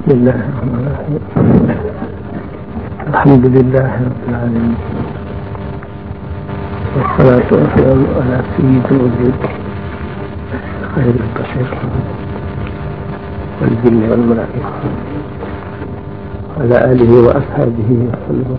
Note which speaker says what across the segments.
Speaker 1: بسم الله الرحمن الرحيم الحمد لله رب العالمين والصلاة والسلام على سيد الوجود خير البشر والجن والملائكة على آله وأصحابه وسلم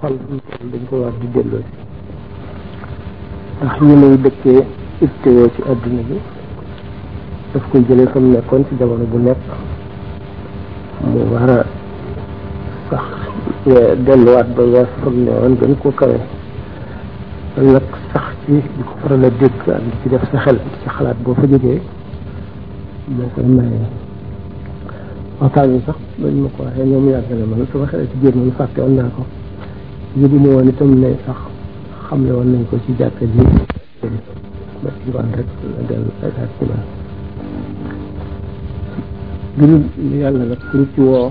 Speaker 1: xol bi dañ ko war di delloo si ndax yi muy dëkkee ittewoo ci adduna bi daf koy jëlee fa mu nekkoon ci jamono bu nekk mu war a sax delluwaat ba wees fa mu ne woon gën ko kawe loolu nag sax ci di ko faral a dégg ak di ci def sa xel di ci xalaat boo fa jógee moo koy maye waxtaan wi sax bañ ma ko waxee ñoom yàgg na man sama xel ci biir man fàtte woon naa ko yëgu ma woon itam ne sax xamle woon nañ ko ci jàkka ji ba ci ngoon rek la dellu ak ci ma gënul yàlla nag ku ci woo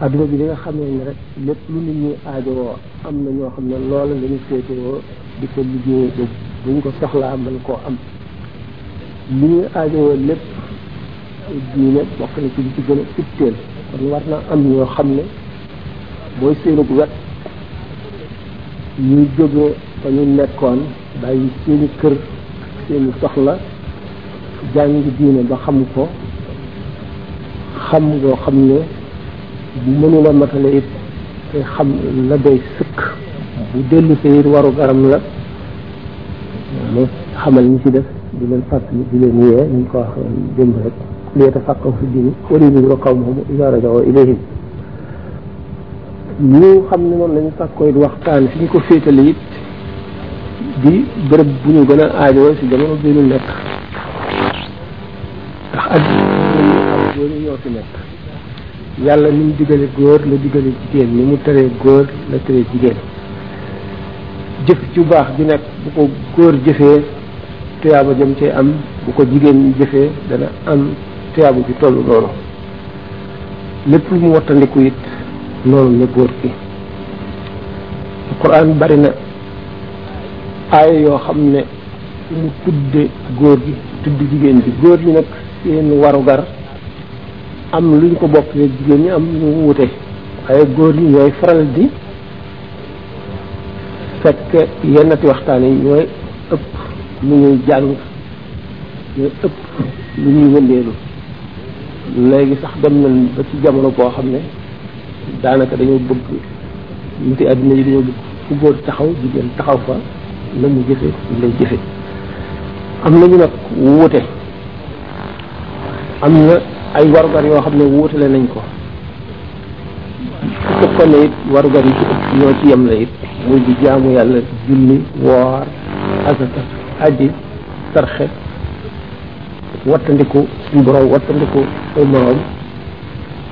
Speaker 1: adduna bi li nga xamee ni rek lépp lu nit ñi aajowoo am na ñoo xam ne loola la ñu féetewoo di ko liggéey ba buñ ko soxlaa mën koo am li ñuy aajowoo lépp diine bokk na ci li ci gën a itteel kon war na am ñoo xam ne booy seenug wet ñuy jógee fa ñu nekkoon bàyyi seeni kër seeni soxla jàng diine ba xam ko xam ngoo xam ne bu mënula matale it te xam la doy sëkk bu dellu sa it waru garam la mu xamal ñi ci def di leen fàttali di leen yee ñu ko wax démb rek léeta fàqaw fi diini wala ñu ko xaw moom idaa raja'u ilayhim ñu xam ne noonu lañu sàkkoo it waxtaan fi ñu ko féetale it di bërëb bu ñu gën a aajowoo si jamono bi ñu nekk ndax ak góor ñi ñoo fi nekk yàlla ni mu digale góor la digale jigéen ni mu teree góor la teree jigéen jëf ju baax ju nekk bu ko góor jëfee tuyaaba jëm cee am bu ko jigéen ñi jëfee dana am tuyaaba ju toll noonu lépp lu mu wattandiku it noonu la góor ki alquran bari na aaya yoo xam ne mu tudde góor gi tudd jigéen bi góor ñi nag seen warugar am luñ ko bokk ne jigéen ñi am ñu wute waaye góor ñi ñooy faral di fekk yennati waxtaan yi ñooy ëpp lu ñuy jàng ñooy ëpp lu ñuy wëndeelu léegi sax dem nañ ba ci jamono boo xam ne daanaka dañoo bëgg niti àddina yi dañoo bëgg fu góor taxaw jigéen taxaw fa la mu jëfe lay jëfe am nañu nag wuute am na ay warugar yoo xam ne wuutale nañ ko su ko ne it warugar yi ci ëpp ñoo ci yem la it muy di jaamu yàlla julli woor asaka aji sarxe wattandiku suñu borom wattandiku ay moroom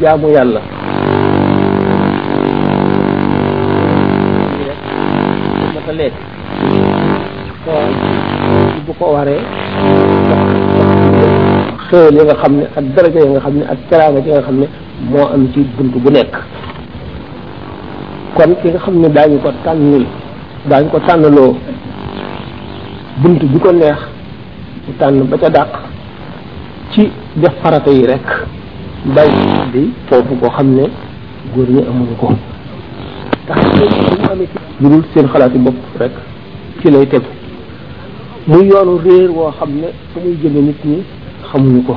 Speaker 1: jaamu yàlla mata lekk koor bu ko waree xéewal yi nga xam ne ak daraja yi nga xam ne ak teraanga yi nga xam ne moo am ci bunt bu nekk kon ki nga xam ne daañu ko tànnul daañu ko tànnaloo bunt bi ko neex mu tànn ba ca dàq ci def farata yi rek bàyyi di foofu koo xam ne góor ñi amuñu ko tax ñu amee ci lu dul seen xalaati bopp rek ci lay tegu muy yoonu réer woo xam ne fu muy jëme nit ñi xamuñu ko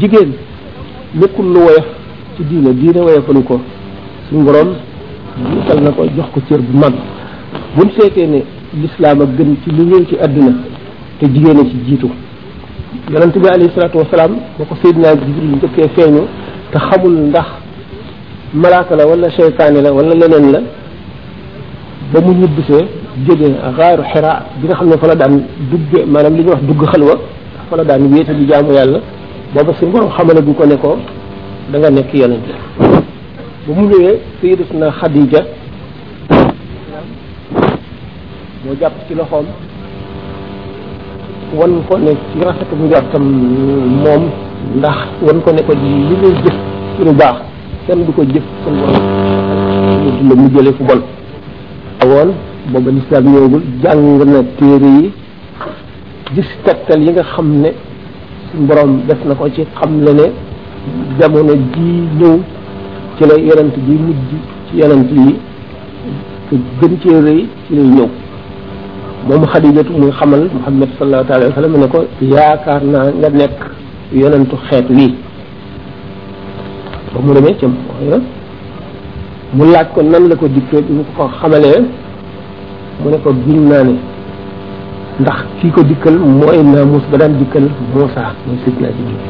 Speaker 1: jigéen nekkul lu woyof ci diine diine woyofalu ko suñu borom jiital na ko jox ko cër bu mag buñ seetee ne lislaam a gën ci lu ñëw ci àdduna te jigéen a ci jiitu yonent bi alayhi salaatu wasalaam ba ko Seydina Jibril njëkkee feeñu te xamul ndax malaaka la wala seytaane la wala leneen la ba mu ñibbisee jóge xaaru xira bi nga xam ne fa la daan dugge maanaam li ñuy wax dugg xalwa fa la daan wéete di jaamu yàlla booba suñu borom xamale bu ko ne ko da nga nekk yonent ba mu ñëwee Sayyidatuna Xadija moo jàpp ci loxoom wan ko ne ci rafetu njortam moom ndax wan ko ne ko li ngay jëf ci lu baax kenn du ko jëf seen borom la mu jëlee fu bon awoon booba lislaam ñëwagul jàng na téere yi gis tegtal yi nga xam ne suñ borom def na ko ci xam le ne jamono ji ñëw ci la yonent bi mujj ci yonent yi te gën cee rëy ci lay ñëw moom xadijatu muy xamal muhammad sallallahu alayhi wa sallam ne ko yaakaar naa nga nekk yonentu xeet wi ba mu demee ca Muhayra mu laaj ko nan la ko dikkee mu ko xamalee mu ne ko giñ naa ne ndax kii ko dikkal mooy naamus ba daan dikkal Muusa mooy Seydina Jibril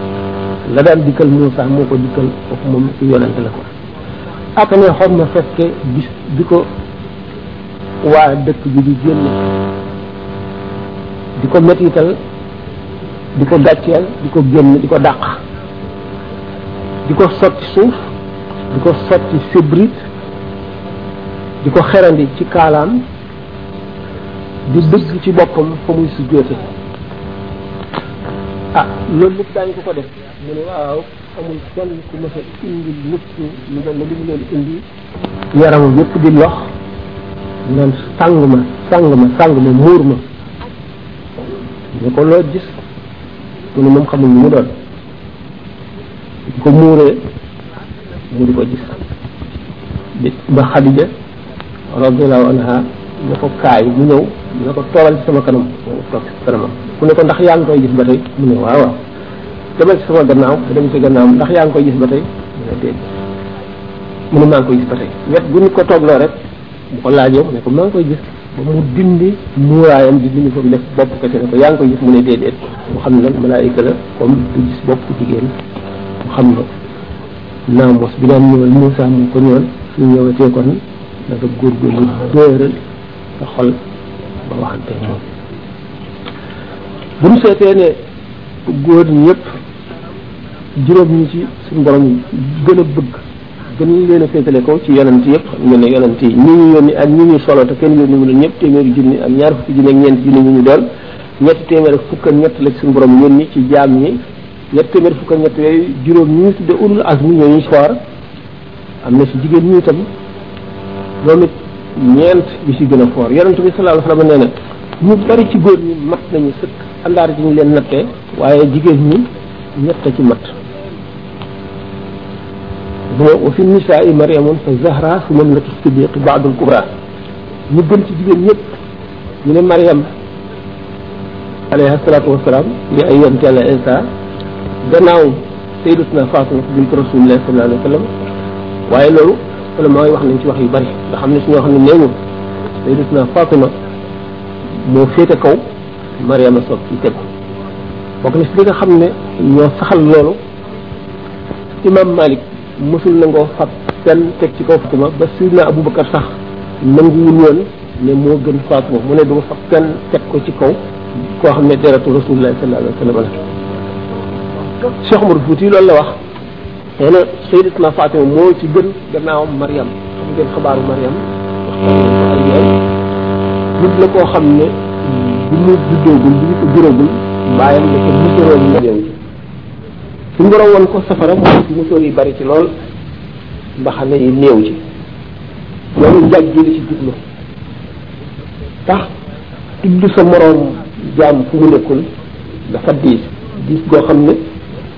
Speaker 1: la daan dikkal Muusa moo ko dikkal foofu moom ci yonante la ko ak ne xor ma fekke bis bi ko waa dëkk bi di génn di ko mettital di ko gàcceel di ko génn di ko dàq di ko sotti suuf di ko sotti sibrit di ko xerandi ci kaalaam di dëgg ci boppam fa muy su jóote ah loolu lépp daañu ko ko def mu ne waaw amul kenn ku mës a indi nit ñi lu mel ne li mu leen indi yaram yëpp di lox naan sàng ma sàng ma sàng ma muur ma ñu ko loo gis mu ne moom xamul lu mu doon di ko muuree mu di ko gis bi ba Xadija radiyallahu anha ne ko kaay mu ñëw mu ne ko toogal ci sama kanam mu toog ci kanamam ku ne ko ndax yaa ngi koy gis ba tey mu ne waaw waaw demal ci sama gannaaw te dem ci gannaawam ndax yaa ngi koy gis ba tey mu ne déet mu ne maa ngi koy gis ba tey wet bu nit ko toogloo rek bu ko laajee mu ne ko maa ngi koy gis mu dindi muuraayam di dindi foofu def bopp ko ci ne ko yaa ngi koy gis mu ne déedéet mu xam ne nag malaayika la comme du gis bopp jigéen mu xam ne naa mos bi daan ñëwal Moussa moo ko ñëwal su ñëwatee kon na nga góorgóorlu dëral sa xol ba waxante moom bu mu seetee ne góor ñëpp juróom ñi ci suñu borom gën a bëgg gën leen a féetale ko ci yonent yëpp ñu ne yonent yi ñi ñu yónni ak ñi ñu solo te kenn yónni mu doon ñëpp téeméeri junni ak ñaar fukki junni ak ñeenti junni ñu ñu doon ñetti téeméer ak fukk ak ñett la ci suñu borom yónni ci jaam ñi ñetti téeméer fukk ak ñett yooyu juróom ñi ñu tudde ulul azmi ñoo ñu soor am na si jigéen ñi itam ñoom it ñeent bi si gën a foor yonent bi sallallahu alayhi wa sallam nee na ñu bari ci góor ñi mat nañu sëkk àndaar ji ñu leen nattee waaye jigéen ñi ñett ci mat bu ma wa fi nisaa yi mariamun fa zahra su moom la tu siddiqi baadul kubra ñu gën ci jigéen ñëpp ñu ne mariam alayhi salaatu wasalaam di ay yonte yàlla Isa gannaaw sayyidatuna Fatima bint rasulillah sallallahu alayhi wa sallam waaye loolu wala mooy wax nañ ci wax yu bari nga xam ne suñoo xam ne nee ñu sayyidatuna Fatima moo féete kaw Mariama Sow ci tegu bokk na si li nga xam ne ñoo saxal loolu imam Malik mosul nangoo fab kenn teg ci kaw Fatima ba Seydina Aboubacar sax nanguwul woon ne moo gën Fatima mu ne du ma fab kenn teg ko ci kaw koo xam ne deretu Rasulullah sallallahu alayhi wa sallam la Cheikh Omar Fouti loolu la wax nee na sayyidatuna Fatima moo ci gën gannaawam Mariam xam ngeen xabaaru Mariam waxtaan nañ ko ay yoon nit la koo xam ne bu mu juddoogul bu ñu ko juróogul bàyyam da ko musuroon ñoom ci suñ borom woon ko safara mu musóor yi bari ci lool mbaxane yi néew ci loolu njàgg ji la ci jublu tax tudd sa moroom jaam fu mu nekkul dafa diis diis goo xam ne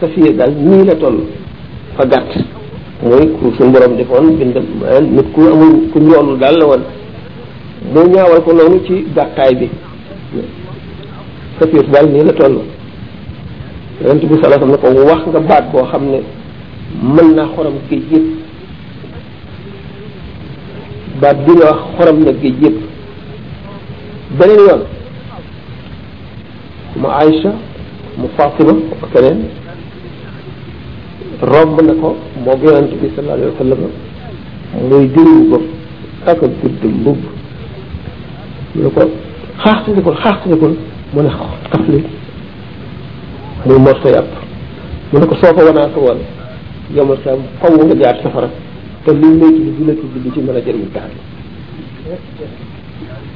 Speaker 1: safiir daal nii la toll fa gàtt mooy ku suñu borom defoon bind nit ku amul ku njoolul daal la woon mu ñaawal ko noonu ci gàttaay bi safiir daal nii la toll yonent bi sallallahu alayhi wasallam ne ko wax nga baat boo xam ne mën naa xorom géej yëpp baat bi nga wax xorom na géej yëpp beneen yoon mu Aïcha mu Fatima ak keneen romb na ko moo yonent bi sallallahu alayhi wa sallam muy jëriñ bopp ak a gudd mbubb mu ne ko xaaxtandikul xaaxtandikul mu ne xaf li muy morso yàpp mu ne ko soo ko wanaa ko woon yomal sa faw nga jaar safara te liñ lay tudd du la tudd du ci mën a jëriñ daal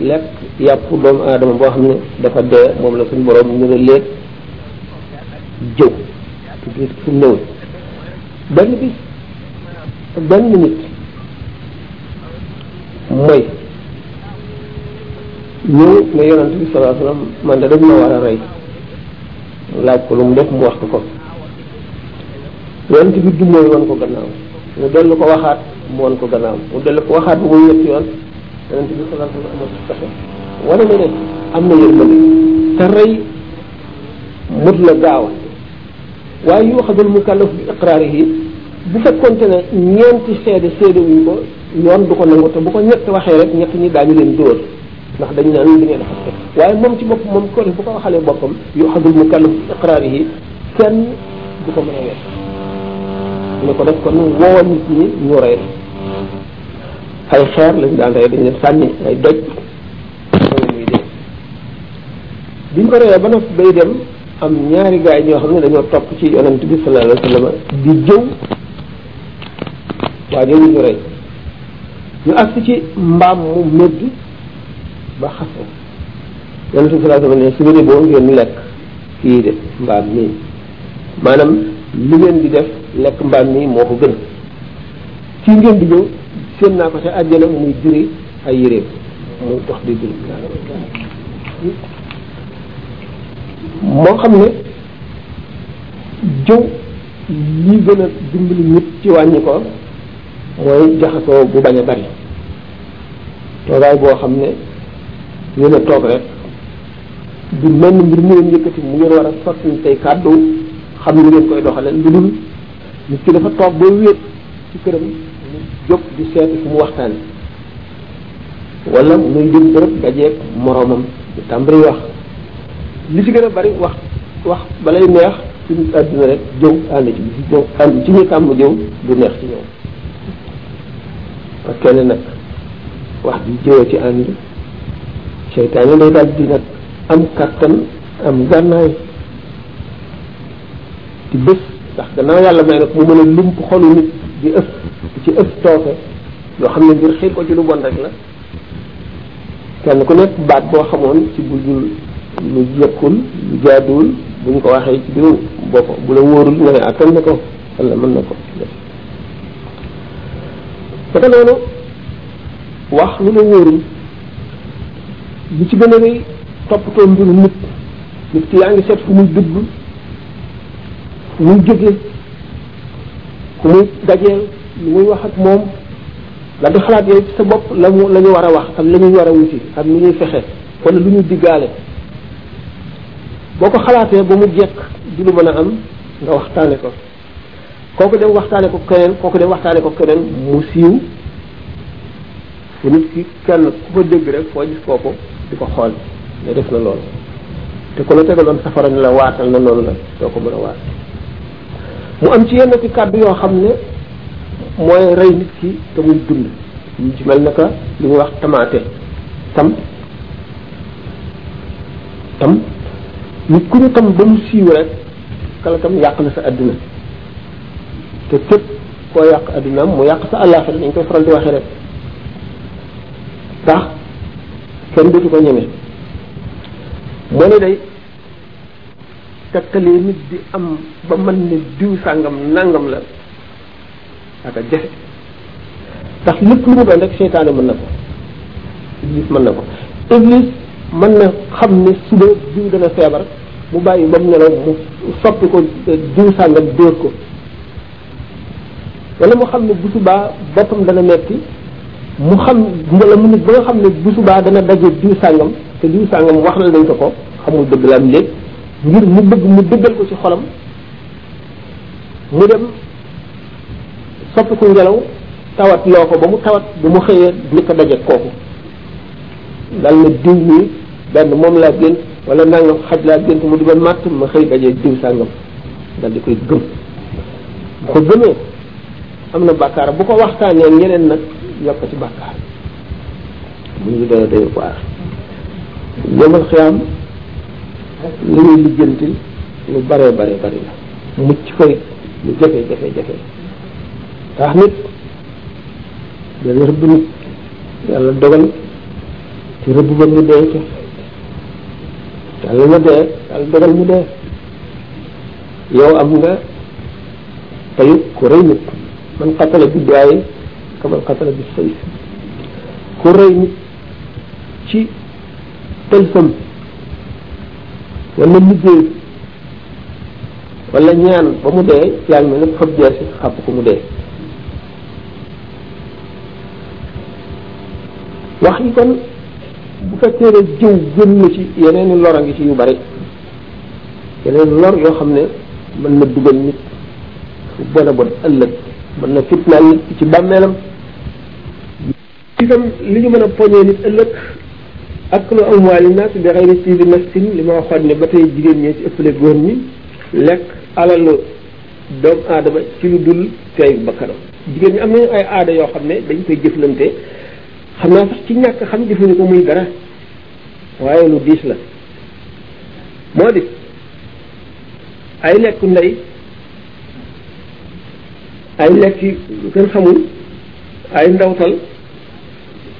Speaker 1: lekk yàpp doomu aadama boo xam ne dafa dee moom la suñu borom ñu ne léeg jëw nit fu néew benn bis benn nit mooy ñëw ne yonent bi sallallahu alayhi wasallam man de dañ ma war a rey laaj ko lu mu def mu wax ko ko yonent bi du mooy woon ko gannaaw mu dellu ko waxaat mu woon ko gannaaw mu dellu ko waxaat bu muy ñetti yoon yonent bi sallallahu alayhi wa sallam amatu pexe wane na ne am na yërmande te rey mut la gaaw waaye yu waxadul mukallaf bi iqraar yi bu fekkonte ne ñeenti seede seede wuñ ko yoon du ko nangu te bu ko ñett waxee rek ñett ñi daañu leen dóor ndax dañ naan li ngeen xam waaye moom ci bopp moom ko bu ko waxalee boppam yu xadul mu kàllaf iqraar yi kenn du ko mën a weer ne ko def kon woo nit ñi ñu rey ay xeer lañ daan rey dañ leen sànni ay doj muy dee biñ ko reyee ba nag bay dem am ñaari gaay ñoo xam ne dañoo topp ci yonent bi sallallahu alayhi wa sallam di jëw waa jooju ñu rey ñu agsi ci mbaam mu mëdd ba xase yonent bi sallallahu alayhi wasallam ne su ngeen boo ngeen lekk kii de mbaam mii maanaam li ngeen di def lekk mbaam mii moo ko gën fii ngeen di ñëw seen naa ko ca àjjana muy juri ay yéreem muy dox di juri moo xam ne jëw li gën a dimbali nit ci wàññi ko mooy jaxasoo bu bañ a bari toogaay boo xam ne yéen a toog rek du mel ni mbir mu ngeen yëkkati mu ngeen war a sotti tey kàddu xam ni ngeen koy doxale lu dul nit ki dafa toog ba wéet ci këram mu jóg di seeti fu mu waxtaan wala muy jëm bërëb dajeeg moroomam ñu tàmbali wax li ci gën a bari wax wax balay neex ci àdduna rek jëw ànd ci jëw ànd ci ñu tàmm jëw du neex ci ñoom parce que ne nag wax bi jëwee ci ànd seytaane day daal di nag am kàttan am gànnaay ci bés ndax gannaaw yàlla may nag mu mën a lump xolu nit di ëpp di ci ëpp tooke yoo xam ne ngir xiir ko ci lu bon rek la kenn ku nekk baat boo xamoon ci bu dul lu jëkkul lu jaaduwul buñ ko waxee ci biir bopp bu la wóorul nga ne attan na ko wala mën na ko parce que loolu wax lu la wóorul li ci gën a rëy toppatoo mbiru nit nit ki yaa ngi seet fu muy dugg fu muy jóge ku muy dajeel lu muy wax ak moom la di xalaat yooyu ci sa bopp la mu la ñu war a wax ak la ñu war a wuti ak lu ñuy fexe wala lu ñu diggaale boo ko xalaatee ba mu jekk di lu mën a am nga waxtaane ko kooku dem waxtaane ko keneen kooku dem waxtaane ko keneen mu siiw fu nit ki kenn ku ko dégg rek foo gis kooku di ko xool ne def na loolu te ku la tegaloon safara ne la waatal na noonu la doo ko mën a waat mu am ci yenn ci kàddu yoo xam ne mooy rey nit ki te muy dund ñu ci mel naka li ñuy wax tamaate tam tam nit ku ñu tam ba mu siiw rek kala tam yàq na sa àdduna te képp koo yàq àddunaam mu yàq sa àllaaxira dañ koy faral di waxee rek ndax kenn dootu ko ñeme moo ne day teqalee nit di am ba mën ne diw sàngam nangam la ak a jafe ndax lépp lu mu doon rek seytaane mën na ko iblis mën na ko iblis mën na xam ne suba diw dana feebar mu bàyyi ba mu nelaw mu soppi ko diw sàngam dóor ko wala mu xam ne bu subaa boppam dana metti mu xam wala mu nit ba nga xam ne bu subaa dana daje diw sàngam te diw sàngam wax la nañ ko ko xamul dëgg la am léeg ngir mu bëgg mu dëggal ko ci xolam mu dem soppi ko ngelaw tawat loo ko ba mu tawat ba mu xëyee li ko daje kooku dal na diw mi benn moom laa gën wala nangam xaj laa gën mu di ma màtt ma xëy daje diw sàngam dal di koy gëm bu ko gëmee am na bàkkaar bu ko waxtaanee ñeneen nag yokk ci bàkkaar mu ngi doy doy waar yomal xiyaam li ñuy lijjanti lu bare bare bari la mucc koy lu jafe jafe jafe tax nit dana rëbb nit yàlla dogal ci rëbb ba mu dee ca yàlla na dee yàlla dogal mu dee yow am nga tayub ku rëy nit man xatala bi daaye ka man xatala bi sayf ku rëy nit ci tëlsam wala liggéey wala ñaan ba mu dee yaa ngi mel ne fab jeesi xàpp ko mu dee wax yi kon bu fekkee ne jëw gën na ci yeneen i lor a ngi ci yu bari yeneen lor yoo xam ne mën na dugal nit fu bon a bon ëllëg mën na fitnaal nit ci bàmmeelam itam li ñu mën a poñee nit ëllëg ak lu am waali naas bi xayri tiibi nafsin li ma waxoon ne ba tey jigéen ñee ci ëppale góor ñi lekk alalu doomu aadama ci lu dul tey bakkanam jigéen ñi am nañu ay aada yoo xam ne dañ koy jëflante xam naa sax ci ñàkk xam jëfandikoo muy dara waaye lu diis la moo di ay lekku ndey ay lekk yu kenn xamul ay ndawtal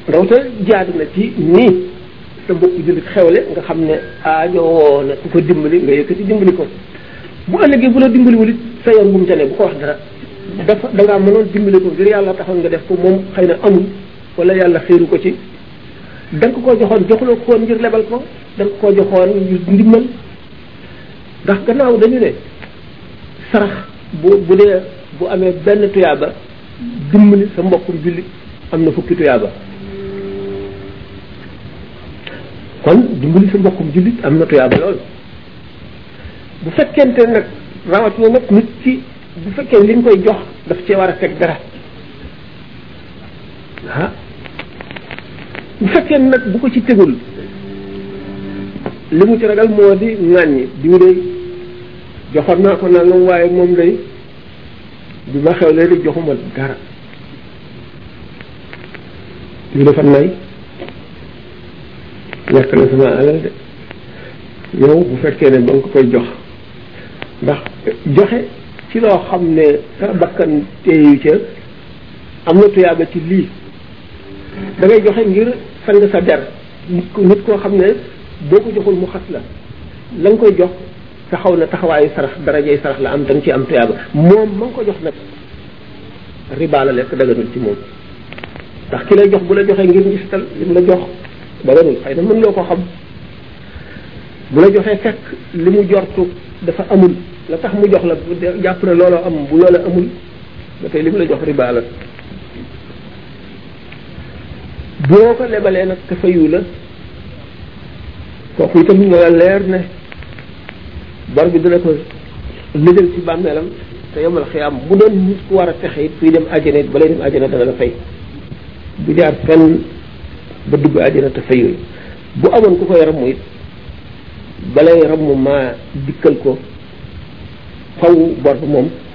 Speaker 1: ndawtal jaadu na ci nii sa mbokk jullit xewle nga xam ne aajowoo na ku ko dimbali nga yëkkati dimbali ko bu ëllëgee bu la dimbaliwul it sa yoon bu mu tane bu ko wax dara dafa da ngaa mënoon dimbali ko ngir yàlla taxoon nga def ko moom xëy na amul wala yàlla xéeru ko ci da nga ko joxoon joxuloo ko woon ngir lebal ko da nga ko joxoon ngir ndimbal ndax gannaaw dañu ne sarax bu bu dee bu amee benn tuyaaba dimbali sa mbokkum jullit am na fukki tuyaaba kon dimbali sa mbokkum jullit am na tuyaaba lool bu fekkente nag rawatina nag nit ci bu fekkee li nga koy jox daf cee war a teg dara ah bu fekkee nag bu ko ci tegul li mu ci ragal moo di ŋàññi diw day joxoon naa ko nangam waaye moom day bi ma xew léegi joxuma dara diw dafa nay ñàkk na sama alal de yow bu fekkee ne ba nga ko koy jox ndax joxe ci loo xam ne sa bakkan teeyu ca am na tuyaaba ci lii da ngay joxe ngir sang sa der nit ku nit koo xam ne boo ko joxul mu xas la la nga koy jox taxaw na taxawaayu sarax darajay sarax la am da nga ci am tuyaaba moom ma nga ko jox nag riba la lekk daganul ci moom ndax ki lay jox bu la joxee ngir ngistal li mu la jox daganul xëy na mën loo ko xam bu la joxee fekk li mu jortu dafa amul la tax mu jox la bu dee jàpp ne looloo am bu loola amul ba tey li mu la jox riba la boo ko lebalee nag te fayu la kooku itam nga leer ne bor bi dina ko lëjal ci bàmmeelam te yomal xiyaam bu doon nit ku war a texe it kuy dem àjjana it balay dem àjjana dana la fay bu jaar fenn ba dugg àjjana te fayul bu amoon ku koy ramm it balay ramm maa dikkal ko faw bor moom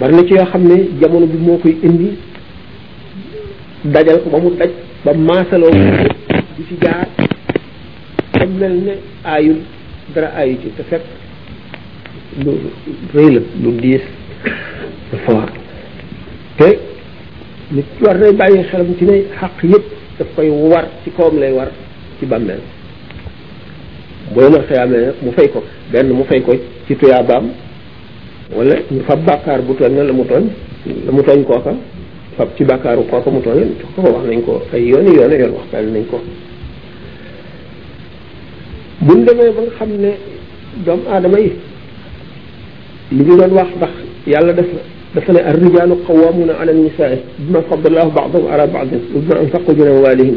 Speaker 1: bari na ci yoo xam ne jamono bi moo koy indi dajal ko ba mu daj ba maasaloo di ci jaar te mel ne aayul dara aayu ci te fekk lu rëy la lu diis lu foor te nit war nay bàyyi xelam ci ne xaq yëpp daf koy war ci kawam lay war ci bàmmeel boo ma xëyaamee mu fay ko benn mu fay ko ci tuyaabaam wala ñu fab bàkkaar bu tooñ na la mu tooñ la mu tooñ kooka fab ci bàkkaaru kooka mu tooñ jox ko wax nañ ko ay yooni yooni yoon waxtaan nañ ko buñ demee ba nga xam ne doomu aadama yi li ñu doon wax ndax yàlla def dafa ne ar-rijaalu qawwaamuuna ala an-nisaa bimaa faddala Allaahu ba'dahum alaa ba'din wa bimaa anfaquu min amwaalihim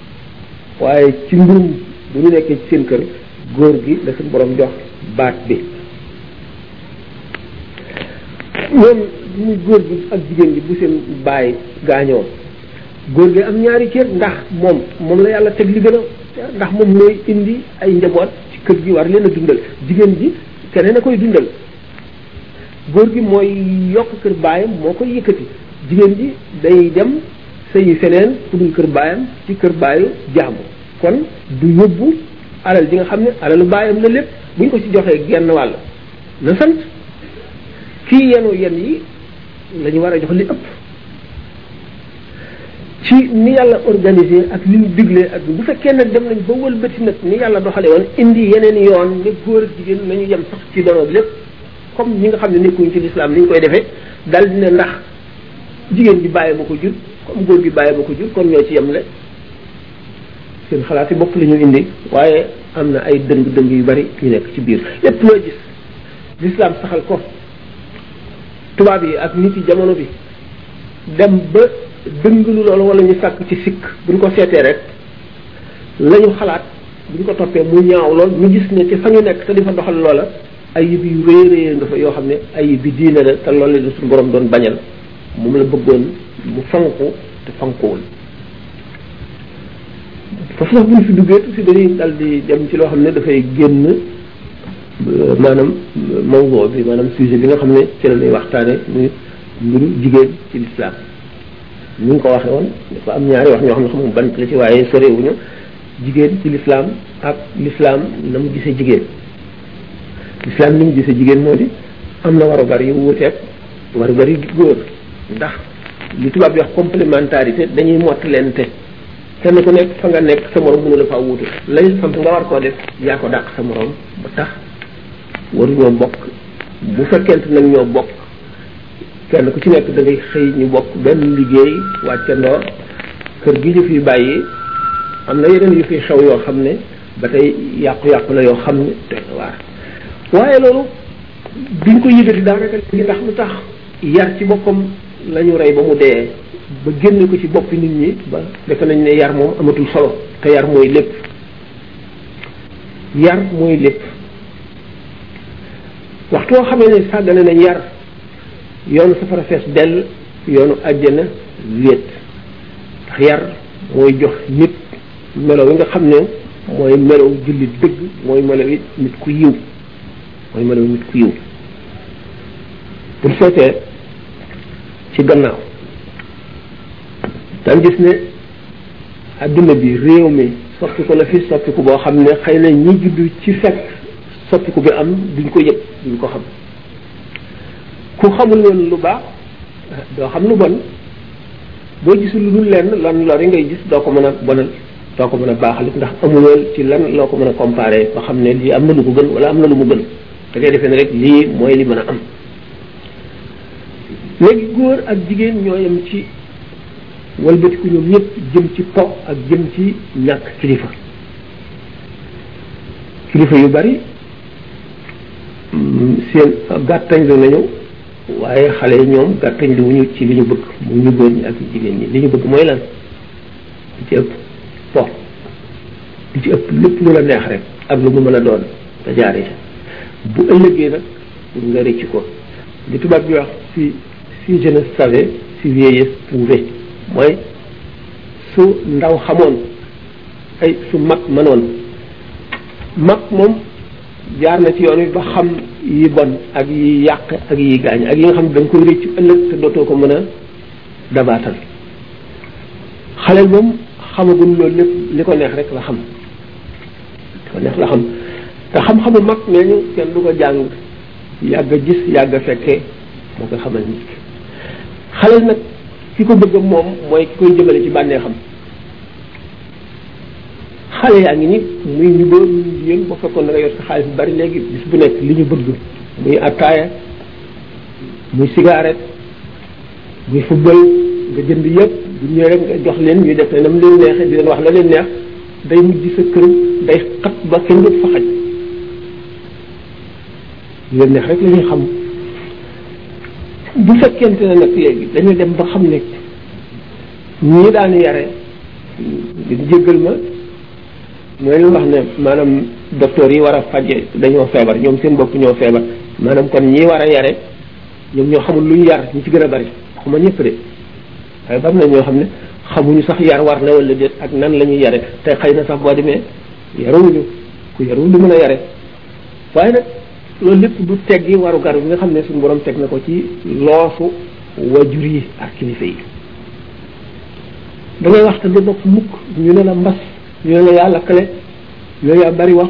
Speaker 1: waaye ci mbirum bu ñu nekkee ci seen kër góor gi la suñu borom jox baat bi ñoom ñu góor gi ak jigéen gi bu seen baay gaañoo góor gi am ñaari cër ndax moom moom la yàlla teg li gën a ndax moom mooy indi ay njaboot ci kër gi war leen a dundal jigéen ji keneen a koy dundal góor gi mooy yokk kër baayam moo koy yëkkati jigéen ji day dem sëyi feneen ku dul kër baayam ci kër baayu jaamu kon du yóbbu alal ji nga xam ne alalu baayam la lépp bu ñu ko ci joxee genn wàll na sant kii yenu yen yi lañu war a jox li ëpp ci ni yàlla organisé ak ni mu diglee ak bu fekkee nag dem nañ ba wëlbati nag ni yàlla doxale woon indi yeneen yoon ne góor ak jigéen nañu yem sax ci dono lépp comme ñi nga xam ne nekkuñ ci lislaam ni ñu koy defee dal dina ndax jigéen bi bàyyi ma ko jur comme góor gi bàyyi ma ko jur kon ñoo ci yem le seen xalaat yi bopp la ñu indi waaye am na ay dëng dëng yu bari yu nekk ci biir lépp loo gis lislaam saxal ko tubaab yi ak nit yi jamono bi dem ba dënglu loolu wala ñu sàkk ci sikk buñ ko seetee rek la ñu xalaat buñ ko toppee mu ñaaw lool ñu gis ne ci fa ñu nekk te di fa doxal loola ayib yu rëy rëy nga fa yoo xam ne ayib bi diine la te loolu la suñu borom doon bañal moom la bëggoon mu fanku te fankuwul foofu sax bu ñu fi duggee tuuti dañuy dal di dem ci loo xam ne dafay génn maanaam mawdoo bi maanaam sujet bi nga xam ne ci la ñuy waxtaane muy mbiru jigéen ci lislaam ni nga ko waxee woon dafa am ñaari wax ñoo xam ne xamul ban la ci waaye sorewuñu jigéen ci lislaam ak lislaam na mu gisee jigéen lislaam ni mu gisee jigéen moo di am na warugar yu wuuteeg warugar yu góor ndax li tubaab di wax complémentarité dañuy mottalente kenn ku nekk fa nga nekk sa morom mënu la faa wuute lañ sant nga war koo def yaa ko dàq sa morom ba tax waruñoo bokk bu fekkente nag ñoo bokk kenn ku ci nekk da ngay xëy ñu bokk benn liggéey wàccandoo kër gi ñu fi bàyyi am na yeneen yu fi xew yoo xam ne ba tey yàqu-yàqu la yoo xam ne doy na waar waaye loolu duñ ko yëgati daanaka léegi ndax lu tax yar ci boppam la ñu rey ba mu dee ba génne ko ci boppi nit ñi ba defe nañ ne yar moom amatul solo te yar mooy lépp yar mooy lépp waxtu woo xamee ne sàggane nañ yar yoonu safara fees dell yoonu àjjana wéet ndax yar mooy jox nit melo wi nga xam ne mooy melo jullit dëgg mooy melo wi nit ku yiw mooy melaw nit ku yiw bu ñu seetee ci gannaaw daan gis ne adduna bi réew mi soppiku la fi soppiku boo xam ne xëy na ñi juddu ci fekk soppiku bi am duñ ko yëg duñ ko xam ku xamul woon lu baax doo xam lu bon boo gisul lu dul lenn lan lori ngay gis doo ko mën a bonal doo ko mën a baaxal it ndax amuloo ci lan loo ko mën a comparé ba xam ne lii am na lu ko gën wala am na lu mu gën da ngay defee ne rek lii mooy li mën a am léegi góor ak jigéen ñoo yem ci walbatiku ñoom ñëpp jëm ci po ak jëm ci ñàkk kilifa kilifa yu bari seen gàttañ lu nañu waaye xale yi ñoom gàttañ lu wuñu ci li ñu bëgg mu ñu góor ñi ak jigéen ñi li ñu bëgg mooy lan di ci ëpp po di ci ëpp lépp lu la neex rek ak lu mu mën a doon nga jaaree ca bu ëllëgee nag nga rëcc ko li tubaab bi wax si si je ne savais si vieillesse pouvait mooy su ndaw xamoon ay su mag mënoon mag moom jaar na ci yoon wi ba xam yi bon ak yi yàq ak yi gaañ ak yi nga xam ne da nga koy rëccu ëllëg te dootoo ko mën a dabaatal xaleel moom xamagul loolu lépp li ko neex rek la xam li ko neex la xam te xam-xamu mag nee ñu kenn du ko jàng yàgg a gis yàgg a fekkee moo koy xamal nit ki xaleel nag ki ko bëgg moom mooy ki koy jëmale ci bànnee xam xale yaa ngi ni muy ñu góor ñu jigéen boo fekkoon da nga yor sa xaalis bu bari léegi bis bu nekk li ñu bëgg muy attaaya muy cigarette buy football nga jënd yëpp bu ñëwee rek nga jox leen ñu def ne nam leen neexee di leen wax la leen neex day mujj sa kër day xat ba kenn du fa xaj leen neex rek la ñuy xam bu fekkente ne nag léegi dañu dem ba xam ne ñii daan yare di jéggal ma mooy lu wax ne maanaam docteur yi war a faje dañoo feebar ñoom seen bopp ñoo feebar maanaam kon ñii war a yare ñoom ñoo xamul lu ñu yar ñu ci gën a bari waxuma ñëpp de waaye bam na ñoo xam ne xamuñu sax yar war na wala déet ak nan la ñuy yare te xëy na sax boo demee yaruwuñu ku yaruwul du mën a yare waaye nag loolu lépp du teggi waru gar bi nga xam ne suñu borom teg na ko ci loosu wajur yi ak kilifa yi da ngay wax te du bopp mukk ñu ne la mbas ñu ne la yaa lakkale ñu ne la yaa bari wax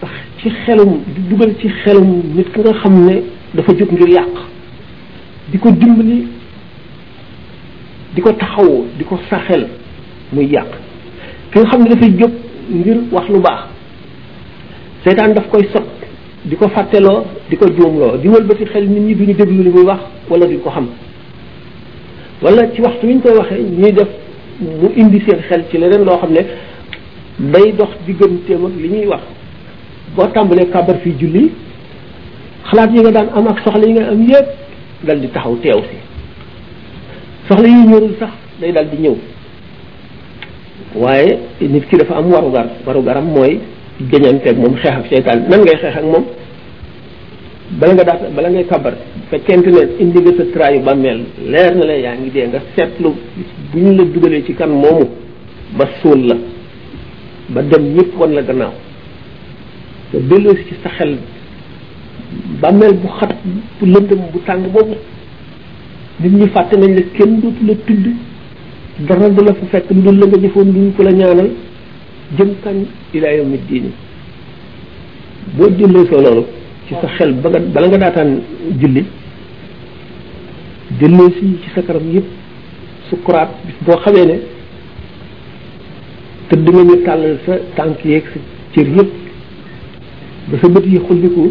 Speaker 1: sax ci xelum di dugal ci xelum nit ki nga xam ne dafa jóg ngir yàq di ko dimbali di ko taxaw di ko saxel muy yàq ki nga xam ne dafay jóg ngir wax lu baax seytaan daf koy sot di ko fàtteloo di ko juumloo di wëlbati xel nit ñi duñu déglu li muy wax wala duñ ko xam wala ci waxtu wi ñu koy waxee ñuy def mu indi seen xel ci leneen loo xam ne day dox digganteem ak li ñuy wax boo tàmbalee kàbbar fii julli xalaat yi nga daan am ak soxla yi nga am yépp dal di taxaw teew si soxla yi ñëwul sax day dal di ñëw waaye nit ki dafa am warugar warugaram mooy jañanteeg moom xeex ak seytaan nan ngay xeex ak moom bala nga daata bala ngay kabar fekkente ne indi nga sa traayu bàmmeel leer na la yaa ngi dee nga seetlu bu ñu la dugalee ci kan moomu ba suul la ba dem ñëpp wan la gannaaw te delloo ci sa xel bàmmeel bu xat bu lëndëm bu tàng boobu nit ñi fàtte nañ la kenn dootu la tudd dara du la fa fekk lu dul la nga jëfoon lu ñu ko la ñaanal jëm kan ilaa yawmi diini boo jullee soo loolu ci sa xel ba nga bala nga daataan julli delloo si ci sa kanam yëpp sukkuraat bis boo xamee ne tëdd nga ñu tàllal sa tànk yeeg sa cër yëpp ba sa bët yi xulliku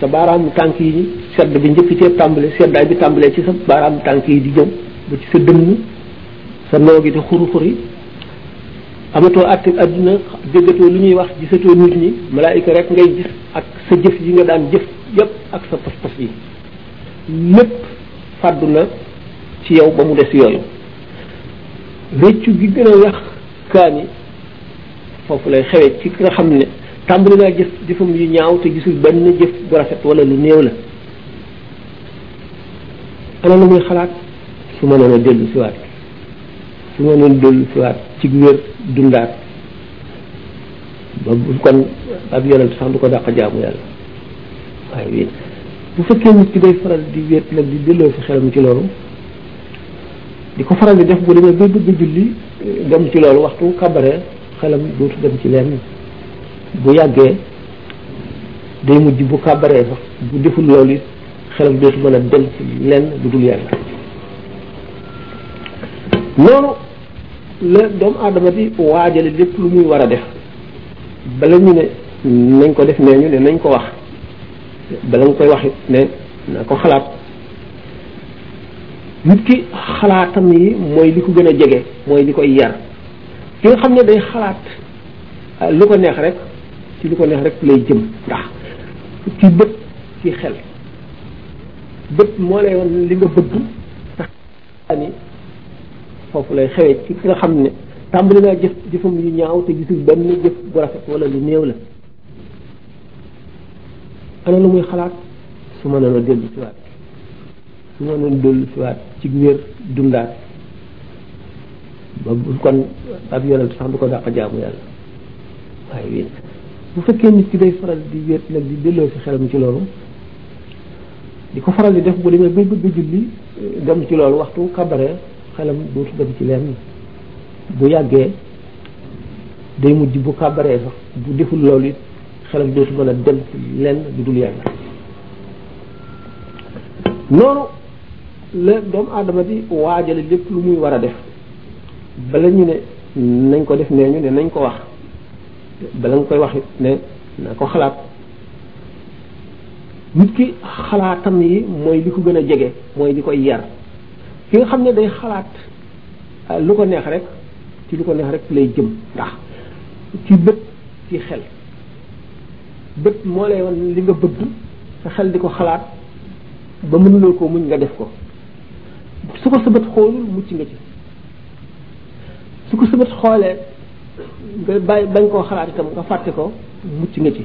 Speaker 1: sa baaraamu tànk yi sedd bi njëkk cee tàmbale seddaay bi tàmbalee ci sa baaraamu tànk yi di jëm ba ci sa dënn sa noo gi di xuru xuri amatoo àtte àdduna déggatoo lu ñuy wax gisatoo nit ñi malaayika rek ngay gis ak sa jëf yi nga daan jëf yëpp ak sa pas-pas yi lépp fàddu na ci yow ba mu des yooyu réccu gi gën a wex kaani foofu lay xewee ci ki nga xam ne tàmbali naa jëf jëfam yu ñaaw te gisul benn jëf bu rafet wala lu néew la ana lu muy xalaat su ma noon a dellu si waat su ma noon dellu si waat ci wér dundaat ba bu kon ab yonent sax du ko dàq jaamu yàlla waaye wéet bu fekkee nit ki day faral di wéet nag di delloo si xelam ci loolu di ko faral di def bu demee bay bëgg julli dem ci loolu waxtu kabare xelam dootu dem ci lenn bu yàggee day mujj bu kabaree sax bu deful loolu it xelam dootu mën a dem ci lenn lu dul yàlla noonu la doomu aadama di waajale lépp lu muy war a def bala ñu ne nañ ko def nee ñu ne nañ ko wax bala nga koy wax it ne na ko xalaat nit ki xalaatam yi mooy li ko gën a jege mooy li koy yar ki nga xam ne day xalaat ah, lu ko neex rek ci lu ko neex rek lay jëm ndax ci bët ci xel bët moo lay wan li nga bëgg ani foofu lay xewee ci ki nga xam ne tàmbali naa jëf jëfam yu ñaaw te gisul benn jëf bu rafet wala lu néew la ana lu muy xalaat su ma noonu dellu siwaat su ma noonu dellu siwaat ci wér dundaat ba bu kon ab yonent sax du ko dàq jaamu yàlla waaye wéet bu fekkee nit ki day faral di wéet nag di delloo si xelam ci loolu di ko faral di def bu demee bay bëgg julli dem ci loolu waxtu kabare xelam dootu dem ci leen bu yàggee day mujj bu kabaree sax bu deful loolu it xelam dootu mën a dem ci lenn du dul yàlla noonu la doomu aadama di waajale lépp lu muy war a def bala ñu ne nañ ko def nee ñu ne nañ ko wax bala nga koy wax it ne na ko xalaat nit ki xalaatam yi mooy li ko gën a jege mooy li koy yar ki nga xam ne day xalaat euh, lu ko neex rek ci lu ko neex rek lay jëm ndax ci bët ci xel bët moo lay wan li nga bëgg sa xel di ko xalaat ba mënuloo ko muñ nga def ko su ko sa bët xoolul mucc nga ci su ko sa bët xoolee nga bàyyi bañ koo xalaat itam nga fàtte ko mucc nga ci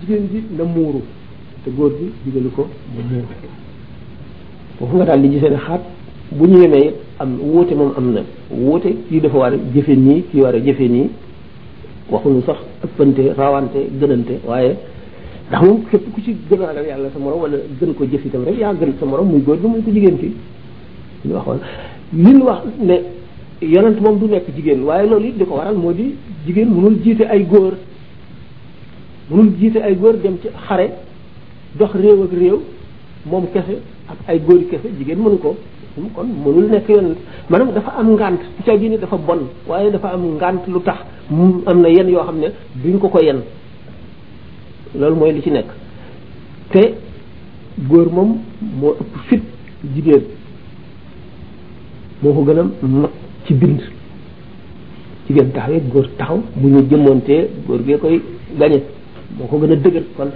Speaker 1: jigéen ji na muuru te góor gi digalu ko mu muuru foofu nga daal di gisee ne xaat bu ñu yemee it am wuute moom am na wuute kii dafa war a jëfe nii kii war a jëfe nii waxuñu sax ëppante rawante gënante waaye ndax moom képp ku ci gën a ragal yàlla sa morom wala gën ko jëf itam rek yaa gën sa morom muy góor bi muy ko jigéen ki li ñu waxoon li ñu wax ne yonent moom du nekk jigéen waaye loolu it di ko waral moo di jigéen mënul jiite ay góor mënul jiite ay góor dem ci xare dox réew ak réew moom kese ak ay góori kese jigéen mënu ko kon mënul nekk yonent maanaam dafa am ngant ci ca gi ni dafa bon waaye dafa am ngant lu tax mu am na yenn yoo xam ne duñ ko ko yenn loolu mooy li ci nekk te góor moom moo ëpp fit jigéen moo ko gën a mag ci bind jigéen taxawee góor taxaw bu ñu jëmmoontee góor gee koy gañe moo ko gën a dëgër kon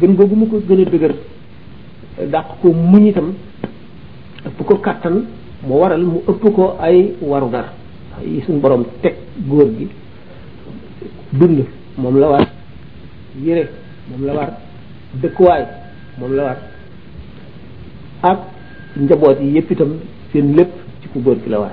Speaker 1: gën googu mu ko gën a dëgër dàq ko muñ itam ëpp ko kàttan mu waral mu ëpp ko ay warugar yi suñ borom teg góor gi dund moom la war yére moom la war dëkkuwaay moom la war ak njaboot yi yëpp itam seen lépp ci ku góor gi la war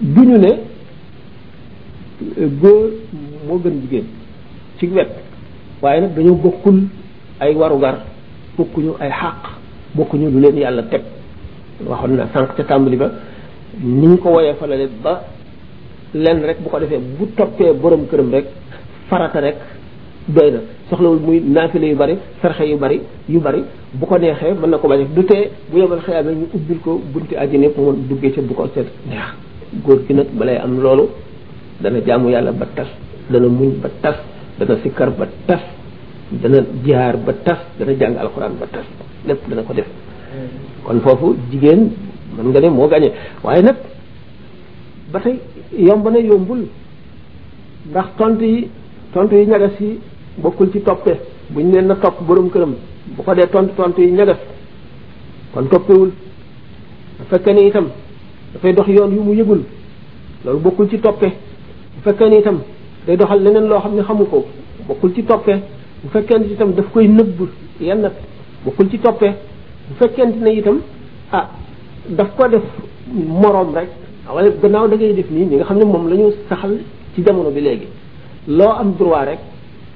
Speaker 1: du ñu ne góor moo gën jigéen ci wet waaye nag dañoo bokkul ay warugar bokkuñu ay xàq bokkuñu lu leen yàlla teg waxoon na sànq ca tàmbali ba ni ñu ko woyee falale ba lenn rek bu ko defee bu toppee borom këram rek farata rek doy na soxlawul muy naafile yu bari sarxe yu bari yu bari bu ko neexee mën na ko bañ du tee bu yemal xëy na ñu ubbil ko bunti àjjana yëpp mu duggee ca bu ko seet neex góor gi nag balay am loolu dana jaamu yàlla ba tas dana muñ ba tas dana sikkar ba tas dana jaar ba tas dana jàng alxuraan ba tas lépp dana ko def kon foofu jigéen mën nga ne moo gañe waaye nag ba tey yomb na yombul ndax tontu yi tontu yi ñagas yi bokkul ci toppe bu ñu leen na topp borom këram bu ko dee tontu tontu yi ñagas kon toppewul bu fekkee ni itam dafay dox yoon yu mu yëgul loolu bokkul ci toppe bu fekkee ni itam day doxal leneen loo xam ne xamu ko bokkul ci toppe bu fekkee ni itam daf koy nëbb yenn bokkul ci toppe bu fekkente ne itam ah daf ko def moroom rek wala gannaaw da ngay def nii ñi nga xam ne moom la ñu saxal ci jamono bi léegi loo am droit rek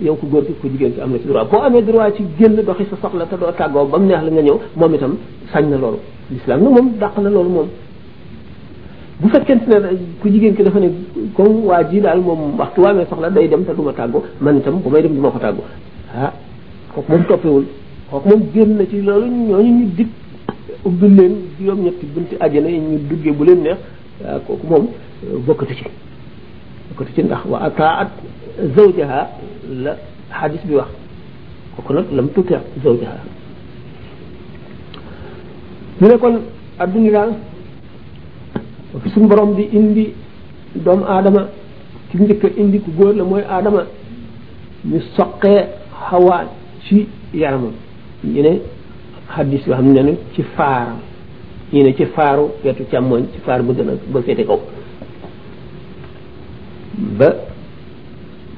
Speaker 1: yow ku góor gi ku jigéen ki am na ci droit boo amee droit ci génn doxi sa soxla te doo tàggoo ba mu neex la nga ñëw moom itam sañ na loolu l'islam nag moom dàq na loolu moom bu fekkente ne ku jigéen ki dafa ne comme waa ji daal moom waxtu waamee soxla day dem te du ma tàggu man itam bu may dem du ma ko tàggu ah kooku moom toppewul kooku moom génn na ci loolu ñooñu ñu dig ubbil leen juróom-ñetti bunti àjjana yi ñu duggee bu leen neex ah, kooku moom euh, bokkatu ci bokkatu ci ndax wa ataat zawjaha la xadis bi wax kooku nag lam tuti zawjaha ñu ne kon adduna daal fi suñu borom di indi doomu aadama ci njëkk indi ku góor la mooy aadama ñu soqee xawaa ci yaramam ñu ne xaddis yoo xam ne ne ci faaram ñu ne ci faaru wetu càmmooñ ci faar ba gën a ba féete kaw ba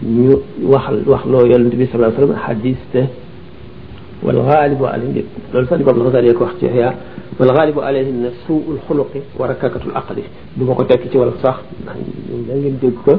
Speaker 1: ñu wax wax loo yonent bi sallallahu alayhi wasallam xaddis te wal xaalibu alayhi dé loolu sax di bam lafasal ko wax ci yaa wal xaalibu alayhi na suul xuluqi wa rakakatul aqli du ma ko tekki ci wala sax ndax da ngeen dégg ko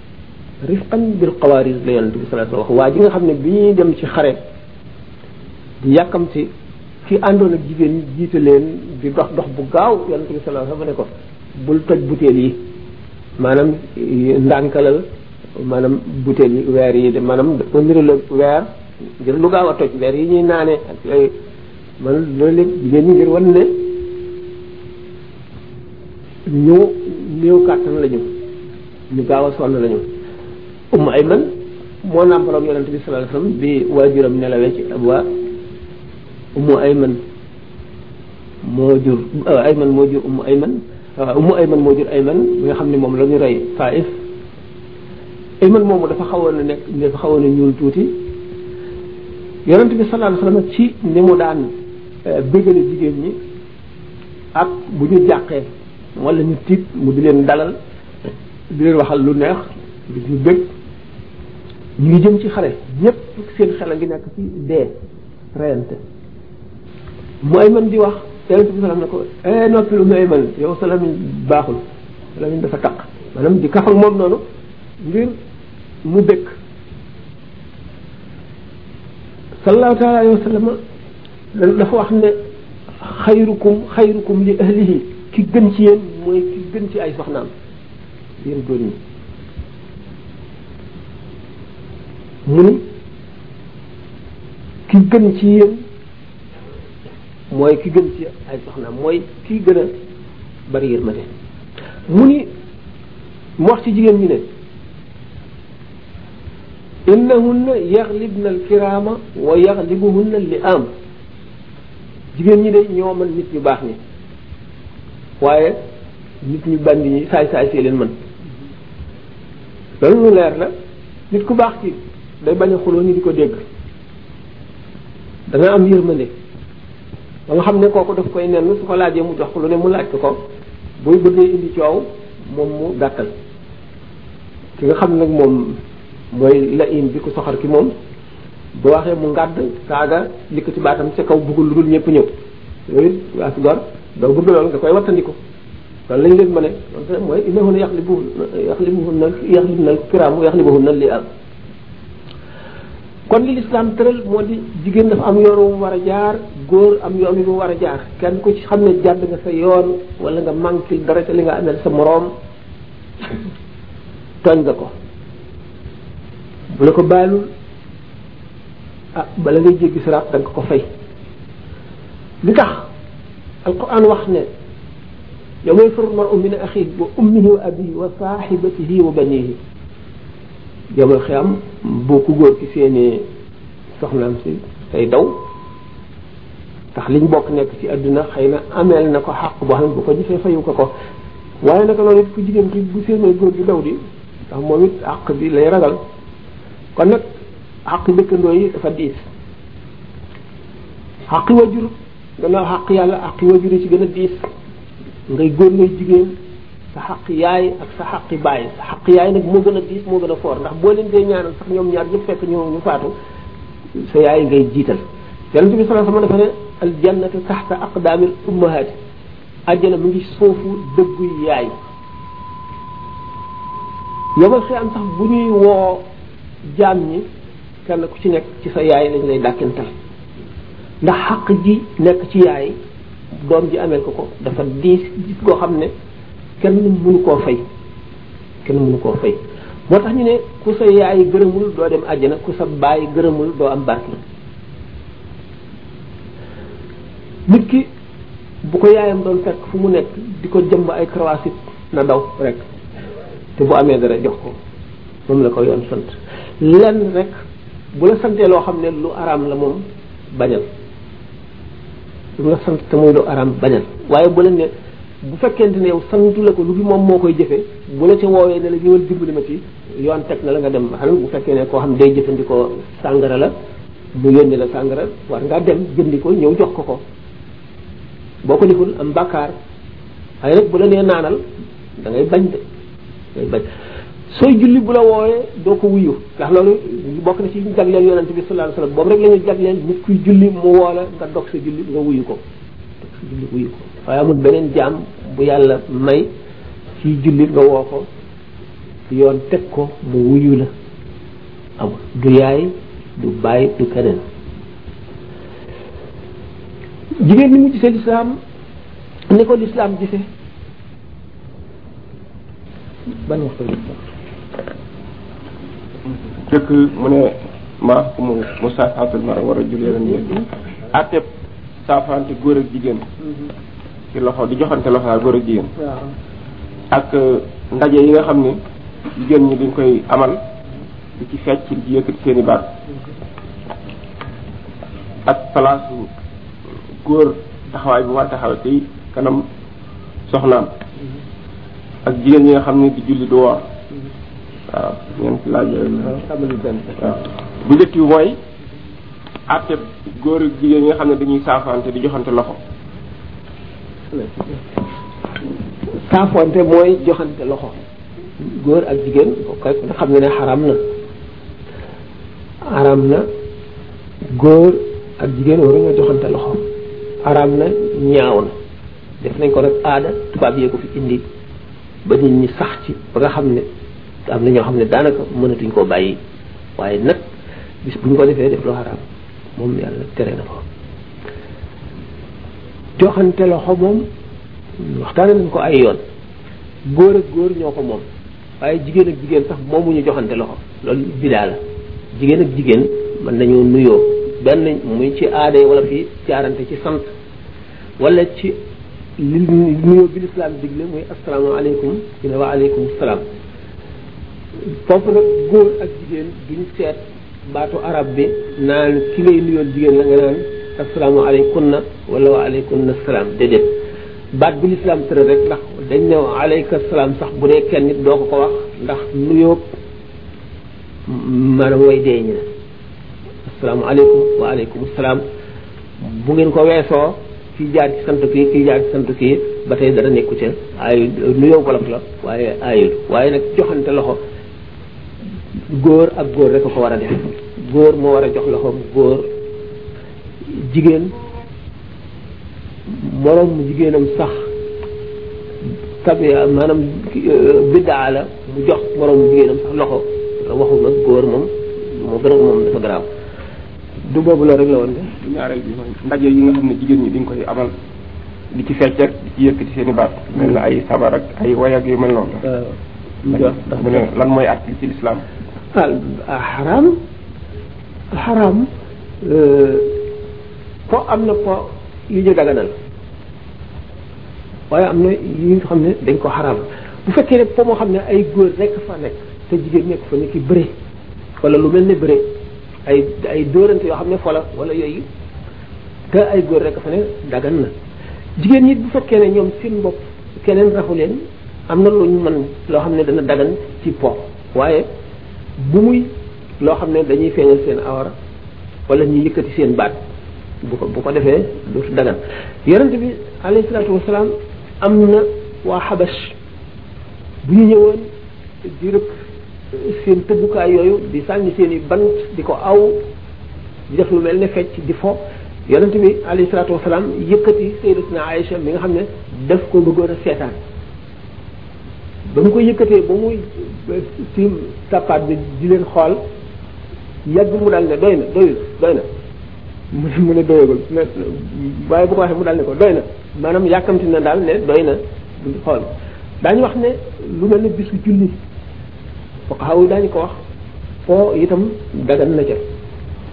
Speaker 1: rifqan bil xawaaris la yonent bi sallallahu alayhi wax waa ji nga xam ne bi ñuy dem ci xare di yàkkamti ki àndoon ak jigéen ñi jiite leen di dox dox bu gaaw yonent bi sallallahu alayhi wasallam ne ko bul toj butéel yi maanaam eh, ndànkalal maanaam butéel yi weer yi de maanaam daf ko nirale weer ngir lu gaaw a toj weer yi ñuy naane ak yooyu man loolu lépp jigéen ñi ngir wan ne ñu néew kàttan lañu ñu gaaw a sonn lañu Ummu Ayman moo nàmpaloon yonent bi sallallahu alayhi wasallam bi waajuram nelawee ci abwa Ummu Ayman moo jur Ayman moo jur Ummu Ayman waaw Ummu Ayman moo jur Ayman bi nga xam ne moom la ñu rey Taif Ayman moomu dafa xawoon a nekk dafa xawoon a ñuul tuuti yonent bi sallallahu alayhi wasallam ci ni mu daan bëggale jigéen ñi ak bu ñu jàqee wala ñu tiit mu di leen dalal di leen waxal lu neex di ñu bëgg ñu ngi jëm ci xare ñépp seen xel a ngi nekk ci dee reyante mooy man di wax yonent bi salaam ne ko eh noppi lu mooy man yow salaam baaxul salaam dafa taq maanaam di kaf ak moom noonu ngir mu dëkk sallallahu taala alayhi wa sallam dafa wax ne xayrukum xayrukum li ahlihi ki gën ci yéen mooy ki gën ci ay soxnaam yéen góor ñi mu ni ki gën ci yéen mooy ki gën ci ay soxnaam mooy ki gën a bari yërmande mu ni mu wax ci jigéen ñi ne innahunna yaxlibna alkiraama wa yaxlibuhunna li am jigéen ñi de ñoo mën nit ñu baax ñi waaye nit ñu bandi ñi saay saay see leen mën loolu lu leer la nit ku baax ci day bañ a xuloo ñu di ko dégg danga am yërmande ba nga xam ne kooku daf koy nenn su ko laajee mu jox ko lu ne mu laaj ko ko buy bëggee indi coow moom mu gàttal ki nga xam nag moom mooy la in bi ko soxar ki moom boo waxee mu ngàdd saaga likk ci baatam ca kaw bëggul lu dul ñëpp ñëw yooyu as gor doo bëgg loolu nga koy wattandiku loolu lañ leen mën a mooy innahunna yaxlibuhunna yaxlibuhunna yaxlibna kiraamu yaxlibuhunna li am kon li lislaam tëral moo di jigéen dafa am yoon wu war a jaar góor am yoon wu war a jaar kenn ku ci xam ne jàdd nga sa yoon wala nga manqué dara ca li nga amel sa moroom tooñ nga ko bu la ko baalul ah bala ngay jéggi siraat da nga ko fay li tax alquran wax ne yow may faru mar um min axihi wa ummihi wa abihi wa saaxibatihi wa banihi yow may xiyam boo ku góor ki seenee soxnaam si day daw ndax liñ bokk nekk ci àdduna xëy na ameel na ko xàq boo xam ne bu ko gisee fayu ko ko waaye naka loolu it ku jigéen ki bu séenee góor gi daw di ndax moom it àq bi lay ragal kon nag xàq dëkkandoo yi dafa diis xàq wajur gannaaw xàq yàlla xàq wajur yi ci gën a diis ngay góor ngay jigéen sa xaq yaay ak sa xaqi baay sa xaq yaay nag moo gën a diis moo gën a foor ndax boo leen dee ñaanal sax ñoom ñaar ñëpp fekk ñoo ñu faatu sa yaay ngay jiital yonent bi sallallahu alayhi wasallam dafa ne al jannatu taxta aqdaamil ummahaati àjjana mu ngi suufu dëggu yaay yomal xiyaam sax bu ñuy woo jaam ñi kenn ku ci nekk ci sa yaay lañ lay dàkkantal ndax xaq ji nekk ci yaay doom ji ameel ko ko dafa diis gis koo xam ne kenn mënu koo fay kenn mënu koo fay moo tax ñu ne ku sa yaay gërëmul doo dem àjjana ku sa baay gërëmul doo am barke nit ki bu ko yaayam doon fekk fu mu nekk di ko jëmb ay croisit na daw rek te bu amee dara jox ko moom la ko yoon sant lenn rek bu la santee loo xam ne lu araam la moom bañal lu la sant te muy lu araam bañal waaye bu la ne bu fekkente ne yow santu la ko lu fi moom moo koy jëfee bu la ca woowee ne la ñëwal dimbali ma ci yoon teg na la nga dem xam bu fekkee ne koo xam day jëfandikoo sàngara la mu yónni la sàngara war ngaa dem jëndi ko ñëw jox ko ko boo ko deful am bàkkaar waaye nag bu la nee naanal da ngay bañ de ngay bañ sooy julli bu la woowee doo ko wuyu ndax loolu bokk na ci ñu jagleel yonent bi sallallahu alayhi wasallam boobu rek la ñu jagleel nit kuy julli mu woo la nga dog sa julli nga wuyu ko dog sa julli wuyu ko waaye amul beneen jaam bu yàlla may ci jullit nga woo ko yoon teg ko mu wuyu la amul du yaay du bàyyi du keneen jigéen ni mu gisee lislaam ni ko lislaam gisee ban waxtu la
Speaker 2: jëkk mu ne ma mu musaafatul mara war a jul yeneen yéen atteb saafante góor ak jigéen ci loxo di joxante loxo daal góor ak jigéen
Speaker 1: waaw
Speaker 2: ak euh, ndaje yi nga xam ne jigéen ñi dañ koy amal di ci fecc di ci yëkkati seen i baat ak place bu góor taxawaay bu war a taxaw ci kanam soxnaam ak jigéen ñi nga xam ne di julli du woor waaw ñeent laaj yooyu la.
Speaker 1: tàmbali benn
Speaker 2: waaw bu njëkk bi mooy àtte góor ak jigéen ñi nga xam ne dañuy saafante di joxante loxo
Speaker 1: saafonte mooy joxante loxo góor ak jigéen kay nga xam ne ne xaram na xaram na góor ak jigéen waru nga joxante loxo xaram na ñaaw na def nañ ko nag aada tubaab yee ko fi indi ba nit ñi sax ci ba nga xam ne am na ñoo xam ne daanaka mënatuñ koo bàyyi waaye nag bis bu ñu ko defee def lu xaraam moom yàlla tere na ko joxante loxo moom waxtaane nañ ko ay yoon góor ak góor ñoo ko moom waaye jigéen ak jigéen sax moomuñu joxante loxo loolu bidaa la jigéen ak jigéen mën nañoo nuyoo benn muy ci aada wala fi jaarante ci sant wala ci li nuyoo bi lislaam digle muy asalaamaaleykum ñu ne wa aleykum salaam foofu nag góor ak jigéen duñ seet baatu arab bi naan ki ngay nuyoon jigéen la nga naan assalaamu aleykunna wala wa aleykunna salaam déedéet baat bi lislaam tëra rek ndax dañ ne aleyka salaam sax bu dee kenn nit doo ko ko wax ndax nuyoo maanaam way dee ñi la assalaamu aleykum wa aleykum salaam bu ngeen ko weesoo kii jaar ci sant kii kii jaar ci sant kii ba tey dara nekku ca ay nuyoo wolof la waaye ayul waaye nag joxante loxo góor ak góor rek ko war a def góor moo war a jox loxo góor jigéen moroom jigéenam sax tabi maanaam euh, biddaa la mu jox moroom jigéenam sax loxo waxuma góor moom moo gën a moom dafa garaaw du boobu loolu rek la woon de
Speaker 2: ñaareel bi mooy ndaje yi nga xam ne jigéen ñi di nga koy amal di ci fecc ak di ci yëkkati seen i baat mel na ay sabar ak ay way ak yu mel noonu
Speaker 1: waaw ñu jox
Speaker 2: ndax mu ne lan mooy at li ci lislaam
Speaker 1: al xaraam xaraam po am na po yu ñu daganal waaye am na yi nga xam ne dañ ko xaraam bu fekkee ne po moo xam ne ay góor rekk fa nekk te jigéen nekk fa ni ki bëre wala lu mel ne bëre ay ay dóorante yoo xam ne fola wala yooyu te ay góor rek fa ne dagan na jigéen ñi bu fekkee ne ñoom seen bopp keneen raxu leen am na lu ñu mën loo xam ne dana dagan ci po waaye bu muy loo xam ne dañuy feeñal seen awara wala ñuy yëkkati seen baat bu ko bu ko defee du dagan yonent bi alayhi salaatu wasalaam am na waa xabash bu ñu ñëwoon di rëkk seen tëggukaay yooyu di sànni seen i bant di ko aw di def lu mel ne fecc di fo yonent bi alayhi salaatu wasalaam yëkkati sayyidatuna Aïcha mi nga xam ne daf ko bëggoon a seetaan ba mu ko yëkkatee ba muy tiim tappaat bi di leen xool yàgg mu daal ne doy na doyul doy na mu ne mu ne doyagul waaye bu ko waxee mu daal ne ko doy na maanaam yàkkamti na daal ne doy na duñ xool daañu wax ne lu mel ne bisu julli fuqahaa daañu ko wax foo itam dagan na ca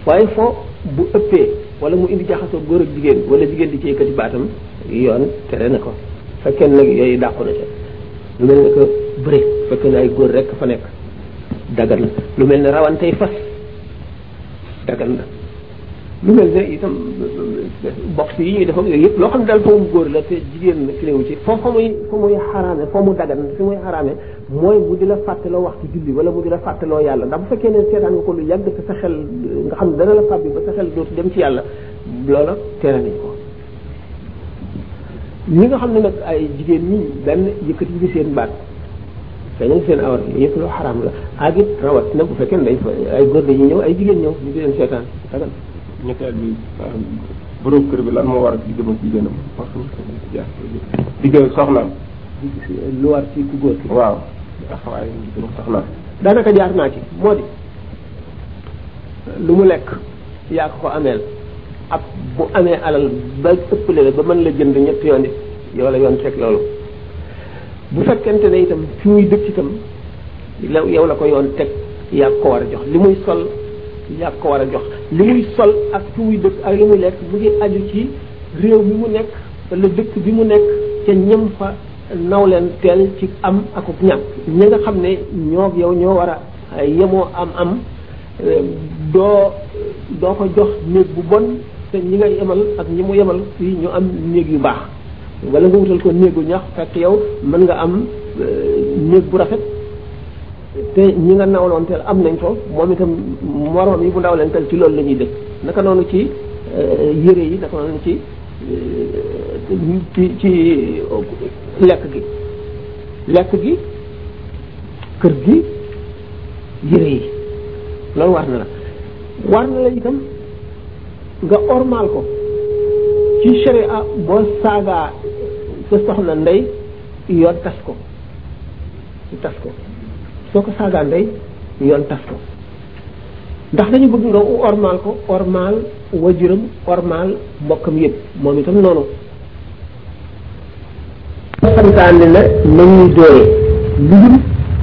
Speaker 1: waaye foo bu ëppee wala mu indi jaxasoo góor ak jigéen wala jigéen di ci yëkkati baatam yoon tere na ko fekkee nag yooyu dàqu na ca lu mel ne que bëre fekkee ne ay góor rek fa nekk dagan na lu mel ne rawantey fas dagan na lu mel ne itam box yi ñuy def ak yooyu yëpp loo xam ne daal foofu góor la te jigéen la kiléwu ci foo fa muy fa muy xaraame fa mu dagan fi muy xaraame mooy mu di la fàttaloo waxtu julli wala mu di la fàttaloo yàlla ndax bu fekkee ne seetaan nga ko lu yàgg te sa xel nga xam ne dana la fàbbi ba sa xel dootu dem ci yàlla loola tere nañ ko ñi nga xam ne nag ay jigéen ñi benn yëkkati bi seen baat feeñal seen awar yooyu yëpp loo xaraam la ak it rawat na bu fekkee ne day fa ay góor dañuy ñëw ay jigéen ñëw ñu di leen seetaan dagan
Speaker 2: ñetteel bi borom kër bi lan moo war a diggam ak jigéenam parce que diggam soxnaam
Speaker 1: lu war ci ku góor ki
Speaker 2: waaw taxawaay diggam soxnaam
Speaker 1: daanaka jaar naa ci moo di lu mu lekk yaa ko ameel ab bu amee alal ba ëppale la ba mën la jënd ñetti yoon it yow la yoon teg loolu bu fekkente ne itam fi muy dëkk itam la yow la ko yoon teg yaa ko war a jox li muy sol yaa ko war a jox li muy sol ak fi muy dëkk ak li muy lekk mu ngi aju ci réew mi mu nekk wala dëkk bi mu nekk ca ñam fa naw leen teel ci am akub ñàkk ñi nga xam ne ñoo yow ñoo war a yemoo am am doo doo ko jox néeg bu bon te ñi nga yemal ak ñi mu yemal fii ñu am néeg yu baax wala nga wutal ko néegu ñax fekk yow mën nga am euh, néeg bu rafet te ñi nga nawloonteel am nañ ko moom itam moroom yi bu ndaw leen tel ci loolu la ñuy dëkk naka noonu ci euh, yére yi naka noonu ci euh, ci ci lekk gi lekk gi kër gi yére yi loolu war na la war na la itam nga ormaal ko ci sharia boo saagaa sa soxna ndey yoon tas ko ci tas ko soo ko saagaa ndey yoon tas ko ndax dañu bëgg nga ormaal ko ormaal wajuram ormaal mbokkam yëpp moom itam noonu santaane na nañuy dóore lu dul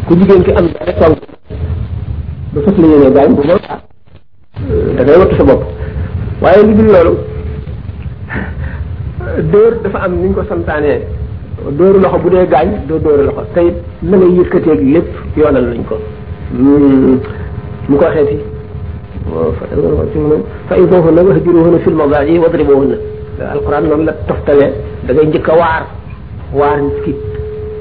Speaker 1: ku jigéen ki am doole song ba fas la yéene gaañ bu ma da ngay wattu sa bopp waaye lu dul loolu dóor dafa am ni ñu ko santaanee dóoru loxo bu dee gaañ doo dóoru loxo te it la ngay yëkkateeg lépp yoonal nañ ko mu ko waxee fi fa iduhunna wahjuruhunna fil madaaji wadribuhunna alquran noonu la toftale da ngay njëkk a waar waar nit ki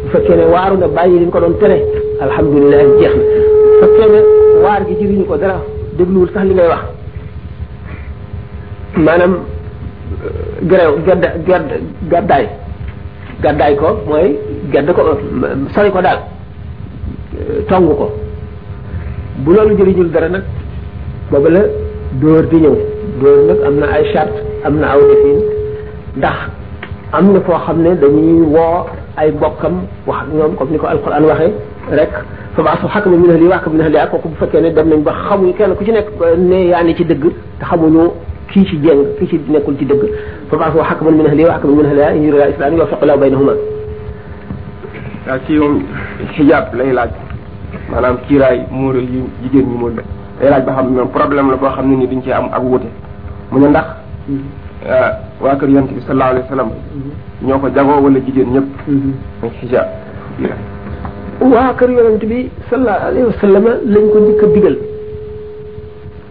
Speaker 1: bu fekkee ne waaru na bàyyi li ñu ko doon tere alhamdulilah jeex na bu fekkee ne waar gi jëriñu ko dara dégluwul sax li ngay wax maanaam gréew gedd gedd gaddaay gaddaay ko mooy gedd ko sori ko daal tong ko bu loolu jëriñul dara nag booba la dóor di ñëw dóor nag am na ay charte am na aw defin ndax am na foo xam ne dañuy woo ay bokkam wax ak ñoom comme ni ko alquran waxee rek fa baasu xakama min ahli wa xakama min ahli ak kooku bu fekkee ne dem nañ ba xamuñu kenn ku ci nekk ne yaa ne ci dëgg te xamuñu kii ci jeng kii ci nekkul ci dëgg fa baax wa xakman min ahlihi wa xakman min ahliha in yurida islam yuwaffiqu lahu baynahuma
Speaker 2: waaw kii moom xijaab lay laaj maanaam kiiraay muur yi jigéen ñi muur lay laaj ba xam ne problème la boo xam ne ni duñ ci am ak wute mu ne ndax waa kër yonent bi sallallahu alayhi wa sallam ñoo ko jagoo wala jigéen ñëpp muy xijaab
Speaker 1: waa kër yonent bi sallallahu alayhi wa sallam lañ ko njëkk a digal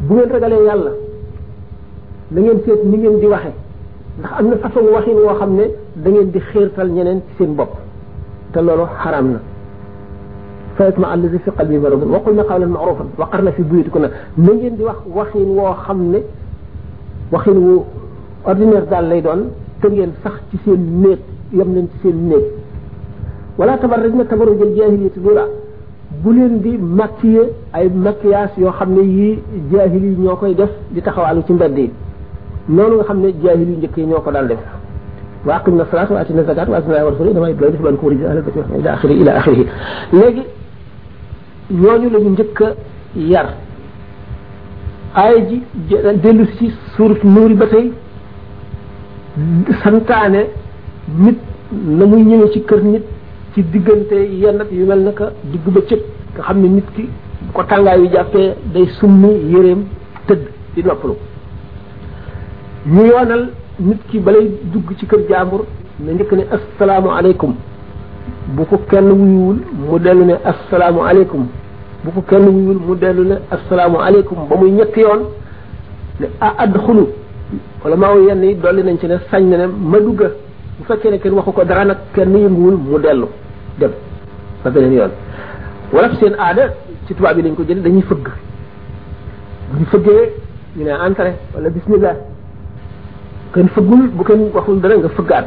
Speaker 1: bu ngeen ragalee yàlla na ngeen seet ni ngeen di waxe ndax am na façon waxin woo xam ne da ngeen di xiirtal ñeneen ci seen bopp te loolu xaraam na fa yatma allazi fi qalbi maradun wa qulna qawlan ma'rufan wa qarna fi buyutikunna na ngeen di wax waxin woo xam ne waxin wu ordinaire daal lay doon te ngeen sax ci seen néeg yem leen ci seen néeg wala tabarrajna tabarrujal jaahiliyyati lula bu leen di maquiller ay maquillage yoo xam ne yii jaahil yi ñoo koy def di taxawaalu ci mbedd yi noonu nga xam ne jaahil yu njëkk yi ñoo ko daan def wa aqim na salaat wa atina zakat wa atina wa rasuli dama doy def ban ko wari ala bati ila axiri ila axiri léegi ñooñu la ñu njëkk a yar aaya ji dellu si suurat nuuri ba tey santaane nit na muy ñëwee ci kër nit ci diggante yenn yu mel naka digg ba cëg nga xam ne nit ki ko tàngaay yu jàppee day summi yéreem tëdd di noppalu ñu yoonal nit ki balay dugg ci kër jàmbur na njëkk ne asalaamaaleykum bu ko kenn wuyuwul mu dellu ne asalaamaaleykum bu ko kenn wuyuwul mu dellu ne asalaamaaleykum ba muy ñetti yoon ne a add xulu wala maaw yenn yi dolli nañ ci ne sañ na ne ma dugga bu fekkee ne kenn waxu ko dara nag kenn yënguwul mu dellu dem ba beneen yoon wala seen aada ci tubaab yi lañ ko jëlee dañuy fëgg bu ñu fëggee ñu ne entrée wala bismillah kenn fëggul bu kenn waxul dara nga fëggaat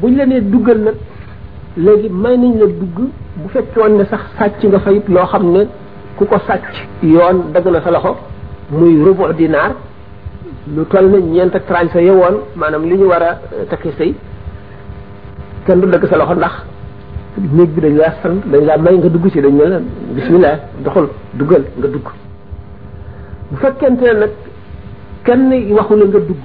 Speaker 1: buñ la nee duggal nag léegi may nañ la dugg bu fekkoon ne sax sàcc nga fa it loo xam ne ku ko sàcc yoon dagg na sa loxo muy rubu dinaar lu toll ne ñeent ak trente sa yowoon maanaam li ñu war a euh, takki sëy kenn du dagg sa loxo ndax néeg bi dañ laa sant dañ laa may nga dugg si dañ ne la bismillah doxul duggal nga dugg bu fekkente ne nag kenn waxu la nga dugg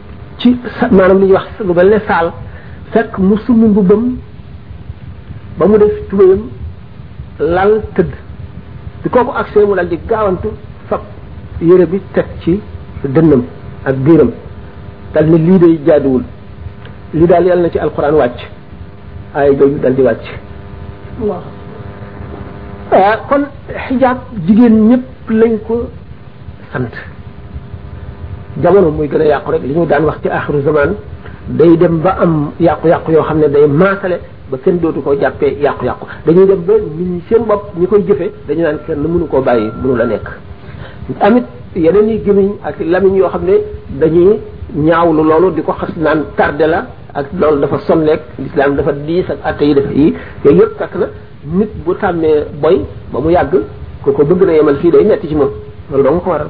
Speaker 1: ci maanaam li ñuy wax lu mel ne saal fekk mu summi mbubbam ba mu def tubéyam lal tëdd di kooku accès mu dal di gaawantu fab yére bi teg ci dënnam ak biiram dal ne lii day jaaduwul lii daal yàlla na ci alquran wàcc aaya jooju dal di wàcc waaw ah, kon xijaab jigéen ñëpp lañ ko sant jamono muy gën a yàqu rek li ñu daan wax ci axiru zaman day dem ba am yàqu-yàqu yoo xam ne day maasale ba kenn dootu ko jàppee yàqu-yàqu dañuy dem ba nit ñi seen bopp ñi koy jëfe dañu naan kenn mënu koo bàyyi mënu la nekk amit yeneen yi gémmiñ ak lamiñ yoo xam ne dañuy ñaawlu loolu di ko xas naan tardé la ak loolu dafa sonneeg l'islam dafa diis ak atte yi dafa yi yooyu yëpp takk na nit bu tàmmee boy ba mu yàgg ko ko bëgg na yemal fii day metti ci moom loolu doo nga ko waral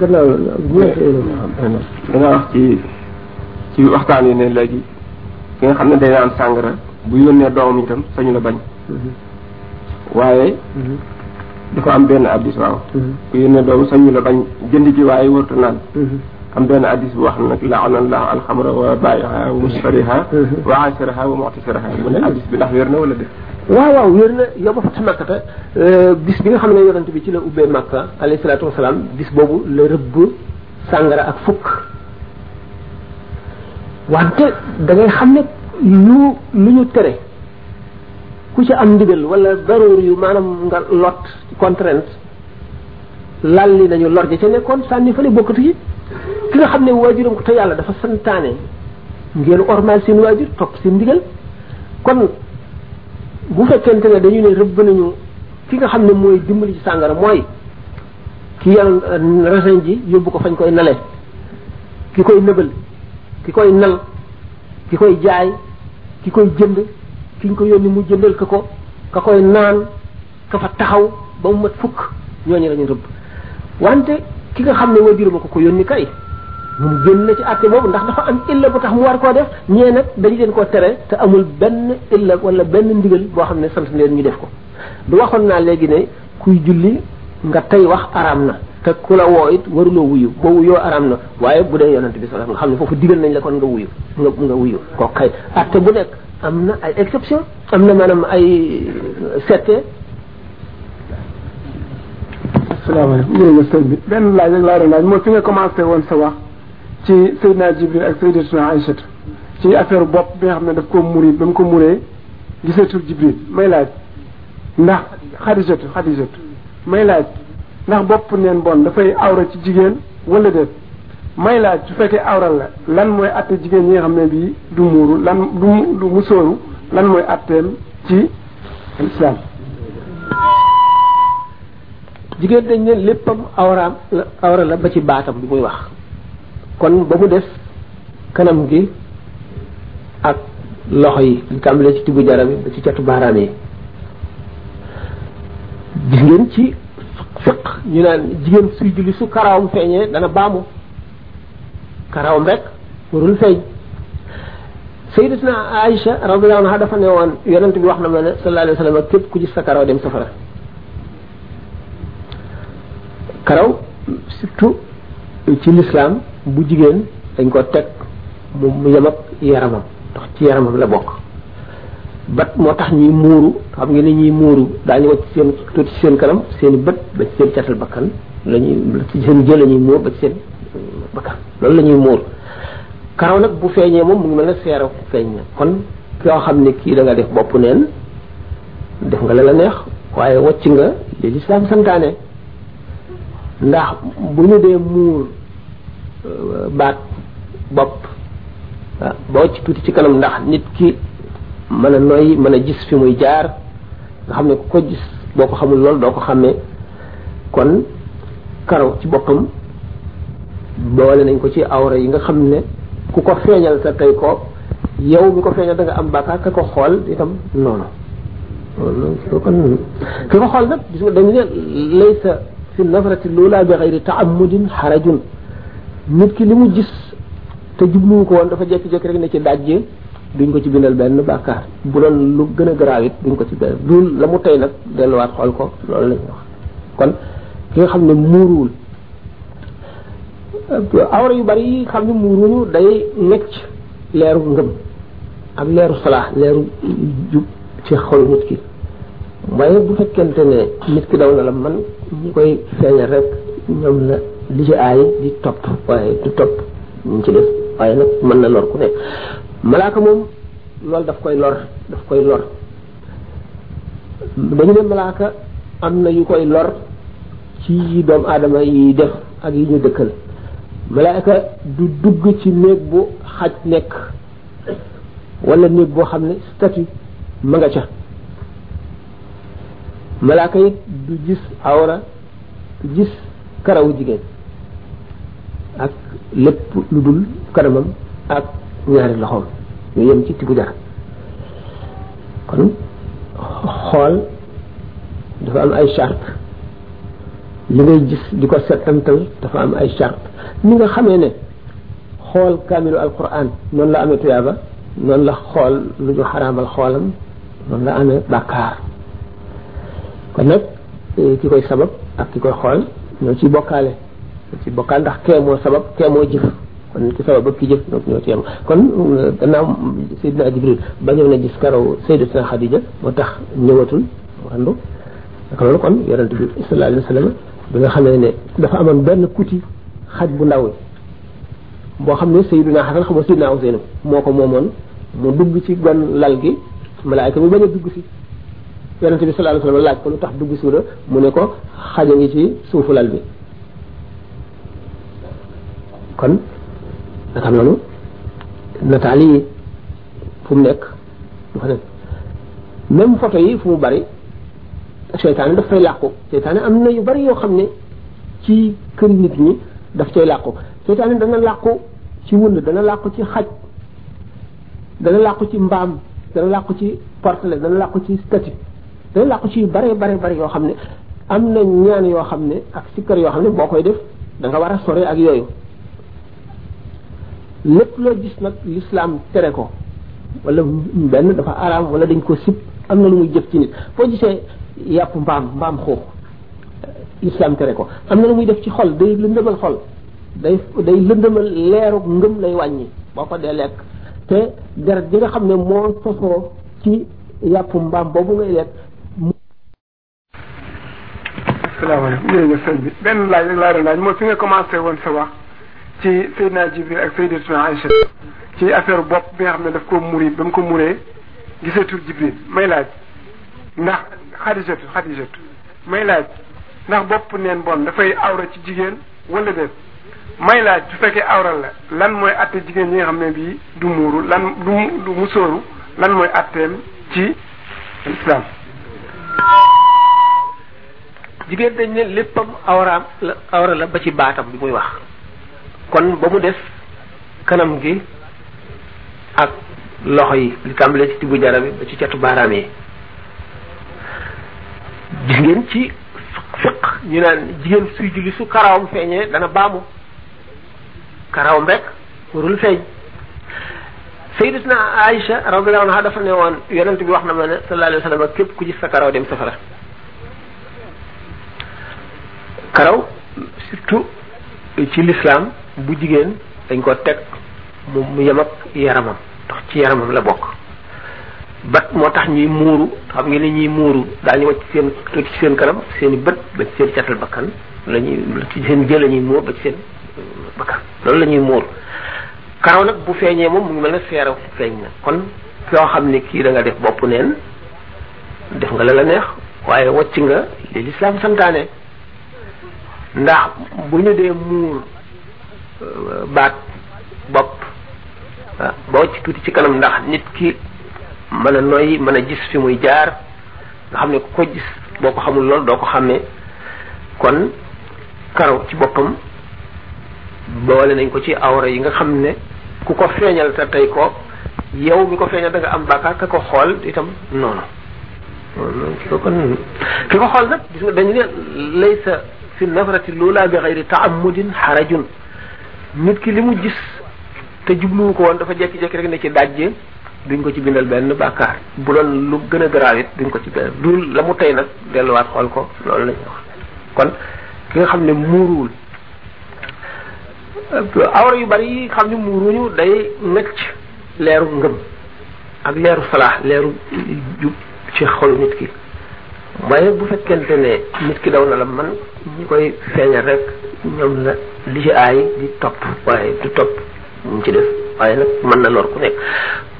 Speaker 1: gannaaw
Speaker 2: da nga wax ci ci waxtaan yi ne léegi ki nga xam ne day naan sàngara bu yónnee doomam itam sañu la bañ waaye dafa am benn addis waaw ku yéene doom sañu la bañ jënd ci waaye warta naan am benn addis bu wax nag laana allah alxamra wa baayiha wa mustariha wa asiraha wa muxtasiraha mu ne addis bi ndax wér na wala def
Speaker 1: waaw waaw wér na yow ba fatu makkata euh, bis bi nga xam ne yonent bi ci la ubbee makka alayhi salaatu wasalaam bis boobu la rëbb sàngara ak fukk wante da xam ne lu lu ñu tere ku ci am ndigal wala daruur yu maanaam nga lot ci contrainte lal li nañu lor ja ca nekkoon sànni fële bokkatu yi ki nga xam ne waajuram ko te yàlla dafa santaane ngeen ormal seen waajur topp seen ndigal kon bu fekkente ne dañu ne rëbb nañu ki nga xam ne mooy dimbali ci sàngara mooy ki yal euh, resin ji yóbbu ko fañ koy nale ki koy nëbal ki koy nal ki koy jaay ki koy jënd ki ñu ko yónni mu jëndal ko ko ka koy naan ka fa taxaw ba mu mat fukk ñooñu lañu rëbb wante ki nga xam ne wajur ma ko ko yónni kay moom génn na ci àtte boobu ndax dafa am illa bu tax mu war koo def ñee nag dañu leen koo tere te amul benn illa wala benn ndigal boo xam ne sant leen ñu def ko du waxoon naa léegi ne kuy julli nga tey wax araam na te ku la woo it waruloo wuyu boo wuyoo araam na waaye bu dee yonent bi sallallahu alayhi wasallam nga xam ne foofu digal nañ la kon nga wuyu nga nga wuyu kooku kay atte bu nekk am na ay exception am na maanaam ay sette
Speaker 3: asalaamaaleykum jërëjëf sëñ bi benn laaj rek laa doon laaj mooy fi nga commencé woon sa wax ci Seydina Jibril ak Seydatuna Aïchatu ci affaire bopp bi nga xam ne daf ko muri ba mu ko muree gisatul Jibril may laaj ndax xadisatu xadisatu may laaj ndax bopp neen bon dafay awra ci jigéen wala déet may laaj su fekkee awral la lan mooy atte jigéen ñi nga xam ne bii du muuru lan du du musóoru lan mooy atteem ci lislaam
Speaker 1: jigéen dañ ne léppam awraam la awra la ba ci baatam bi muy wax kon ba mu des kanam gi ak loxo yi li tàmbalee ci tigu jaram yi ba ci catu baaraam yi gis ngeen ci fiq ñu naan jigéen suy julli su karaawam feeñee dana baamu karawam rek warul feeñ sayyidatuna Aïcha radiyallahu anha dafa ne woon yonent bi wax na ma ne sallallahu alayhi wa sallam képp ku gis sa karaw dem safara karaw surtout ci lislaam bu jigéen dañ ko teg mu yem ak yaramam ndax ci yaramam la bokk bat moo tax ñuy muuru xam nga ne ñuy muuru daañu wacc seen tuuti seen kanam seen bët ba ci seen catal bakkan la ñuy ci seen jël la ñuy muur ba ci seen bakkan loolu la ñuy muur karaw nag bu feeñee moom mu ngi mel ne seero feeñ na kon yoo xam ne kii da nga def bopp neen def nga la la neex waaye wacc nga li lislaam santaane ndax bu ñu dee muur baat bopp boo ci tuuti ci kanam ndax nit ki mën a noyyi mën a gis fi muy jaar nga xam ne ku ko gis boo ko xamul lool doo ko xàmmee kon karaw ci boppam boole nañ ko ci awra yi nga xam ne ku ko feeñal sa tey ko yow mi ko feeñal da nga am bàkkaar ka ko xool itam noonu ki ko xool nag gis nga dañu ne laysa fi nafarati loola bi xayri taamudin xarajun nit ki li mu gis te jubluwu ko woon dafa jékki-jékki rek ne ci dajje duñ ko ci bindal benn bàkkaar bu doon lu gën a garaaw it duñ ko ci bindal du la mu tey nag delluwaat xool ko loolu la wax kon ki nga xam ne muuruwul awra yu bari yi xam ne muuruñu day necc leeru ngëm ak leeru salaa leeru jub ci xol nit ki waaye bu fekkente ne nit ki daw na la man ñi koy feeñal rek ñoom la li ci aay di topp waaye du topp ñu ci def waaye nag mën na lor ku nekk malaaka moom loolu daf koy lor daf koy lor dañu ne malaaka am na yu koy lor ci yi doomu aadama yi def ak yi ñu dëkkal malaaka du dugg ci néeg bu xaj nekk wala néeg boo xam ne statut ma nga ca malaaka it du gis awra gis karawu jigéen ak lépp lu dul kanamam ak ñaari loxoom ñu yem ci tibu jara kon xool dafa am ay charte li ngay gis di ko settantal dafa am ay charte ni nga xamee ne xool kaamilu alquran noonu la amee tuyaaba noonu la xool lu ñu xaraamal xoolam noonu la amee bàkkaar kon nag ki koy sabab ak ki koy xool ñoo ci bokkaale ñoo ci bokkaale ndax kee moo sabab kee moo jëf kon ki sabab ak ki jëf donc ñoo ci yem kon euh, gannaaw Seydina Jibril ba ñëw na gis karaw Seydatuna Xadija moo tax ñëwatul wandu naka loolu kon yonent bi sallallahu alayhi wa sallam bi nga xamee ne dafa amoon benn kuti xaj bu ndaw boo xam ne Seydina Xasan xam nga Seydina Useynu moo ko moomoon mu dugg ci gon lal gi malaayka bi bañ a dugg si yonent bi sallallahu alayhi wasallam laaj ko lu tax dugg suula mu ne ko xaja ngi ci suufu lal bi kon naka noonu nataal yi fu mu nekk du fa nekk même photo yi fu mu bari seytaane daf fay làqu seytaane am na yu bari yoo xam ne ci kër nit ñi daf cay làqu seytaane dana làqu ci wënd dana làqu ci xaj dana làqu ci mbaam dana làqu ci portele dana làqu ci statut dana làqu ci yu bare bare bare yoo xam ne am na ñaan yoo xam ne ak sikkar yoo xam ne boo koy def da nga war a sore ak yooyu lépp loo gis nag l'islam tere ko wala benn dafa araam wala dañ ko sib am na lu muy jëf ci nit foo gisee yàpp mbaam mbaam xuux l'islam tere ko am na lu muy def ci xol day lëndëmal xol day day lëndëmal leeru ngëm lay wàññi boo ko dee lekk te deret ji nga xam ne moo sosoo ci yàpp mbaam boobu ngay lekk
Speaker 3: asalaamaaleykum jërëjëf sëñ bi benn laaj rek laa doon laaj mooy fi nga commencé woon sa wax ci Seydina Jibril ak Seydatuna Aïcha ci affaire bopp bi nga xam ne daf ko muri ba mu ko muree gisatul Jibril may laaj ndax Xadijatu Xadijatu may laaj ndax bopp neen bon dafay awra ci jigéen wala déet may laaj su fekkee awral la lan mooy atte jigéen ñi nga xam ne bii du muuru lan du du musóoru lan mooy atteem ci islam
Speaker 1: jigéen dañ ne léppam awraam la awra la ba ci baatam bi muy wax kon ba mu def kanam gi ak loxo yi li tàmbalee ci tibu jara bi ba ci catu baaraam yi gis ngeen ci fiq ñu naan jigéen suy julli su karawam feeñee dana baamu karawam rek warul feeñ sayyidatuna Aïcha radiyallahu anha dafa ne woon yonent bi wax na ma ne sallallahu alayhi wa sallam képp ku gis sa karaw dem safara karaw surtout ci l'islam bu jigéen dañ ko teg mu yem ak yaramam tax ci yaramam la bokk ba moo tax ñuy muuru xam ngeen ne ñuy muuru daañu wacc seen tuuti ci seen kanam seen i bët ba ci seen catal bakkan la ñuy ci seen jël la ñuy muur ba ci seen bakkan loolu la ñuy muur karaw nag bu feeñee moom mu ngi mel ne seeraw feeñ na kon koo xam ne kii da nga def bopp neen def nga la la neex waaye wacc nga li lislaam santaane ndax bu ñu dee muur baat bopp boo ci tuuti ci kanam ndax nit ki mën a noyyi mën a gis fi muy jaar nga xam ne ku ko gis boo ko xamul lool doo ko xàmmee kon karaw ci boppam boole nañ ko ci awra yi nga xam ne ku ko feeñal te tey ko yow mi ko feeñal da nga am bàkkaar ka ko xool itam noonu ki ko kon ki ko xool nag gis nga dañu ne lay sa fi nazrati loola bi xayri taamudin xarajun nit ki li mu gis te jubluwu ko woon dafa jekki-jekki rek ne ci dajje duñ ko ci bindal benn bàkkaar bu doon lu gën a garaaw it duñ ko ci bindal du la mu tey nag delluwaat xool ko loolu la ñuy wax kon ki nga xam ne muuruwul awra yu bari yi xam ne muuruñu day ngëcc leeru ngëm ak leeru salaax leeru jub ci xol nit ki waaye bu fekkente ne nit ki daw na la man ñi koy feeñal rek ñoom la li ci aay di topp waaye du topp mu ci def waaye nag mën na lor ku nekk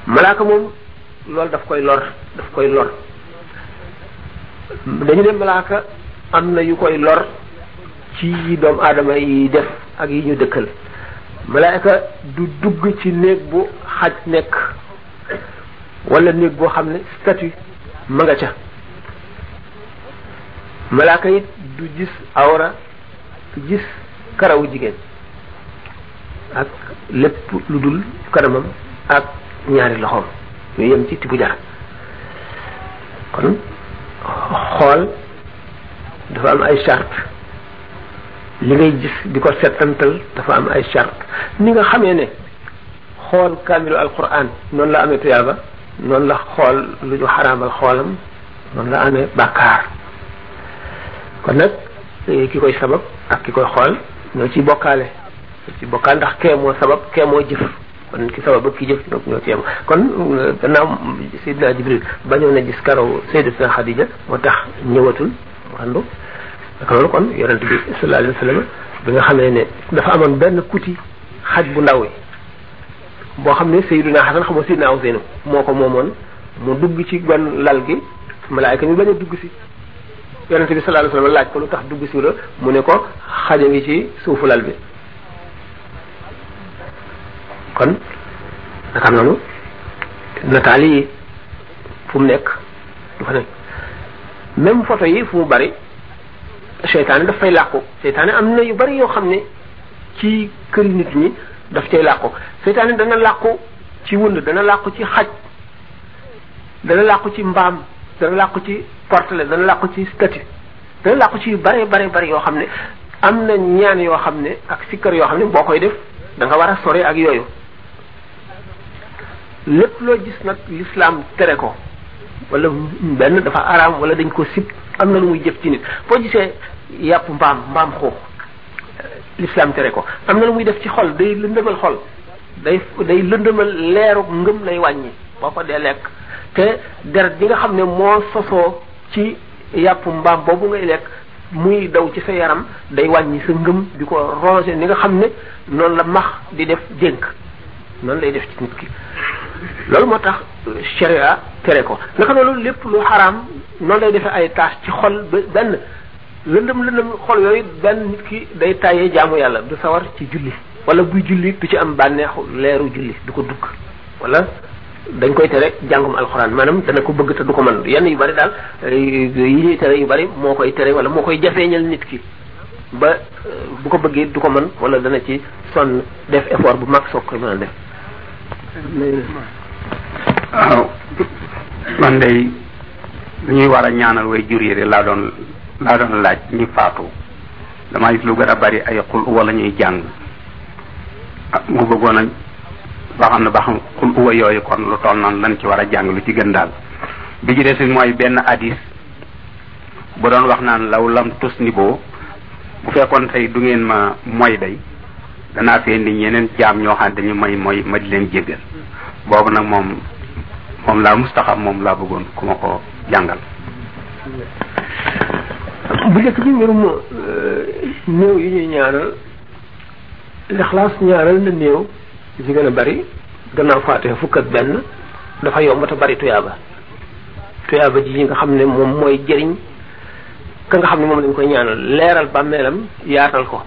Speaker 1: malaaka moom loolu daf koy lor daf koy lor dañu ne malaaka am na yu koy lor ci yi doomu aadama yi def ak yi ñu dëkkal malaaka du dugg ci néeg bu xaj nekk wala néeg boo xam ne statut ma nga ca malaaka it du gis awra du gis karawu jigéen ak lépp lu dul kanamam ak ñaari loxoom ñu yem ci tibu jar kon xool dafa am ay charte li ngay gis di ko settantal dafa am ay charte ni nga xamee ne xool kaamilu alquran noonu la amee tuyaaba noonu la xool lu ñu xaraamal xoolam noonu la amee bàkkaar kon nag eh, ki koy sabab ak ki koy xool ñoo ci bokkaale ñoo ci bokkaale ndax kee moo sabab kee moo jëf kon ki sabab ak ki jëf ñoo ñoo ci yem kon eh, gannaaw Seydina Jibril bañoon na gis karaw Seydatuna Xadija moo tax ñëwatul wandu loolu kon yonent bi sallallahu alayhi wa sallam bi nga xamee ne dafa amoon benn kuti xaj bu ndaw boo xam ne Seydina Xasan xam nga Seydina Useynu moo ko moomoon mu dugg ci gon lal gi malaayka mi bañ a dugg si yonent bi sallallahu alayhi wasallam laaj ko lu tax dugg si la mu ne ko xaja ngi ci suufu lal bi kon naka noonu nataal yi fu mu nekk du fa nekk même photo yi fu mu bari seytaane daf fay làqu seytaane am na yu bari yoo xam ne ci kër nit ñi daf cay làqu seytaane dana làqu ci wund dana làqu ci xaj dana làqu ci mbaam dana làqu ci portele dana làqu ci statut dana làqu ci yu bare bare bare yoo xam ne am na ñaan yoo xam ne ak sikkar yoo xam ne boo koy def da nga war a sore ak yooyu lépp loo gis nag l'islam tere ko wala benn dafa araam wala dañ ko sib am na lu muy jëf ci nit boo gisee yàpp mbaam mbaam xuux l'islam tere ko am na lu muy def ci xol day lëndëmal xol day day lëndëmal leeru ngëm lay wàññi boo ko dee lekk te deret bi nga xam ne moo sosoo ci yàpp mbaam boobu ngay lekk muy daw ci sa yaram day wàññi sa ngëm di ko ronger ni nga xam ne noonu la max di def dénk noonu lay def ci nit ki loolu moo tax sharia tere ko naka noonu lépp lu xaraam noonu lay defee ay taas ci xol ba benn lëndëm lëndëm xol yooyu daan nit ki day tàyyee jaamu yàlla du sawar ci julli wala buy julli du ci am bànneexu leeru julli du ko dugg wala dañ koy tere jàngum alxuraan maanaam dana ko bëgg te du ko mën yenn yu bari daal yi ñuy tere yu bari moo koy tere wala moo koy jafeeñal nit ki ba bu ko bëggee du ko mën wala dana ci sonn def effort bu mag soog koy mën a def
Speaker 4: waaw man day lu ñuy war a ñaanal way jur yi de laa doon laa doon laaj ñu faatu damaa gis lu gën a bari ay xul uwa la ñuy jàng ah mu bëggoon a ba xam ne ba xam xul uwa yooyu kon lu toll noonu lan ci war a jàng lu ci gën daal bi ci des mooy benn hadis bu doon wax naan law lam tus ni boo bu fekkoon tey du ngeen ma moy day danaa fi indi ñeneen jaam ñoo xam ne dañu may mooy ma di leen jéggal boobu nag moom moom laa mustaxam moom laa bëggoon ku ma ko jàngal
Speaker 1: bu njëkk bi mbirum néew yi ñuy ñaanal lixlaas ñaanal na néew ci gën a bari gannaaw faatiha fukk ak benn dafa yomb te bari tuyaaba tuyaaba ji nga xam ne moom mooy jëriñ ka nga xam ne moom lañ koy ñaanal leeral bàmmeelam yaatal ko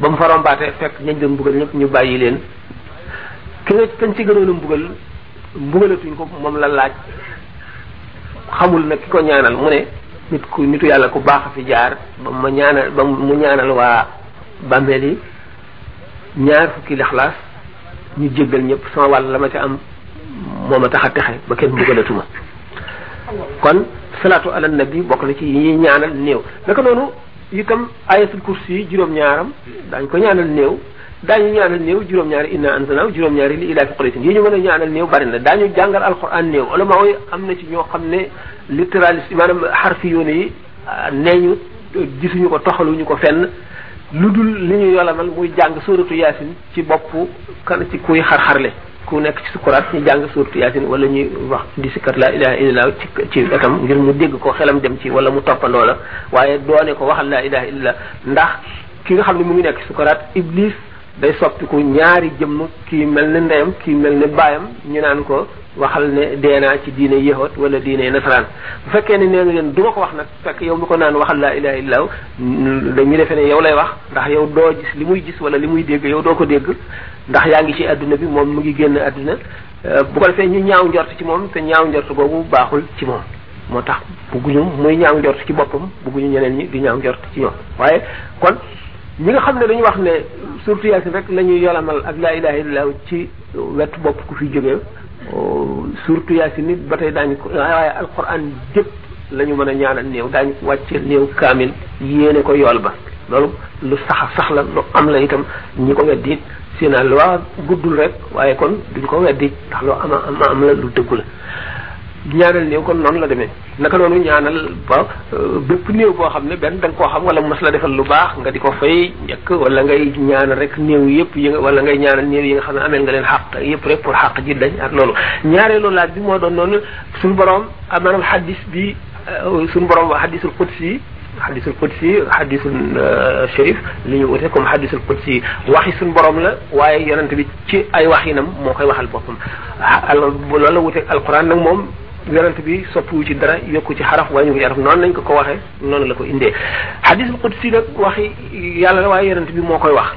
Speaker 1: ba mu fa rombaatee fekk ñañ doon mbugal ñëpp ñu bàyyi leen ki nga kañ ci gënoon a mbugal mbugalatuñ ko moom la laaj xamul nag ki ko ñaanal mu ne nit ku nitu yàlla ku baax a fi jaar ba ma ñaanal ba mu ñaanal waa bàmmeel yi ñaar fukki lixlaas ñu jéggal ñëpp sama wàll la ma ca am moo ma tax a texe ba kenn mbugalatuma kon salaatu ala nabi bokk na ci yi ñaanal néew naka noonu itam ayatul kursi yi juróom-ñaaram daañu ko ñaanal néew daañu ñaanal néew juróom-ñaari inna anzalnaahu juróom-ñaari li ilaafi quraysin yi ñu mën a ñaanal néew bari na daañu jàngal alquran néew ulama yi am na ci ñoo xam ne littéraliste maanaam xarfi yoon yi ah, nee ñu gisuñu ko toxaluñu ko fenn lu dul li ñu yolamal muy jàng sóoratu yaasin ci bopp kan ci kuy xar-xarle ku nekk ci sukuraat ñu jàng suurtu yaasin wala ñuy wax di sikkar laa ilaha illallah ci ci wetam ngir mu dégg ko xelam dem ci wala mu toppandoo la waaye doone ko waxal laa ilaha illallah ndax ki nga xam ne mu ngi nekk ci sukuraat iblis day soppiku ñaari jëmm kii mel ne ndeyam kii mel ne baayam ñu naan ko waxal ne deenaa ci diine yéexoot wala diine nasaraan bu fekkee ne nee na leen du ma ko wax nag fekk yow mi ko naan waxal laa ilaha illa dañuy defe ne yow lay wax ndax yow doo gis li muy gis wala li muy dégg yow doo ko dégg ndax yaa ngi ci àdduna bi moom mu ngi génn àdduna euh, bu ko defee ñu ñaaw njort ci moom te ñaaw njort boobu baaxul ci moom moo tax bugguñu muy ñaaw njort ci boppam bugguñu ñeneen ñi di ñaaw njort ci ñoom waaye kon ñi nga xam ne dañu wax ne surtout yaasin rek la ñuy yolamal ak laa ilaha illallah ci wet bopp ku fi jógee surtout yaasin nit ba tey daañu ko waaye alquran jëpp la ñu mën a ñaanal néew daañu ko wàcce néew kaamil yéene ko yool ba loolu lu saxa sax la lu am la itam ñi ko weddi seen àll waa guddul rek waaye kon duñ ko weddi ndax loo ama ama am la lu dëggu la ñaanal néew kon noonu la demee naka noonu ñaanal ba euh, bépp néew boo xam ne benn da nga koo xam wala mas la defal lu baax nga di ko fay njëkk wala ngay ñaanal rek néew yëpp yi nga wala ngay ñaanal néew yi nga xam ne ameel nga leen xaq yëpp rek pour xaq ji dañ ak loolu ñaareelu laaj bi moo doon noonu suñu borom ah, maanaam xaddis bi euh, suñu borom waa xaddisul qudsi xadisul qudsi xadisul euh, sharif li ñu wute comme xadisul qudsi waxi suñ borom la waaye yonent bi ci ay waxinam moo koy waxal boppam ah, loolu la wuteeg alquran nag moom yonent bi soppiwu ci dara yokku ci xaraf wala ñu ko ci xaraf noonu lañ ko ko waxee noonu la ko indee xadis bu qudsi nag waxi yàlla la waaye yonent bi moo koy wax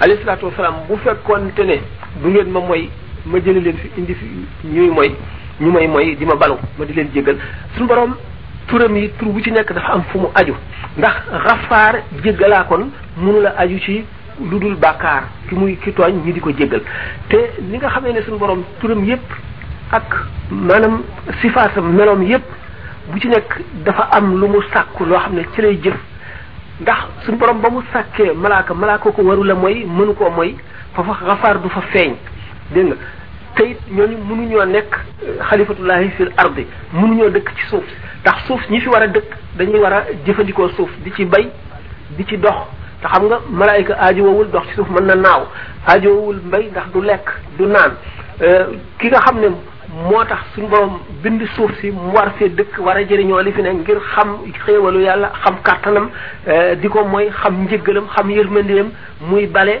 Speaker 1: alayhi salaatu wasalaam bu fekkoonte ne du ngeen ma mooy ma jëli leen fi indi fi ñuy mooy ñu may mooy di ma balu ma di leen jéggal suñu borom turam yi tur bu ci nekk dafa am fu mu aju ndax xafaar jéggalaa kon mënula aju ci lu dul bàkkaar ki muy ki tooñ ñi di ko jéggal te li nga xamee ne suñu borom turam yépp ak maanaam sifaatam meloom yépp bu ci nekk dafa am lu mu sàkku loo xam ne ci lay jëf ndax suñu borom ba mu sàkkee malaaka malaaka ko waru la mooy mënu koo mooy foofa xafaar du fa feeñ dégg nga te it ñooñu mënuñoo nekk euh, xalifatullahi fil ardi mënuñoo dëkk ci suuf ndax suuf ñi fi war a dëkk dañuy war a jëfandikoo suuf di ci bay di ci dox te xam nga malaayika aajowul dox ci suuf mën na naaw aajowul mbay ndax du lekk du naan euh, ki nga xam ne moo tax suñu borom bind suuf si mu war fee dëkk war a jëriñoo li fi ne ngir xam xéewalu yàlla xam kàttanam euh, di ko mooy xam njëggalam xam yërmandeem muy bale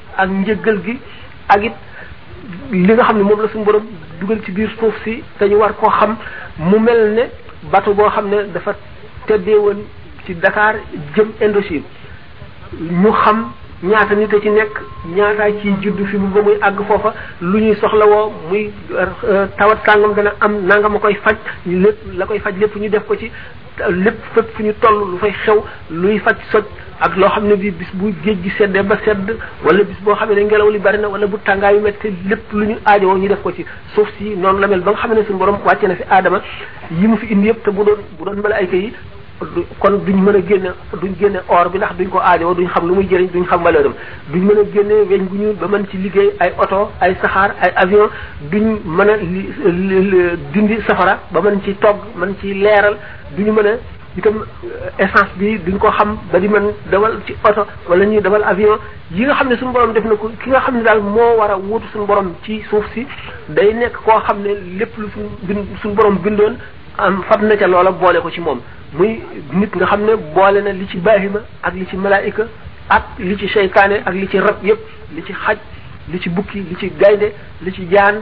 Speaker 1: ak njëggal gi ak it li nga xam ne moom la suñu borom dugal ci biir suuf si te ñu war koo xam mu mel ne bato boo xam ne dafa teddee woon ci Dakar jëm Indochine ñu xam ñaata nit a ci nekk ñaata ci juddu fi mu ba muy àgg foofa lu ñuy soxla woo muy euh, tawat sàngam dana am nanga ma koy faj lépp la koy faj lépp ñu def ko ci lépp fépp fu ñu toll lu fay xew luy faj soj ak loo xam ne bii bis bu géej gi seddee ba sedd wala bis boo xam ne ngelaw li bari na wala bu tàngaay yu métti lépp lu ñu aajowoo ñu def ko ci suuf si noonu la mel ba nga xam ne suñu borom wàcce na fi aadama yi mu fi indi yëpp te bu doon bu doon malaayka yi kon duñ mën a génne duñ génne or bi ndax duñ ko aajowoo duñ xam lu muy jëriñ duñ xam valeur am duñ mën a génne weñ gu ñuul ba mën ci liggéey ay oto ay saxaar ay avion duñ mën a dindi safara ba mën ci togg mën ci leeral du ñu mën a itam essence bi duñ ko xam ba di mën dawal ci oto wala ñuy dawal avion yi nga xam ne suñu borom def na ko ki nga xam ne daal moo war a wuutu suñu borom ci suuf si day nekk koo xam ne lépp lu suñu bind suñu borom bindoon am fab na ca loola boole ko ci moom muy nit nga xam ne boole na li ci baahima ak li ci malaayika ak li ci seytaane ak li ci rab yépp li ci xaj li ci bukki li ci gaynde li ci jaan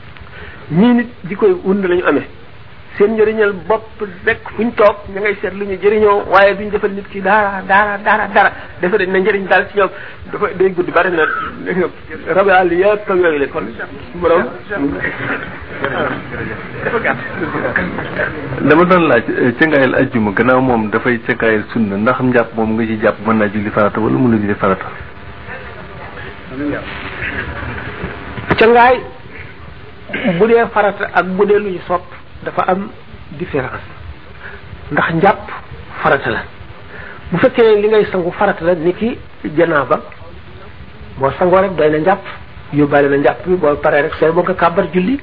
Speaker 1: ñii nit di koy wund lañu amee seen njëriñal bopp rek fu ñu toog ñu ngay seet lu ñu jëriñoo waaye duñ defal nit ki dara dara dara dara defe dañ na njëriñ daal ci ñoom dafa day gudd bari na rabi àll yëpp ak yooyu la kon borom
Speaker 5: dama doon laaj eh, cëngaayal ajjuma gannaaw moom dafay cëngaayal sunna ndax njàpp moom nga ci jàpp mën naa julli farata wala mënu julli farata
Speaker 1: cangaay bu dee farata ak bu dee lu ñu sopp dafa am différence ndax njàpp farata la bu fekkee ne li ngay sangu farata la ni ki janaaba boo sangoo rek doy na njàpp yóbbaale na njàpp bi boo paree rek sooy boo nga kàbbar julli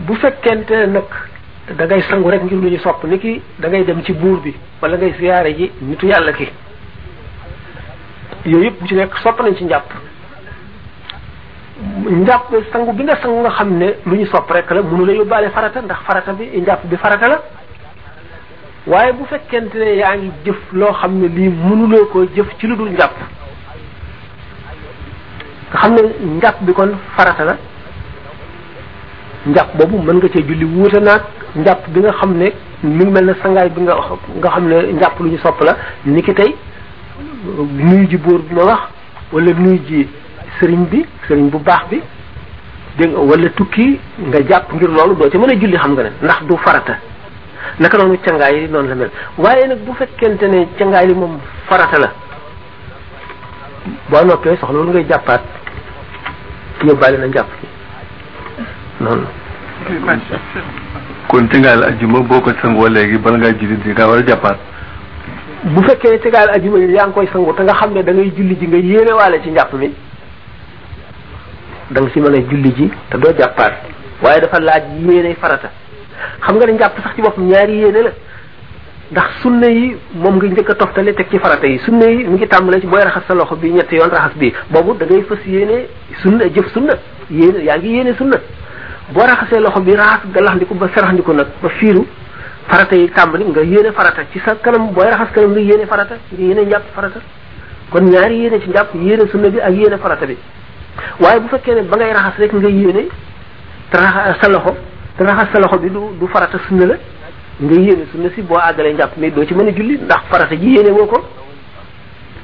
Speaker 1: bu fekkente ne nag da ngay sangu rek ngir lu ñu sopp ni ki da ngay dem ci buur bi wala ngay siyaare ji nitu yàlla ki yooyu yëpp bu ci nekk sopp nañ ci njàpp njàpp sangu bi nga sangu nga xam ne lu ñu sopp rek la mënu la yóbbaale farata ndax farata bi njàpp bi farata la waaye bu fekkente ne yaa ngi jëf loo xam ne lii mënuloo koo jëf ci lu dul njàpp nga xam ne njàpp bi kon farata la njàpp boobu mën nga cee julli wuute naag njàpp bi nga xam ne mi ngi mel ne sangaay bi nga nga xam ne njàpp lu ñu sopp la ni ki tey nuyu ji bóor bi ma wax wala nuyu ji sëriñ bi sëriñ bu baax bi dégg nga wala tukki nga jàpp ngir loolu doo ci mën a julli xam nga ne ndax du farata naka noonu cangaay yi noonu la mel waaye nag bu fekkente ne cangaay li moom farata la boo noppee soxla lu ngay jàppaat yóbbaale na njàpp ci noonu
Speaker 5: kon tegaal ajjuma boo ko sangoo léegi bala ngaa julli di nga war a jàppaat
Speaker 1: bu fekkee tegaal ajjuma yi yaa ngi koy sangu te nga xam ne da ngay julli ji nga yéene waale ci njàpp mi da nga si mën a julli ji te doo jàppaat waaye dafa laaj yéene farata xam nga ne njàpp sax ci boppam ñaari yéene la ndax sunna yi moom nga njëkk a toftale teg ci farata yi sunna yi mu ngi tàmbalee ci booy raxas sa loxo bi ñetti yoon raxas bi boobu da ngay fas yéene sunna jëf sunna yéene yaa ngi yéene sunna boo raxasee loxo bi raxas galaxndiku ba saraxndiku nag ba fiiru farata yi tàmbali nga yéene farata ci sa kanam booy raxas kanam nga yéene farata nga yéene njàpp farata kon ñaari yéene ci njàpp yéene sunna bi ak yéene farata bi waaye bu fekkee ne ba ngay raxas rek nga yéene te raxas sa loxo te raxas sa loxo bi du du farata sunna la nga yéene sunna si boo àggalee njàpp mi doo ci mën a julli ndax farata ji yéene woo ko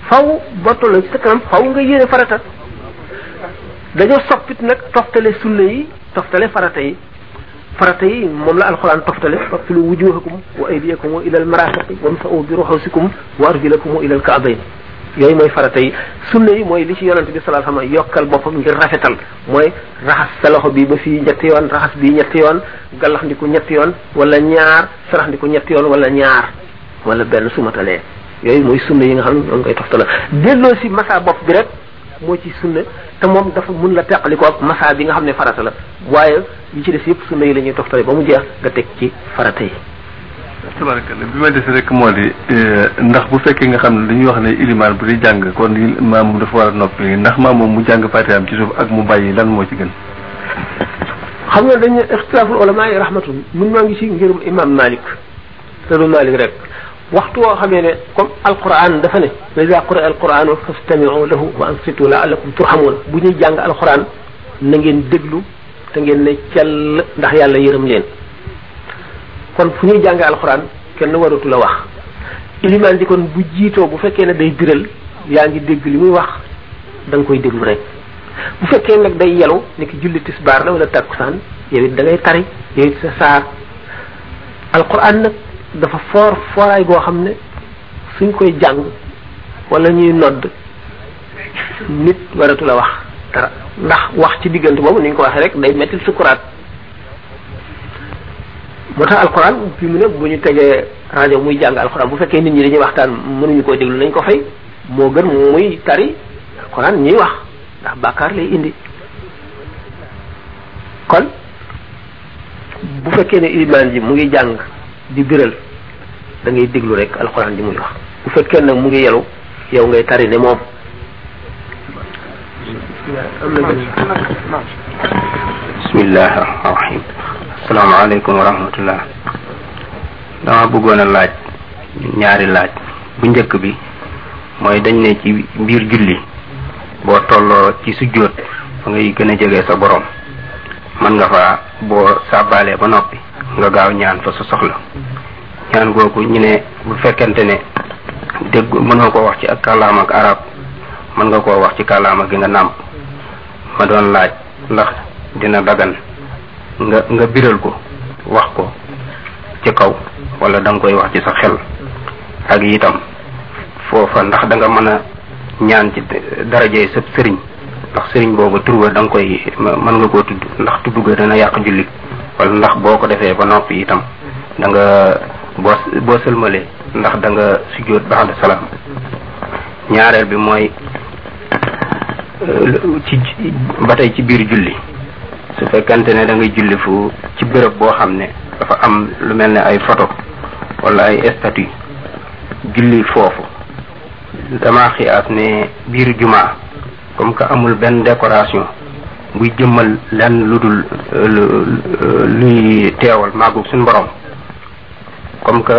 Speaker 1: faw boo tolloo ci sa kanam faw nga yéene farata dañoo soppit nag toftale sunna yi toftale farata yi farata yi moom la alxuraan toftale fafsilu wujuhakum wa aydiyakum wa ilal marafiqi wamsau bi ruxusikum wa arjulakum wa ilal kaabayn yooyu mooy farata yi sunna yi mooy li ci yonante bi sallallahu alayhi wasallam yokkal boppam ngir rafetal mooy raxas sa loxo bi ba fii ñetti yoon raxas bii ñetti yoon gallax ndiku ñetti yoon wala ñaar sarax ndiku ñetti yoon wala ñaar wala benn su matalee yooyu mooy sunna yi nga xam ne moom ngay toftala delloo si masa bopp bi rek moo ci sunna te moom dafa mun la teqali ko ak masa bi nga xam ne farata la waaye yi ci des yëpp sunna yi la ñuy toftale ba mu jeex nga teg ci farata yi
Speaker 5: tabarakalla bi ma des rek moo di ndax bu fekkee nga xam ne dañuy wax ne ilimaan bu di jàng kon maamum dafa war a noppi ndax maamum mu jàng fatihaam ci suuf ak mu bàyyi lan moo ci gën
Speaker 1: xam nga dañ ne ixtilaaful ulama yi rahmatun mun maa ngi ci ngirum imam malik te du malik rek waxtu woo xamee ne comme alquran dafa ne wa iza quri'a alquranu fastami'u lahu wa ansitu la'allakum turhamun bu ñuy jàng alquran na ngeen déglu te ngeen ne cell ndax yàlla yërëm leen kon fu ñuy jàng alxuraan kenn waratu la wax ilimaan ji kon bu jiitoo bu fekkee ne day biral yaa ngi dégg li muy wax da nga koy déglu rek bu fekkee nag day yelu ni ki julli tisbaar la wala takkusaan yow it da ngay tari yow it sa saar alxuraan nag dafa foor fooraay goo xam ne suñ koy jàng wala ñuy nodd nit waratu la wax dara ndax wax ci diggante boobu ni ñu ko waxee rek day metti sukuraat moo tax alxuraan fi mu ne bu ñu tegee rajo muy jàng alxuraan bu fekkee nit ñi dañuy waxtaan mënuñu koo déglu nañ ko fay moo gën muy tari alxuraan ñuy wax ndax bàkkaar lay indi kon bu fekkee ne ilimaan ji mu ngi jàng di biral da ngay déglu rek alxuraan ji muy wax bu fekkee nag mu ngi yelu yow ngay tari ne moom
Speaker 4: bismillah rahmaan rahim asalaamaaleykum wa rahmatullah dama bëggoon a laaj ñaari laaj bu njëkk bi mooy dañ ne ci biir julli boo tolloo ci sujjóot fa ngay gën a jege sa borom mën nga fa boo sàbbaalee ba noppi nga gaaw ñaan fa sa soxla ñaan googu ñu ne bu fekkente ne dégg mënoo koo wax ci ak kàllaama ak arab mën nga koo wax ci kàllaama gi nga nàmp ma doon laaj ndax dina dagan nga nga biral ko wax ko ci kaw wala da nga koy wax ci sa xel ak itam foofa ndax da nga mën a ñaan ci darajey sëb sëriñ ndax sëriñ boobu tur ba da nga koy mën nga koo tudd ndax tudd ga dana yàq julli wala ndax boo ko defee ba noppi itam da nga boo boo sëlmalee ndax da nga sujjóot ba'da salaam ñaareel bi mooy ci ba tey ci biir julli su fekkante ne da ngay julli fu ci béréb boo xam ne dafa am lu mel ne ay photo wala ay statue julli foofu dama xiyaas ne biir jumaa comme que amul benn décoration buy jëmmal lenn lu dul luy teewal màggu suñu borom comme que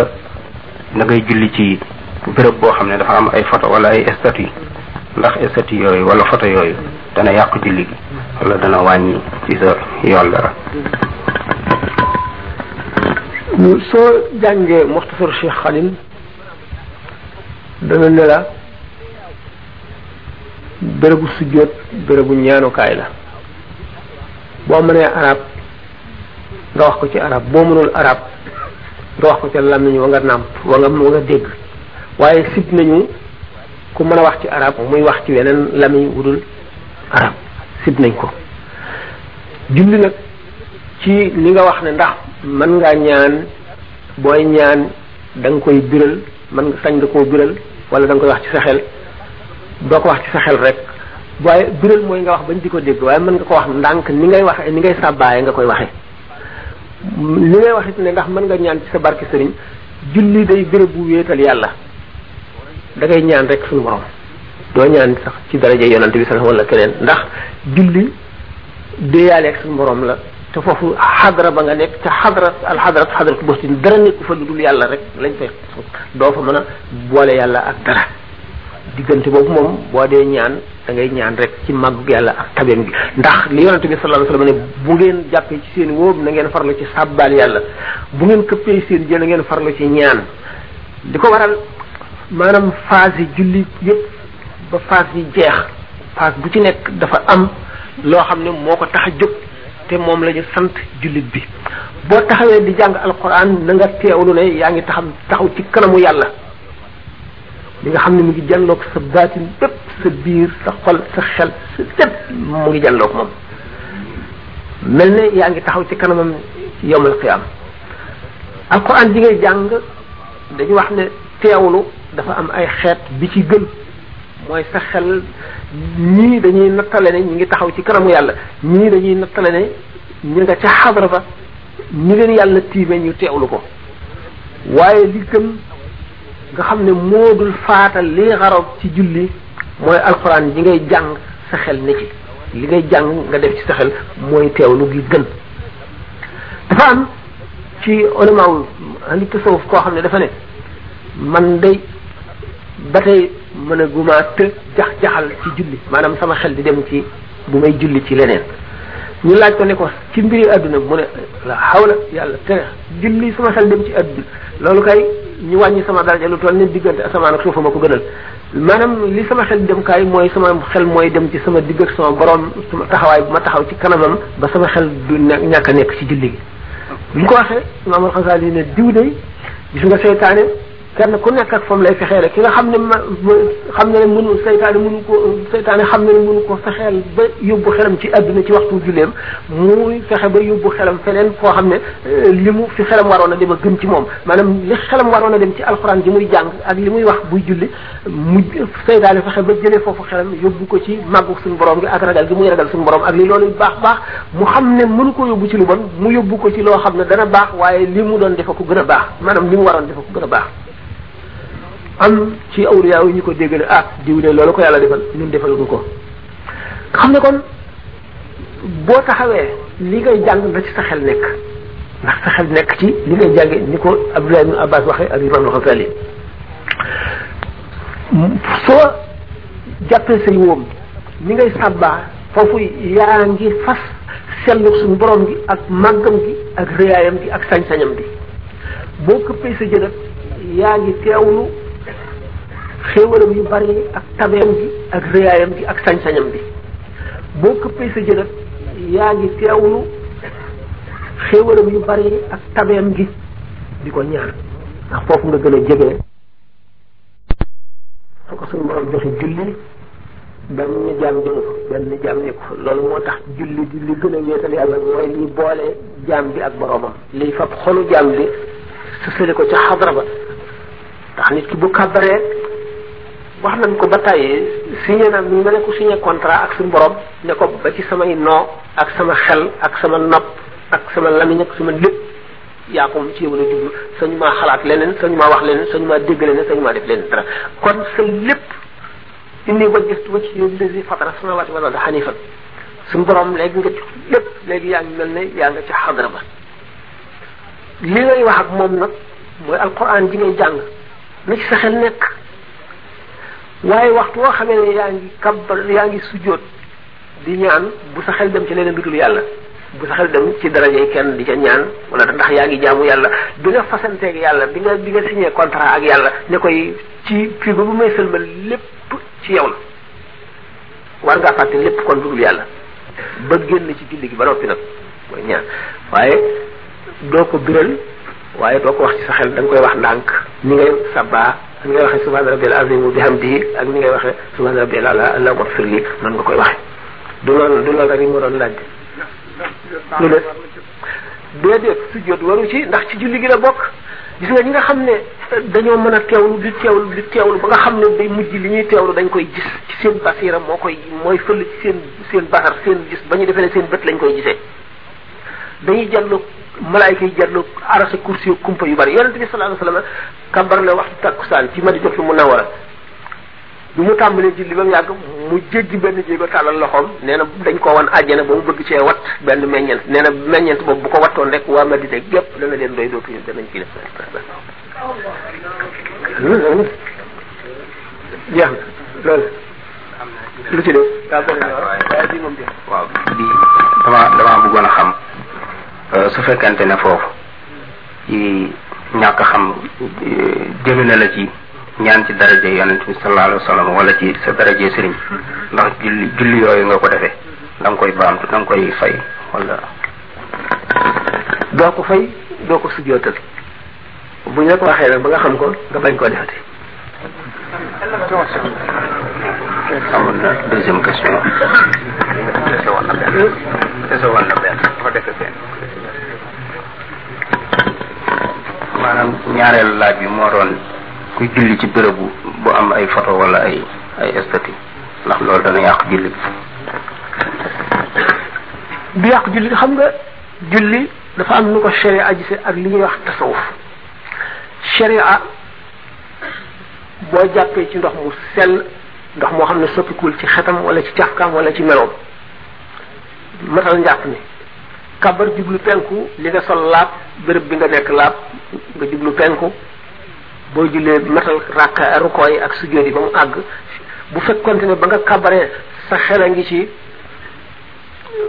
Speaker 4: na ngay julli ci béréb boo xam ne dafa am ay photo wala ay statue ndax statue yooyu wala photo yooyu dana yàq julli gi wala dana wàññi ci sa yoon dara
Speaker 1: soo jàngee Muxtasar Cheikh Xalil dana ne la bérébu sujjóot bérébu ñaanukaay la boo mënee arab nga wax ko ci arab boo mënul arab nga wax ko ci làmmiñ wa nga nàmp wa nga wa nga dégg waaye sib nañu ku mën a wax ci arab muy wax ci weneen làmmiñ wudul arab sib nañ ko julli nag ci li nga wax ne ndax mën ngaa ñaan booy ñaan da nga koy biral man nga sañ nga koo biral wala da nga koy wax ci sa xel doo ko wax ci sa xel rek waaye biral mooy nga wax bañ di ko dégg waaye mën nga ko wax ndànk ni ngay waxe ni ngay sàbbaaye nga koy waxe li ngay wax it ne ndax mën nga ñaan ci sa barke sëriñ julli day béréb bu wéetal yàlla da ngay ñaan rek suñu borom doo ñaan sax ci daraja yonante bi sax wala keneen ndax julli déeyaaleeg suñu borom la te foofu xadra ba nga nekk te xadra al xadrat xadrat bostin dara nekku fa lu dul yàlla rek lañ fay doo fa mën a boole yàlla ak dara diggante boobu moom boo dee ñaan da ngay ñaan rek ci màggu yàlla ak tabeem gi ndax li yonente bi sallallahu alayhi wasallam ne bu ngeen jàppee ci seen wóob na ngeen farlu ci sàbbaal yàlla bu ngeen këppee seen jël na ngeen farlu ci ñaan di ko waral maanaam phase julli yëpp ba phase yi jeex phase bu ci nekk dafa am loo xam ne moo ko tax a jóg te moom la ñu sant jullit bi boo taxawee di jàng alquran na nga teewlu ne yaa ngi taxam taxaw ci kanamu yàlla li nga xam ne mu ngi jàlloog sa baatin bépp sa biir sa xol sa xel sa lépp mu ngi jàlloog moom mel ne yaa ngi taxaw ci kanamam yowmal qiyaam alquran ji ngay jàng dañu wax ne teewlu dafa am ay xeet bi ci gën mooy sa xel ñii dañuy nattale ne ñu ngi taxaw ci kanamu yàlla ñii dañuy nattale ne ñu nga ca xadra ba ñi leen yàlla tiime ñu teewlu ko waaye li gën nga xam ne moo dul faatal li xarab ci julli mooy alxuraan ji ngay jàng sa xel ne ci li ngay jàng nga def ci sa xel mooy teewlu gi gën dafa am ci ulamaaw ahli tasawuf koo xam ne dafa ne man day ba tey mën a gumaa të jax-jaxal ci julli maanaam sama xel di dem ci bu may julli ci leneen ñu laaj ko ne ko ci mbiri àdduna mu ne la xawla yàlla tere julli sama xel dem ci àdduna loolu kay ñu wàññi sama daraja lu toll ni diggante asamaan ak suufa ma ko gënal maanaam li sama xel dem kaay mooy sama xel mooy dem ci sama digg ak sama borom sama taxawaay bu ma taxaw ci kanamam ba sama xel du ñàkk a nekk ci julli gi bu ñu ko waxee imaam alxasaali ne diw de gis nga seytaane kenn ku nekk ak fam lay fexee rek ki nga xam ne ma xam ne ne mënu seytaane mënu ko seytaane xam ne ne mënu ko fexeel ba yóbbu xelam ci àdduna ci waxtu julleem muy fexe ba yóbbu xelam feneen foo xam ne li mu fi xelam waroon a dem a gën ci moom maanaam li xelam waroon a dem ci alxuraan ji muy jàng ak li muy wax buy julli mu seytaane fexe ba jëlee foofu xelam yóbbu ko ci màggu suñu borom gi ak ragal gi muy ragal suñu borom ak li loolu baax baax mu xam ne mënu ko yóbbu ci lu bon mu yóbbu ko ci loo xam ne dana baax waaye li mu doon defa ko gën a baax maanaam li mu waroon defa ko gën a baax am ci awliya yi ñu ko dégg ne ah diw de loolu ko yàlla defal ñun defaluñu ko xam ne kon boo taxawee li ngay jàng na ci sa xel nekk ndax sa xel nekk ci li ngay jànge ni ko Abdullah ibn Abbas waxee ak Imam Al-Ghazali soo jàppee say wóom ni ngay sàbbaa foofu yaa ngi fas sellu suñu borom gi ak màggam gi ak réyaayam gi ak sañ-sañam bi boo këppee sa jënat yaa ngi teewlu xéewalam yu bari yi ak tabeem gi ak réyaayam gi ak sañ-sañam bi boo këppee sa jënat yaa ngi teewlu xéewalam yu bari ak tabeem gi di ko ñaan ndax foofu nga gën a jege su ko suñu borom joxe julli benn jaam jëmu ko benn jaam ne ko loolu moo tax julli di li gën a wéetal yàlla mooy li boole jaam bi ak boromam liy fab xolu jaam bi su sële ko ca xadra ba ndax nit ki bu kàbbaree wax nañ ko ba tàyyee signé na mi ma ne ko signé contrat ak suñu borom ne ko ba ci samay noo ak sama xel ak sama nopp ak sama lamiñ ak sama lépp yaa ko ci yow la jublu sañu maa xalaat leneen sañu maa wax leneen sañu maa dégg leneen sañu maa def leneen dara kon sa lépp inni wajjahtu wajhi lillazi fatara samawati wal arda hanifan suñu borom léegi nga lépp léegi yaa ngi mel ne yaa nga ca xadra ba li ngay wax ak moom nag mooy alquran ji ngay jàng na ci sa xel nekk waaye waxtu woo xamee ne yaa ngi kabbar yaa ngi sujjóot di ñaan bu sa xel dem ci leneen dudul yàlla bu sa xel dem ci darajey kenn di ca ñaan wala ndax yaa ngi jaamu yàlla bi nga fasanteeg yàlla bi nga bi nga signé contrat ak yàlla ne koy ci fii ba bu may sëlmal lépp ci yow la war ngaa fàtte lépp kon dugul yàlla ba génn ci julli gi ba noppi nag mooy ñaan waaye doo ko biral waaye doo ko wax ci sa xel da nga koy wax ndànk ni ngay sabbaa ak ni ngay waxee subhaana rabbil azim wa bihamdihi ak ni ngay waxee subhaana rabbil ala allahumma ighfir li noonu nga koy waxee du loolu du loolu rek yi mu doon laaj lu des déedéet sujjóot waru ci ndax ci julli gi la bokk gis nga ñi nga xam ne dañoo mën a teewlu di teewlu di teewlu ba nga xam ne day mujj li ñuy teewlu dañ koy gis ci seen basira moo koy mooy fël ci seen seen basar seen gis ba ñu defee ne seen bët lañ koy gisee dañuy jàllu malaayka yi jàllu arasa kursi yu kumpa yu bari yonente bi sallallahu alayhi wasallam kàmbar na waxtu takkusaan ci Madinatu Munawwara bi mu tàmbalee julli ba mu yàgg mu jéggi benn jéego tàllal loxoom nee na dañ ko wan àjjana ba mu bëgg cee wat benn meññeent nee na meññeent boobu bu ko wattoon rek waa Madina gépp dana leen doy dootuñu danañ ci def jeex na loolu lu ci def daa bëri na waaye bii moom jeex
Speaker 4: waaw bii dama dama bëggoon a xam su fekkante ne foofu ci ñàkk xam jëme na la ci ñaan ci daraje yonent bi sallallahu alayhi wa sallam wala ci sa daraje sëriñ ndax julli julli yooyu nga ko defee da nga koy baamtu da nga koy fay wala
Speaker 1: doo ko fay doo ko sujjootal bu ñu la ko waxee nag ba nga xam ko nga bañ koo defati
Speaker 4: amoon na deuxième question dese woon na benn dese woon na benn dafa dese benn maanaam ñaareelu laaj bi moo doon kuy julli ci béréb bu bu am ay photo wala ay ay esthétique ndax loolu dana yàq julli
Speaker 1: bi du yàq julli xam nga julli dafa am nu ko sharia gisee ak li ñuy wax tasawuf sharia boo jàppee ci ndox mu sell ndox moo xam ne soppikuwul ci xetam wala ci cafkaam wala ci meloom matal njàpp mi kabar jublu penku li nga sol laab béréb bi nga nekk laab nga jublu penku boo jullee matal ràkka ruko yi ak sujjóot yi ba mu àgg bu fekkonte ne ba nga kabaree sa xel a ngi ci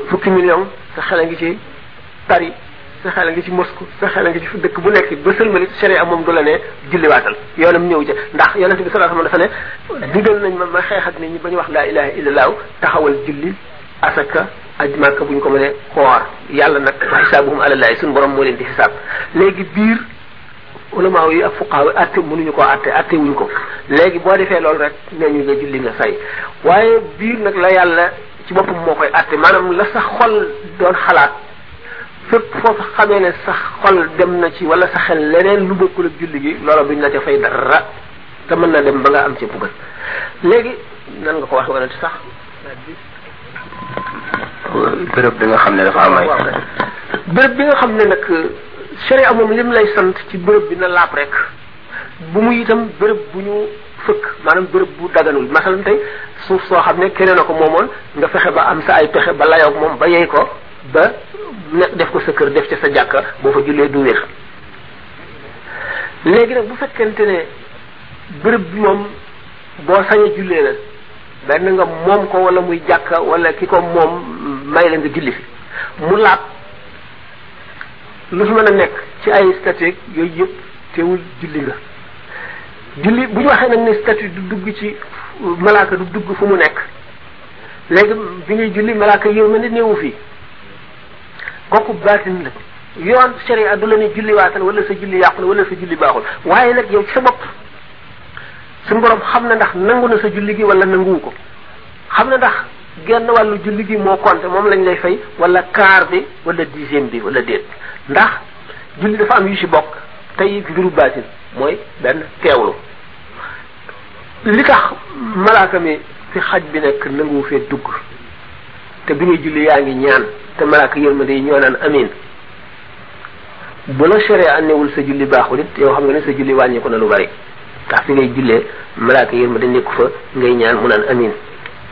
Speaker 1: fukki million sa xel a ngi ci Paris sa xel a ngi ci Moscou sa xel a ngi ci fu dëkk bu nekk ba sëlmali sharia moom du la ne julliwaatal yoonam ñëw ca ndax yonent bi sallallahu alayhi wasallam dafa ne digal nañ ma ma xeex ak nit ñi ba ñu wax laa ilaha illallah taxawal julli asaka aj màkka bu ñu ko mënee koor yàlla nag wa xisaabuhum alallahi suñu borom moo leen di xisaab léegi biir ulama yi ak fuqaaw yi atte mënuñu koo atte atte wuñ ko léegi boo defee loolu rek nee ñu nga julli nga say waaye biir nag la yàlla ci boppam moo koy àtte maanaam la sa xol doon xalaat fépp foofu xamee ne sa xol dem na ci wala sa xel leneen lu bokkul ak julli gi loola duñ la ca fay dara te mën na dem ba nga am ca buggal léegi nan nga ko wax wala sax
Speaker 4: béréb bi nga xam ne dafa am ay
Speaker 1: béréb bi nga xam ne nag sharia moom lim lay sant ci béréb bi na laab rek bu mu itam béréb bu ñu fëkk maanaam béréb bu daganul masalan tey suuf soo xam ne keneen a ko moomoon nga fexe ba am sa ay pexe ba layoog moom ba yey ko ba ne def ko sa kër def ca sa jàkka boo fa jullee du wér léegi nag bu fekkente ne béréb bi moom boo sañ a jullee la benn nga moom ko wala muy jàkka wala ki ko moom may la nga julli fi mu laab lu fi mën a nekk ci ay statut yooyu yëpp teewul julli nga julli bu ñu waxee nag ne statut du dugg ci malaaka du dugg fu mu nekk léegi bi ngay julli malaaka yow ma ne néewu fii kooku baatin la yoon sharia du la ne julli waatal wala sa julli yàqu na wala sa julli baaxul waaye nag yow ci sa bopp suñu borom xam na ndax nangu na sa julli gi wala nanguwu ko xam na ndax genn wàllu julli gi moo compté moom lañ lay fay wala quart bi wala dixième bi wala déet ndax julli dafa am yu ci bokk tey mbiru baatin mooy benn teewlu li tax malaaka mi fi xaj bi nekk nangu fee dugg te bi ngay julli yaa ngi ñaan te malaaka yërmande yi ñoo naan amin bu la séree ànnewul sa julli baaxul it yow xam nga ne sa julli wàññi ko na lu bari ndax fi ngay jullee malaaka yërmande nekku fa ngay ñaan mu naan amin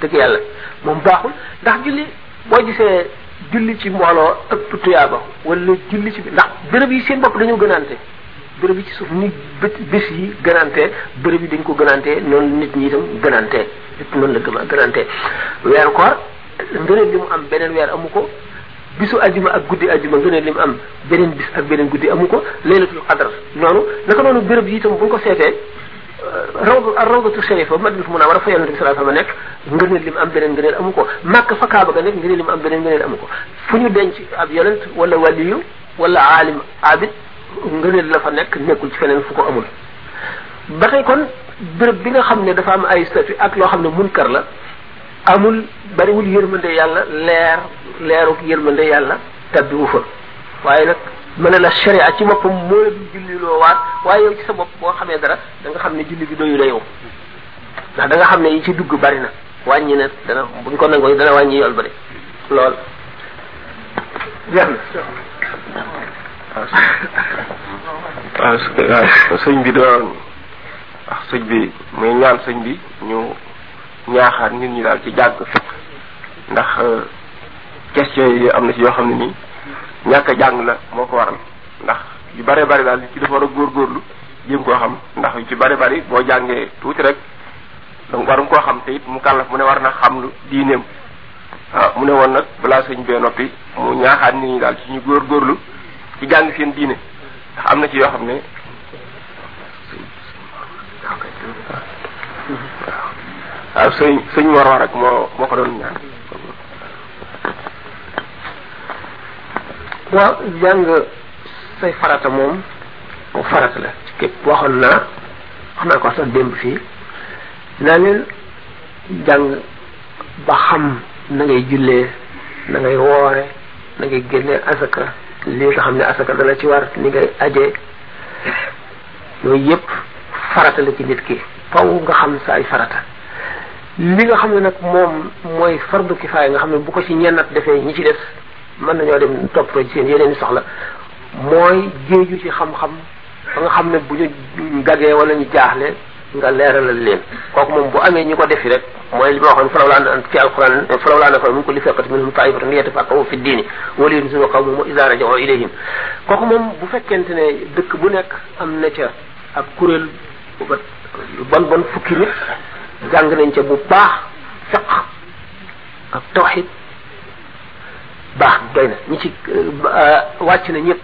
Speaker 1: dëgg yàlla moom baaxul ndax julli boo gisee julli ci mbooloo ëpp tuyaaba wala julli ci ndax béréb yi seen bopp dañoo gënaante béréb yi ci suuf ni bët bés yi gënaante béréb yi dañ ko gënaante noonu nit ñi itam gënaante lépp noonu la gëm gënaante weeru koor ngëneel li mu am beneen weer amu ko bisu ajuma ak guddi ajuma ngëneel li mu am beneen bis ak beneen guddi amu ko laylatul qadar noonu naka noonu béréb yi itam bu ñu ko seetee rawdu ak rawdatu sharifa bu madinatu munawara fa yonente bi sallallahu alayhi wasallam nekk ngëneel li mu am beneen ngëneel amu ko màkk fa kaaba ga nekk ngëneel li mu am beneen ngëneel amu ko fu ñu denc ab yonent wala waliyu wala aalim abid ngëneel la fa nekk nekkul ci feneen fu ko amul ba tey kon béréb bi nga xam ne dafa am ay statut ak loo xam ne munkar la amul bariwul yërmande yàlla leer leeruk yërmande yàlla tabbiwu fa waaye nag mën na la sharia ci boppam moo la du julli loo waat waaye yow ci sa bopp boo xamee dara da nga xam ne julli gi doyu la yow ndax da nga xam ne yi ci dugg bari na wàññi na dana buñ ko nangoo dana wàññi yool ba de lool jeex na
Speaker 2: waaw su waaw sëñ bi doon wax sëñ bi muy ñaan sëñ bi ñu ñaaxaat nit ñi daal ci jàng ndax euh, question yi am na ci yoo xam ne nii ñàkk a jàng la moo ko waral ndax yu bare bari daal li ci dafa war a góorgóorlu jéem koo xam ndax yu ci bare bari boo jàngee tuuti rek donc warum koo xam te it mu kàllaf mu ne war na xam lu diineem waaw ah, mu ne woon nag balaa sëñ bee noppi mu ñaaxaat nit ñi daal ci ñu góorgóorlu ci jàng seen diine ndax am na ci yoo xam ne waaw sëñ sëñ Mor War ak moo moo ko doon ñaan
Speaker 1: waaw jàng say farata moom mu farata la ci képp waxoon naa wax naa ko sax démb fii naa leen jàng ba xam na ngay jullee na ngay woore na ngay génnee asaka lii nga xam ne asaka dana ci war ni ngay ajee yooyu yëpp farata la ci nit ki faw nga xam sa ay farata li nga xam ne nag moom mooy fardu kifaaya nga xam ne bu ko ci ñennat defee ñi ci des mën nañoo dem toppatoo ci seen yeneen soxla mooy géeju ci xam-xam ba nga xam ne bu ñu gagee wala ñu jaaxle nga leeralal leen kooku moom bu amee ñu ko defi rek mooy li ma waxoon falaw laa na ci alquran falaw laa nafara min kulli firqatin minhum ta'ifatun liyatafaqqahu fi diini wa liyunziru qawmahum wa idha raja'u ilayhim kooku moom bu fekkente ne dëkk bu nekk am na ca ab kuréel bu ba bon bon fukki nit jàng nañ ca bu baax fiq ak tawxid baax doy na ñi ci wàcc na ñëpp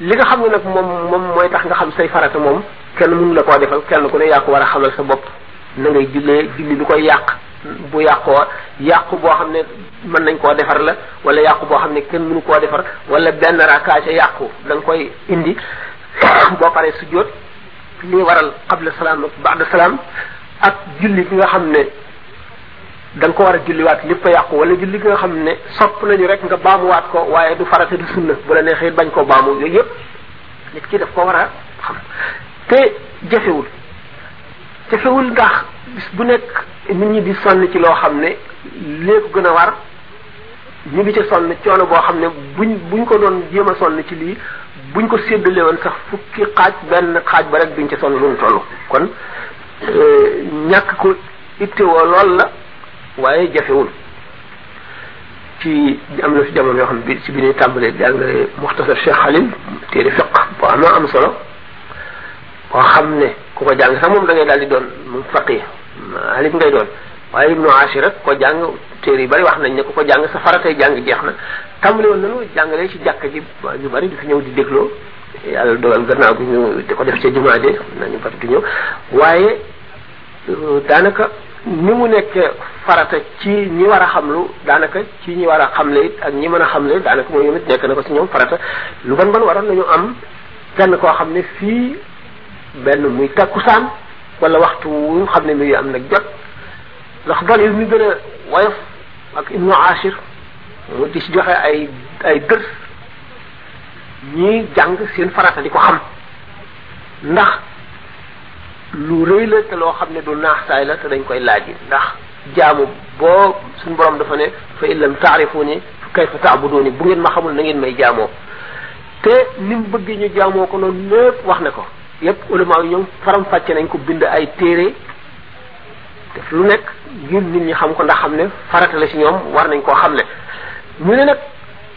Speaker 1: li nga xam ne nag moom moom mooy tax nga xam say farata moom kenn mënu la koo defal kenn ku ne yaa ko war a xamal sa bopp na ngay jullee julli lu koy yàq bu yàqoo yàqu boo xam ne mën nañ koo defar la wala yàqu boo xam ne kenn mënu koo defar wala benn rakka ca yàqu da nga koy indi boo paree sujjóot li waral qabla salaam ak baada salaam ak julli bi nga xam ne da nga ko war a julliwaat lépp a yàqu wala julli nga xam ne sopp nañu rek nga baamuwaat ko waaye du farata du sunna bu la neexee bañ koo baamu yooyu yëpp nit ki daf ko war a xam te jafewul jafewul ndax bis bu nekk nit ñi di sonn ci loo xam ne léegi gën a war ñu ngi ci sonn coono boo xam ne buñ buñ ko doon jéem a sonn ci lii buñ ko séddalee woon sax fukki xaaj benn xaaj ba rek duñ ci sonn lu mu toll kon ñàkk ko ittewoo lool la waaye jafewul ci am na fi jamono yoo xam ne bi ci bi ñuy tàmbalee jàngale muxtasar Cheikh Xalil téere fiq bu am am solo boo xam ne ku ko jàng sax moom da ngay daal di doon moom faqi alif ngay doon waaye ibnu Ashir rek ko jàng téere yu bari wax nañ ne ku ko jàng sa faratay jàng jeex na tàmbale woon nañu jàngale ci jàkka ji waa ñu bari di fi ñëw di dégloo yàlla dogal gannaaw gi ñu di ko def ca jumaa ji nañu bari du ñëw waaye daanaka ni mu nekk farata ci ñi war a xamlu daanaka ci ñi war a xamle it ak ñi mën a xamle daanaka mooy ñoom it nekk na ko ci ñoom farata lu bon bon waroon nañu am kenn koo xam ne fii benn muy takkusaan wala waxtu wu xam ne mi ngi am nag jot ndax doon yu ñu gën a woyof ak ibnu ashir mu di ci joxe ay ay dër ñii jàng seen farata di ko xam ndax lu rëy la te loo xam ne du naax saay la te dañ koy laaj ndax jaamu boo suñu borom dafa ne fa in lam taarifuni kayfa taabuduni bu ngeen ma xamul na ngeen may jaamoo te ni mu bëgg ñu jaamoo ko noonu lépp wax ne ko yépp ulama yi ñoom faram fàcce nañ ko bind ay téere def lu nekk ngir nit ñi xam ko ndax xam ne farata la ci ñoom war nañ koo xam ne ñu ne nag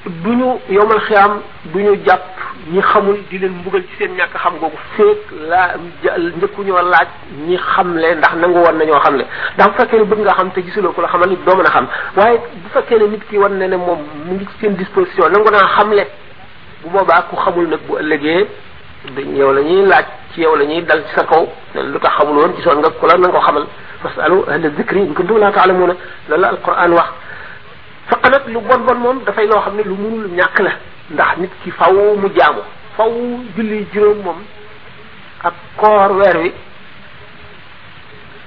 Speaker 1: du ñu yomal xiyaam du ñu jàpp ñi xamul di leen mbugal ci seen ñàkk xam googu feek laa njëkku ñoo laaj ñi xamle ndax nangu woon nañoo xamle ndax bu fekkee ne bëgg nga xam te gisuloo ko la xamal nit doo mën a xam waaye bu fekkee ne nit ki wan ne ne moom mu ngi ci seen disposition nangu naa xamle bu boobaa ku xamul nag bu ëllëgee dañ yow la ñuy laaj ci yow la ñuy dal ci sa kaw ne lu tax xamul woon gisoon nga ku la na nga ko xamal fasalu ahla dikri in kuntum la taalamuuna loolu la alquran wax faq nag lu bon bon moom dafay loo xam ne lu mënul ñàkk la ndax nit ki faw mu jaamu faw julli juróom moom ak koor weer wi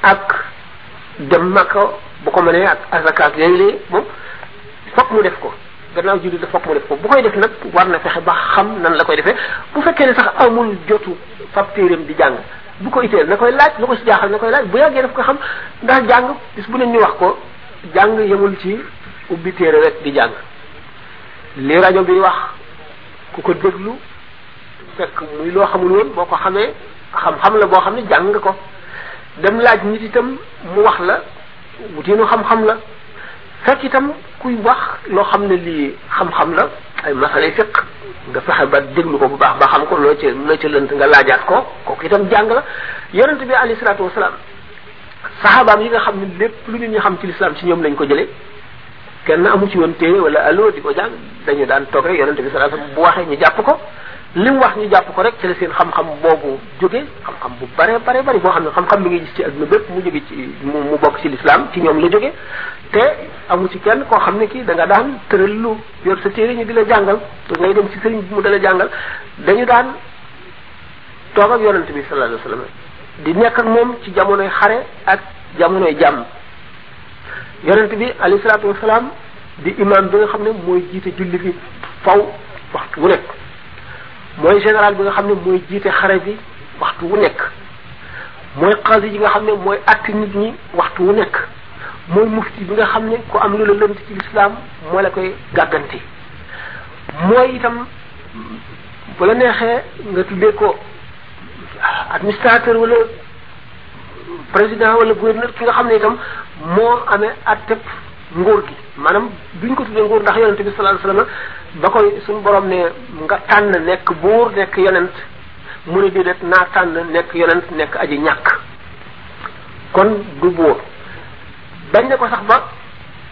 Speaker 1: ak dem Makka bu ko mënee ak asaka ak yooyu de moom fokk mu def ko gannaaw julli da fokk mu def ko bu koy def nag war na fexe ba xam nan la koy defee bu fekkee ne sax amul jotu fab téeram di jàng bu ko itteel na koy laaj lu ko si jaaxal na koy laaj bu yàggee daf ko xam ndax jàng bis bu ne ñu wax ko jàng yemul ci ubbi téere rek di jàng li rajo bi wax ku ko déglu fekk muy loo xamul woon boo ko xamee xam-xam la boo xam ne jàng nga ko dem laaj nit itam mu wax la wutiinu xam-xam la fekk itam kuy wax loo xam ne lii xam-xam la ay masalay fiq nga fexe ba déglu ko bu baax ba xam ko loo ca loo ca lënt nga laajaat ko kooku itam jàng la yonent bi alayhi salaatu wasalaam saxaabaam yi nga xam ne lépp lu nit ñi xam ci lislaam ci ñoom lañ ko jëlee kenn amu ci woon téere wala allo di ko jàng dañu daan toog rek yonente bi sallallahu alayhi wasallam bu waxee ñu jàpp ko li mu wax ñu jàpp ko rek ci la seen xam-xam boobu jóge xam-xam bu bare bare bari boo xam ne xam-xam bi nga gis ci adduna bépp mu jóge ci mu mu bokk ci lislaam ci ñoom la jóge te amu ci kenn koo xam ne kii da nga daan tëral lu yor sa téere ñu di la jàngal ngay dem ci sëriñ bi mu dala jàngal dañu daan toog ak yonent bi sallallahu alayhi wa sallam di nekk ak moom ci jamonoy xare ak jamonoy jàmm yonent bi alayhi salaatu wasalaam di imam bi nga xam ne mooy jiite julli bi faw waxtu wu nekk mooy général bi nga xam ne mooy jiite xare bi waxtu wu nekk mooy xaasi yi nga xam ne mooy àtt nit ñi waxtu wu nekk mooy mufti bi nga xam ne ku am lu la lënt ci lislaam moo la koy gàgganti mooy itam bu la neexee nga tuddee ko administrateur wala président wala gouverneur ki nga xam ne itam moo amee atteb nguur gi maanaam duñ ko tuddee nguur ndax yonente bi sallallahu alayhi wasallam ba koy suñu borom ne nga tànn nekk buur nekk yonent mu ne déedéet naa tànn nekk yonent nekk aji ñàkk kon du buur bañ ne ko sax ba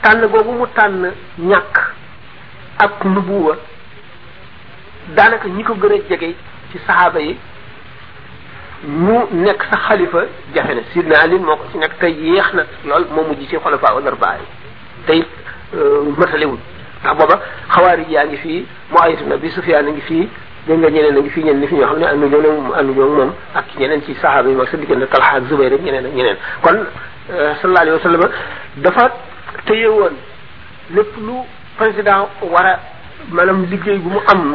Speaker 1: tànn boobu mu tànn ñàkk ak nubuwa daanaka ñi ko gën a jege ci saxaaba yi ñu nekk sa xalifa jafe na sidna ali moo ko ci nekk te yéex na lool moo mujj ci xolofaa wala arbaa yi te it matalewul ndax booba xawaarij yaa ngi fii mu ayatu na bi sufiyaan a ngi fii dégg nga ñeneen a ngi fii ñeneen ni fi ñoo xam ne àndu ñoo nag àndu ñoo moom ak ñeneen ci saxaaba yi mag sa diggante talxa ak zubayr ak ñeneen ak ñeneen kon sallallahu alayhi wa sallam dafa tëye woon lépp lu président war a maanaam liggéey bu mu am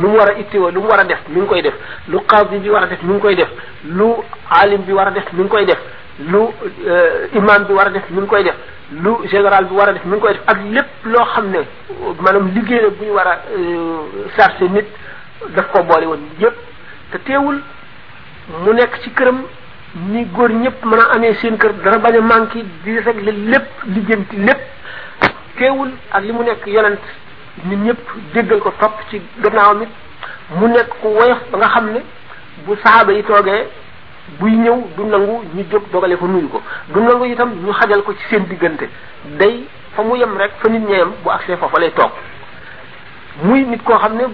Speaker 1: lu mu war a ittiwa lu mu war a def mi ngi koy def lu xaadi bi war a def mi ngi koy def lu alim bi war a def mi ngi koy def lu euh, imam bi war a def mi ngi koy def lu général bi war a def mi ngi koy def ak lépp loo xam ne maanaam liggéey la bu ñu war a euh, chargé nit daf ko boole woon yépp te teewul mu nekk ci këram ni góor ñëpp mën a amee seen kër dara bañ a manqué di régler lépp lijjanti lépp teewul ak li mu nekk yonent nit ñëpp déggal ko topp ci gannaawam it mu nekk ku woyof ba nga xam ne bu saxaaba yi toogee buy ñëw du nangu ñu jóg dogale ko nuyu ko du nangu itam ñu xajal ko ci seen diggante day fa mu yem rek fa nit ña yem bu agsee foofa lay toog muy nit koo xam ne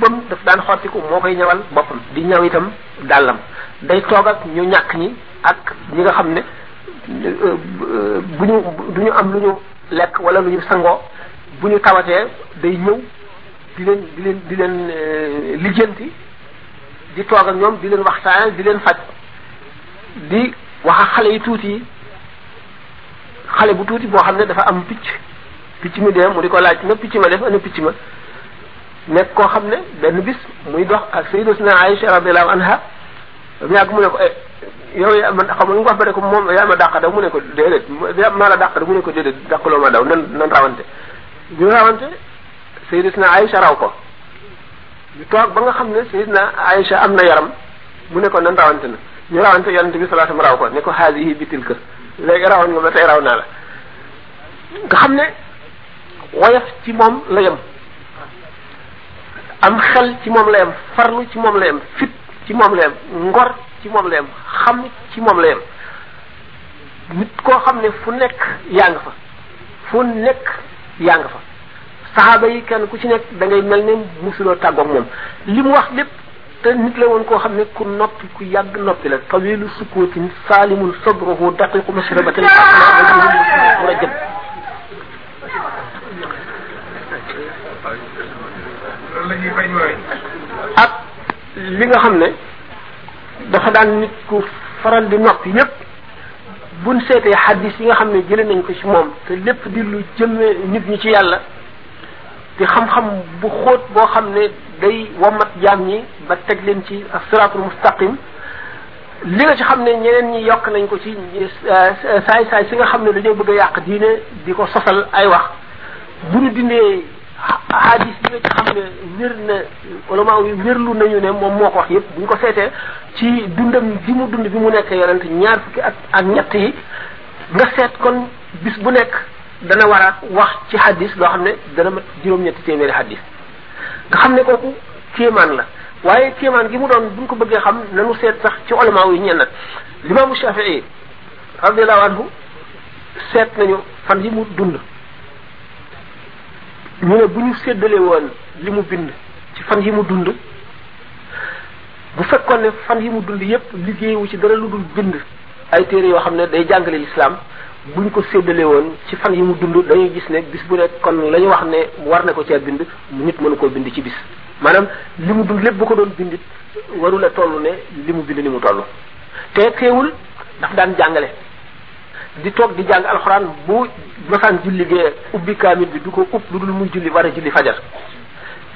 Speaker 1: bam daf daan xottiku moo koy ñawal boppam di ñaw itam dàllam day toog ak ñu ñàkk ñi ak ñi nga xam ne bu ñu du ñu am lu ñu lekk wala lu ñu sangoo bu ñu tawatee day ñëw di leen di leen di leen lijjanti di toog ak ñoom di leen waxtaanal di leen faj di wax ak xale yi tuuti yi xale bu tuuti boo xam ne dafa am picc picc mi dee mu di ko laaj na picc ma def ana picc ma nekk koo xam ne benn bis muy dox ak sayyidatuna Aïcha radiyallahu anha ba mu yàgg mu ne ko eh yow yaa ma xam nga lu mu wax ba ne ko moom yaa ma dàq daw mu ne ko déedéet yaa maa la dàq daw mu ne ko déedéet dàqloo ma daw nan nan rawante ñu rawante sayyidatuna Aïcha raw ko ñu toog ba nga xam ne sayyidatuna Aïcha am na yaram mu ne ko nan rawante na ñu rawante yonente bi sallallahu alayhi wasallam raw ko ne ko haadihi bi tilka léegi rawoon nga ma tey raw naa la nga xam ne woyof ci moom la yem am xel ci moom la yem farlu ci moom la yem fit ci moom la yem ngor ci moom la yem xam ci moom la yem nit koo xam ne fu nekk yaa nga fa fu nekk yaa nga fa saxaaba yi kenn ku ci nekk da ngay mel ne musuloo tàggoog moom li mu wax lépp te nit la woon koo xam ne ku noppi ku yàgg noppi la tawilu sukuutin saalimun sadruhu daqiqu mashrabatin rajab ak li nga xam ne dafa daan nit ku faral di noppi yépp buñ seetee xaddis yi nga xam ne jëlee nañ ko ci moom te lépp di lu jëme nit ñi ci yàlla di xam-xam bu xóot boo xam ne day wommat jaam ñi ba teg leen ci ak siraatul mustaqim li nga ci xam ne ñeneen ñi yokk nañ ko ci euh, saay saay si nga xam ne dañoo bëgg a yàq diine di ko sosal ay wax bu ñu dindee hadis bi nga ci xam ne wér na ulama yi wérlu nañu ne moom moo ko wax yëpp bu ñu ko seetee ci dundam bi mu dund bi mu nekk yonent ñaar fukki ak ak ñett yi nga seet kon bis bu nekk dana war a wax ci hadis loo xam ne dana mat juróom-ñetti téeméeri hadis nga xam ne kooku kéemaan la waaye kéemaan gi mu doon buñ ko bëggee xam nanu seet sax ci olamaa yi ñenn limaamu Shafii radiallahu anhu seet nañu fan yi mu dund ñu ne bu ñu séddale woon li mu bind ci fan yi mu dund bu fekkoon ne fan yi mu dund yépp liggéeyu ci dara lu dul bind ay téere yoo xam ne day jàngale lislaam buñ ko séddalee woon ci fan yi mu dund dañuy gis ne bis bu nekk kon la ñu wax ne war na ko cee bind nit mënu koo bind ci bis maanaam li mu dund lépp bu ko doon bindit warul a toll ne li mu bind ni mu toll te teewul daf daan jàngale di toog di jàng alxuraan bu masaan julli gee ubbi kaamil bi du ko ub lu dul muy julli war a julli fajar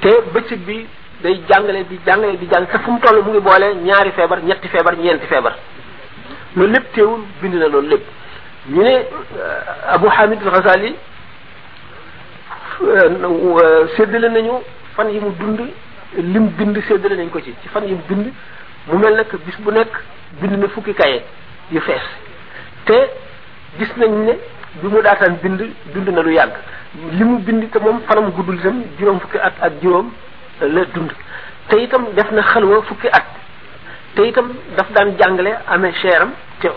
Speaker 1: te bëccëg bi day jàngale di jàngale di jàng te fu mu toll mu ngi boole ñaari feebar ñetti feebar ñeenti feebar loolu lépp teewul bind na loolu lépp ñu ne Abu Hamid al-Ghazali séddale nañu fan yi mu dund lim bind séddale nañ ko ci ci fan yi mu bind mu mel nag bis bu nekk bind na fukki kaye yu fees te gis nañ ne bi mu daataan bind dund na lu yàgg li mu bind te moom fanam guddul itam juróom fukki at ak juróom la dund te itam def na xalwa fukki at te itam daf daan jàngale amee cheram te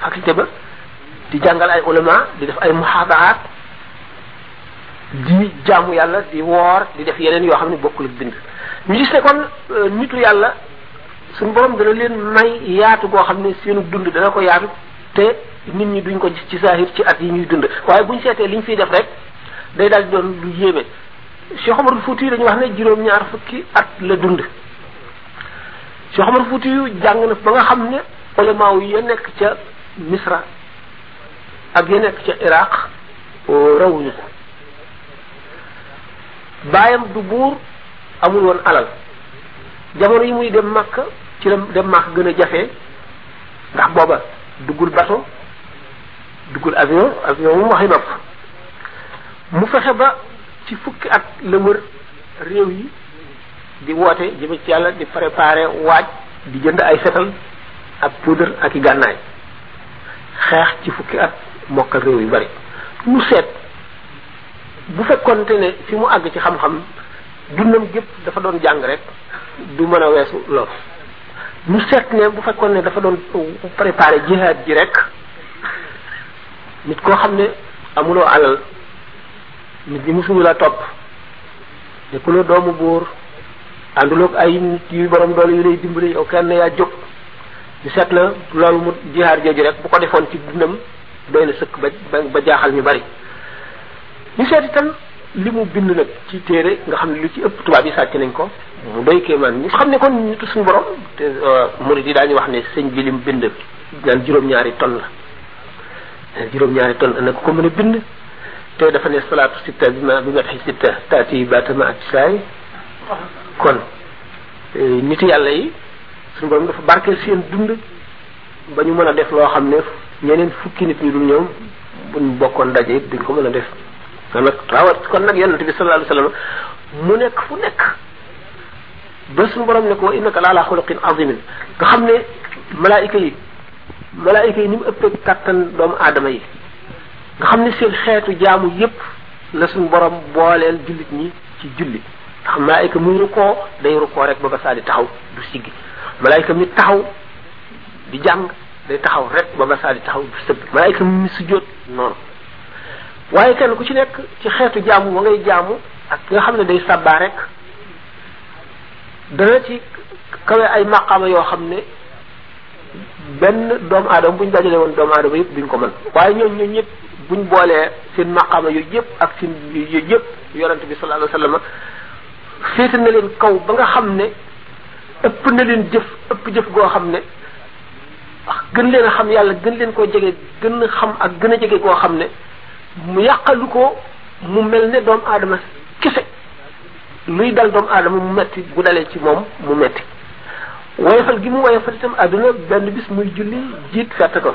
Speaker 1: faculté ba di jàngal ay ulama di def ay muhaadaraat di jaamu yàlla di woor di def yeneen yoo xam ne bokkul ak bind ñu gis ne kon euh, nitu yàlla suñu borom dana leen may yaatu goo xam ne seenu dund dana ko yaatu te nit ñi duñ ko gis ci saahir ci at yi ñuy dund waaye buñ seetee liñ fiy def rek day daal di doon lu yéeme Cheikh Omar Fouti dañu wax ne juróom-ñaar fukki at la dund Cheikh Omar Fouti yu jàng na ba nga xam ne ulamaaw ya nekk ca Misra ak ya nekk ca Iraq rawuñu ko baayam du buur amul woon alal jamono yi muy dem Makka ci la dem Makka gën a jafe ndax booba duggul bateau duggul avion avion mu waxi nopp mu fexe ba ci fukki at la wër réew yi di woote jëme ci yàlla di préparer waaj di jënd ay fetal ak poudre ak i gànnaay xeex ci fukki at mokkal réew yu bari mu seet bu fekkonte ne fi mu àgg ci xam-xam dundam gépp dafa doon jàng rek du mën a weesu loolu ñu seet ne bu fekkoon ne dafa doon préparé jihaad ji rek nit koo xam ne amuloo alal nit ñi mosuñu la topp nekkuloo doomu buur ànduloog ay nit yu borom doole yu lay dimbali yow kenn yaa jóg ñu seet la loolu mu jihaad jooju rek bu ko defoon ci dundam doy na sëkk ba ba jaaxal ñu bari ñu seet itam li mu bind nag ci téere nga xam ne lu ci ëpp tubaab yi sàcc nañ ko mu doy kéemaan ñu xam ne kon nitu suñu borom te murid yi daañu wax ne sëñ bi lim bind naan juróom-ñaari ton la naan juróom-ñaari ton ana ko mën a bind te dafa ne salaatu sitta bi ma bi ma tax sitta taati baatama ak saay kon nitu yàlla yi suñu borom dafa barkeel seen dund ba ñu mën a def loo xam ne ñeneen fukki nit ñu dul ñoom buñ bokkoon daje it duñ ko mën a def kon nag rawat kon nag yonent bi sallallahu alayhi wa sallam mu nekk fu nekk ba suñu borom ne ko wa innaka la ala xuluqin azimin nga xam ne malaayika yi malaayika yi ni mu ëppee kàttan doomu aadama yi nga xam ne seen xeetu jaamu yépp la suñu borom booleel jullit ñi ci julli nga xam malaayika muy rukkoo day rukkoo rek ba ba saa di taxaw du siggi malaayika mi taxaw di jàng day taxaw rek ba masaa di taxaw du sëgg malaayika mi sujjóot noonu waaye kenn ku ci nekk ci xeetu jaamu ba ngay jaamu ak ki nga xam ne day sàbbaa rek dana ci kawe ay maqaama yoo xam ne benn doomu aadama buñ dajale woon doomu aadama yëpp duñ ko mën waaye ñooñ ñooñ ñëpp buñ boolee seen maqaama yooyu yëpp ak seen yooyu yëpp yonent bi sallallahu alayhi wa sallam féete na leen kaw ba nga xam ne ëpp na leen jëf ëpp jëf goo xam ne gën leen a xam yàlla gën leen koo jege gën a xam ak gën a jege koo xam ne mu yàqalu ko mu mel ne doomu aadama kese luy dal doomu aadama mu metti bu dalee ci moom mu metti woyofal gi mu woyofal itam àdduna benn bis muy julli jiit fett ko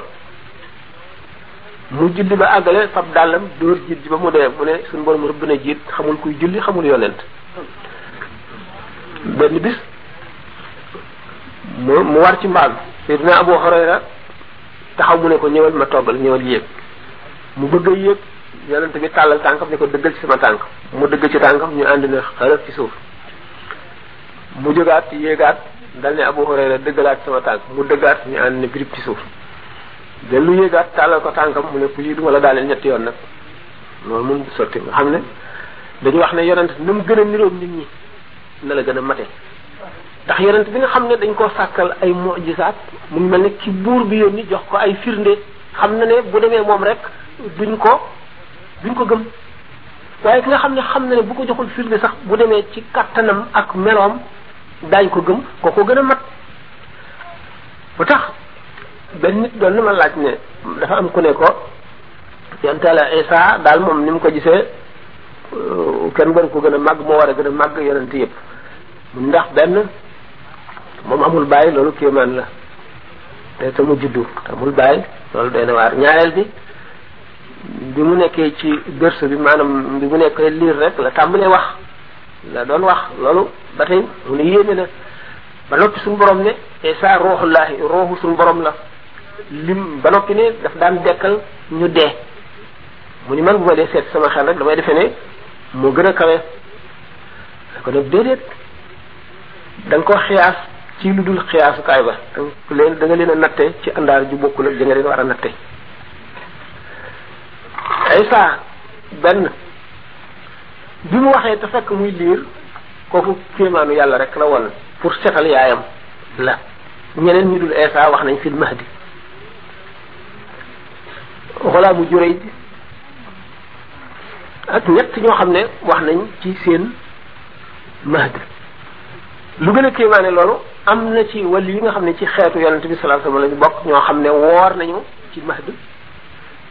Speaker 1: mu julli ba àggale fab dàllam dóor jiit ji ba mu dee mu ne suñu borom rëbb na jiit xamul kuy julli xamul yonent benn bis mu mu war ci mbaam Seydina Abu Hurayra taxaw mu ne ko ñëwal ma toggal ñëwal yéeg mu bëgg a yéeg yonent bi tàllal tànkam ne ko dëggal ci sama tànk mu dëgg ci tànkam ñu ànd na xaraf ci suuf mu jógaat yéegaat dal ne Abu Hurayra dëggalaat sama tànk mu dëggaat ñu ànd ne birib ci suuf dellu yéegaat tàllal ko tànkam mu ne ku yi duma la daaneel ñetti yoon nag loolu moom du sotti nga xam ne dañu wax ne yonent na mu gën a niroog nit ñi na la gën a mate ndax yonent bi nga xam ne dañ koo sàkkal ay mujisaat mu ngi mel ne ki buur bi yónni jox ko ay firnde xam na ne bu demee moom rek duñ ko duñ ko gëm waaye ki nga xam ne xam na ne bu ko joxul firnde sax bu demee ci kattanam ak meloom daañ ko gëm ko ko gën a mat bu tax benn nit doon na ma laaj ne dafa am ku ne ko yonent Yàlla Isa daal moom ni mu ko gisee euh, kenn waru ko gën a màgg moo war a gën a màgg yonent yëpp ndax benn moom amul bàyyi loolu kéemaan la te te mu juddu te amul bàyyi loolu doy na waar ñaareel bi bi mu nekkee ci berse bi maanaam bi mu nekkee liir rek la tàmbalee wax la doon wax loolu ba tey mu ne yéeme na ba noppi suñu borom ne Isa ruuxullaahi ruuxu suñu borom la lim ba noppi ne daf daan dekkal ñu dee mu ni man bu ma dee seet sama xel rek damay defe ne moo gën a kawe da ko nag déedéet da nga ko xiyaas ci lu dul xiyaasukaay ba da nga leen da nga leen a natte ci àndaar ju bokkul ak da nga leen war a natte Isa benn bi mu waxee te fekk muy liir kooku kéemaanu yàlla rek la woon pour setal yaayam la ñeneen ñu dul Isa wax nañ fil mahdi xoolaa mu juréy ak ñett ñoo xam ne wax nañ ci seen mahdi lu gën a kéemaane loolu am na ci wàll yi nga xam ne ci xeetu yonent bi sallallahu alayhi wasallam lañu bokk ñoo xam ne woor nañu ci mahdi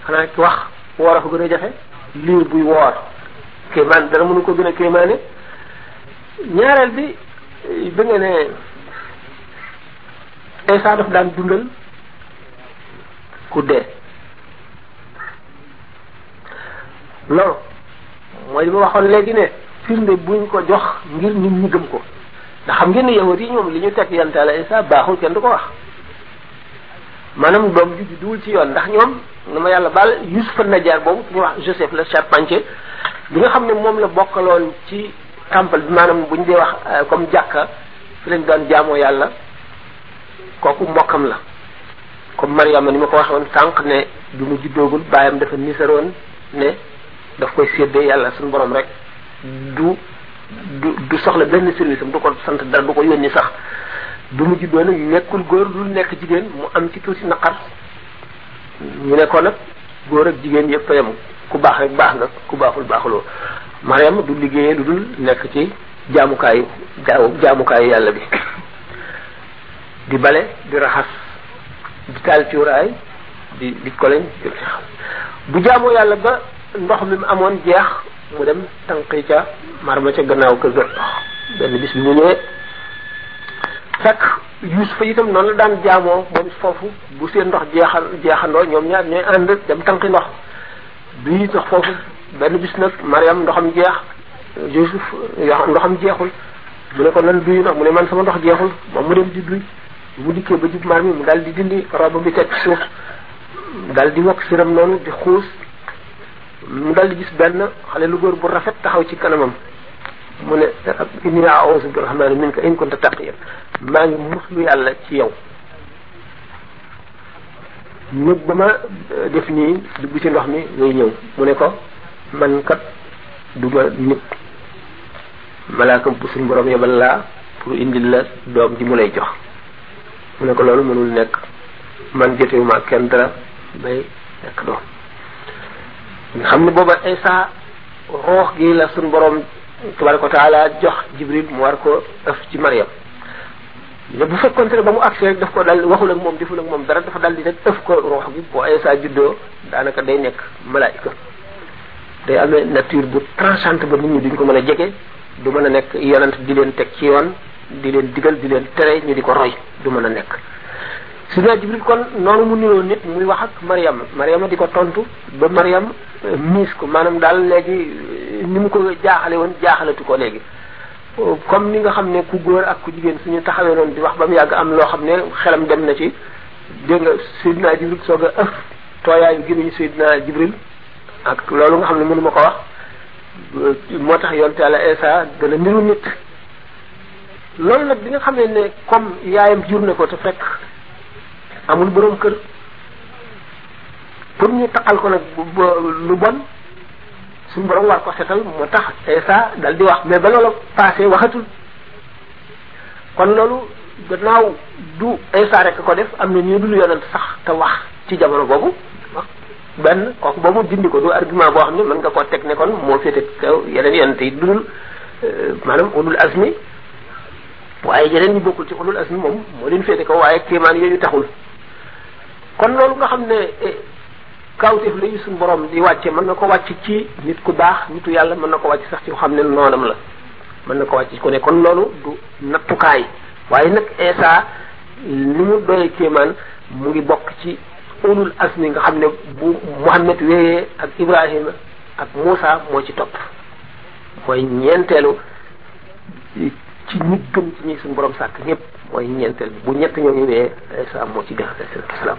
Speaker 1: xanaa ci wax woor a ko gën a jafe liir buy woor kéemaan dara mënu ko gën a kéemaane ñaareel bi bi nga ne Isa daf daan dundal ku dee loolu mooy li ma waxoon léegi ne firnde buñ ko jox ngir nit ñi gëm ko ndax xam ngeen ne yahudi yi ñoom li ñu teg yantala Isa baaxul kenn du ko wax maanaam doom ju judduwul ci yoon ndax ñoom na ma yàlla baal Yusufa Najaar boobu ku ñu wax Joseph la charpentier bi nga xam ne moom la bokkaloon ci temple bi maanaam bu ñu dee wax euh, comme jàkka fi lañ daan jaamoo yàlla kooku mbokkam la comme Mariama ni ma ko waxoon sànq ne bi mu juddoogul baayam dafa nisaroon ne daf koy séddee yàlla suñu borom rek du du du soxla benn service am du ko sant dara du ko yónni sax bu mu juddoo nag nekkul góor lu nekk jigéen mu am ci tuuti naqar ñu ne ko nag góor ak jigéen yëpp a yem ku baax rek baax nga ku baaxul baaxuloo Mariam du liggéeyee lu dul nekk ci jaamukaayu jaaw jaamukaayu yàlla bi di bale di raxas di taal cuuraay di di koleñ bu jaamoo yàlla ba ndox mi mu amoon jeex mu dem tànqi ca mar ma ca gannaaw kër ga benn bis bi mu ñëwee fekk Yuusufa itam noonu la daan jaamoo moom foofu bu seen ndox jeexal jeexandoo ñoom ñaar ñooy ànd dem tànqi ndox bii ndox foofu benn bis nag Mariam ndoxam jeex Yuusuf yoo ndoxam jeexul mu ne ko nan duy ndox mu ne man sama ndox jeexul moom mu dem di duy mu dikkee ba jub mar mi mu daal di dindi roba bi teg suuf daal di wokk siram noonu di xuus mu dal di gis benn xale lu góor bu rafet taxaw ci kanamam mu ne inni a'uuzu bi rahmaani minka in kunta taqiyan maa ngi muslu yàlla ci yow ñëg ba ma def nii dugg ci ndox mi ngay ñëw mu ne ko man kat du ma nit malaaka bu suñ borom yebal laa pour indil la doom ji mu lay jox mu ne ko loolu mënul nekk man jotewuma kenn dara bay nekk doom nga xam ne booba Isa roox gi la suñ borom tabaraka wa taala jox Jibril mu war ko ëf ci Mariam ne bu fekkoon ne ba mu agsi rek daf ko dal waxul ak moom deful ak moom dara dafa dal di rek ëf ko roox gi bu Isa juddoo daanaka day nekk malaayika day amee nature bu tranchante ba nit ñi duñ ko mën a jege du mën a nekk yonent di leen teg ci yoon di leen digal di leen tere ñu di ko roy du mën a nekk sidna jibril kon noonu mu niroo nit muy wax ak mariama mariama di ko tontu ba mariam euh, miis ko maanaam daal léegi euh, ni mu ko jaaxale woon jaaxalatu ko léegi euh, comme ni nga xam ne ku góor ak ku jigéen suñu taxawee noonu di wax ba mu yàgg am loo xam ne xelam dem na ci dégg nga sidna jibril soog a ëf tooyaayu gémmiñu sidna jibril ak loolu nga xam ne mënu ma ko wax moo tax yonte yàlla Isa gën a niru nit loolu nag bi nga xamee ne comme yaayam jur na ko te fekk amul borom kër pour ñu taqal ko nag lu bon suñu borom war ko setal moo tax Isa dal di wax mais ba loolu passé waxatul kon loolu gannaaw du Isa rek ko def am na ñu dul yonent sax te wax ci jamono boobu benn kooku boobu dindi ko du argument boo xam ne mën nga koo teg ne kon moo féete kaw yeneen yonent yi dudul maanaam ulul azmi waaye yeneen ñu bokkul ci ulul azmi moom moo leen féete kaw waaye kéemaan yooyu taxul kon loolu nga xam ne kawteef la yu suñu borom di wàcce mën na ko wàcc ci nit ku baax nitu yàlla mën na ko wàcc sax ci xam ne noonam la mën na ko wàcc ci ku ne kon loolu du nattukaay waaye nag Isa ni mu doy kéemaan mu ngi bokk ci ulul asmi nga xam ne bu Muhammad wéyee ak Ibrahima ak Moussa moo ci topp mooy ñeenteelu ci ñi gën ci ñi suñu borom sàkk ñëpp mooy ñeenteel bu ñett ñooñu wéyee Isa moo ci gën alayhi salaam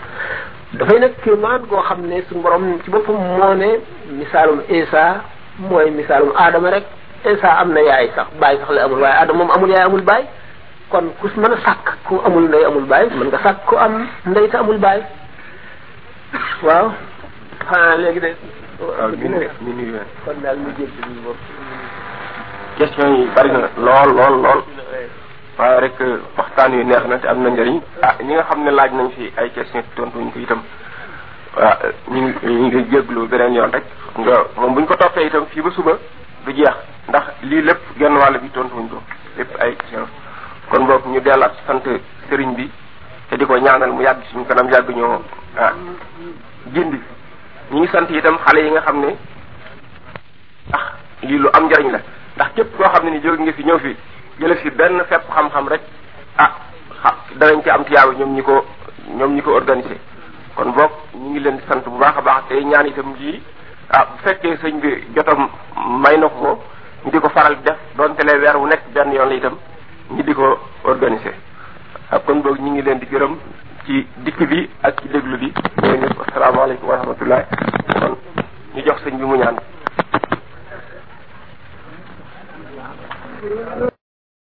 Speaker 1: dafay nag kéemaan goo xam ne suñu borom ci boppam moo ne misaalum Isa mooy misaalum Adama rek Isa am na yaay sax baay sax la amul waaye Adama moom amul yaay amul baay kon ku mën a sàkk ku amul ndey amul baay mën nga sàkk ku am ndey te amul baay waaw xanaa léegi de kon daal ñu jël ci bopp
Speaker 2: question yi bari na lool lool lool waaye rek waxtaan yu neex na te am na njëriñ ah ñi nga xam ne laaj nañ fi ay question tontuñ ko itam waaw ñu ngi ñu ngi jégalu beneen yoon rek nga moom buñ ko toppee itam fii ba suba du jeex ndax lii lépp genn wàll bi tontu wuñ ko lépp ay question kon boog ñu dellaat sant sëriñ bi te di ko ñaanal mu yàgg suñu kanam yàgg ñoo ah gindi ñu ngi sant itam xale yi nga xam ne ndax lii lu am njariñ la ndax képp koo xam ne ni jóge nga fi ñëw fi jële fi benn fepp xam-xam rek ah xa danañ ci am tiyaaw ñoom ñi ko ñoom ñi ko organisé kon boog ñu ngi leen di sant bu baax a baax te ñaan itam lii ah bu fekkee sëñ bi jotam may na ko ñu di ko faral di def donte lee weer wu nekk benn yoon la itam ñu di ko organiser ak kon boog ñu ngi leen di gërëm ci dikk bi ak ci déglu bi ñoo ñëpp asalaamaaleykum wa rahmatullah kon ñu jox sëñ bi mu ñaan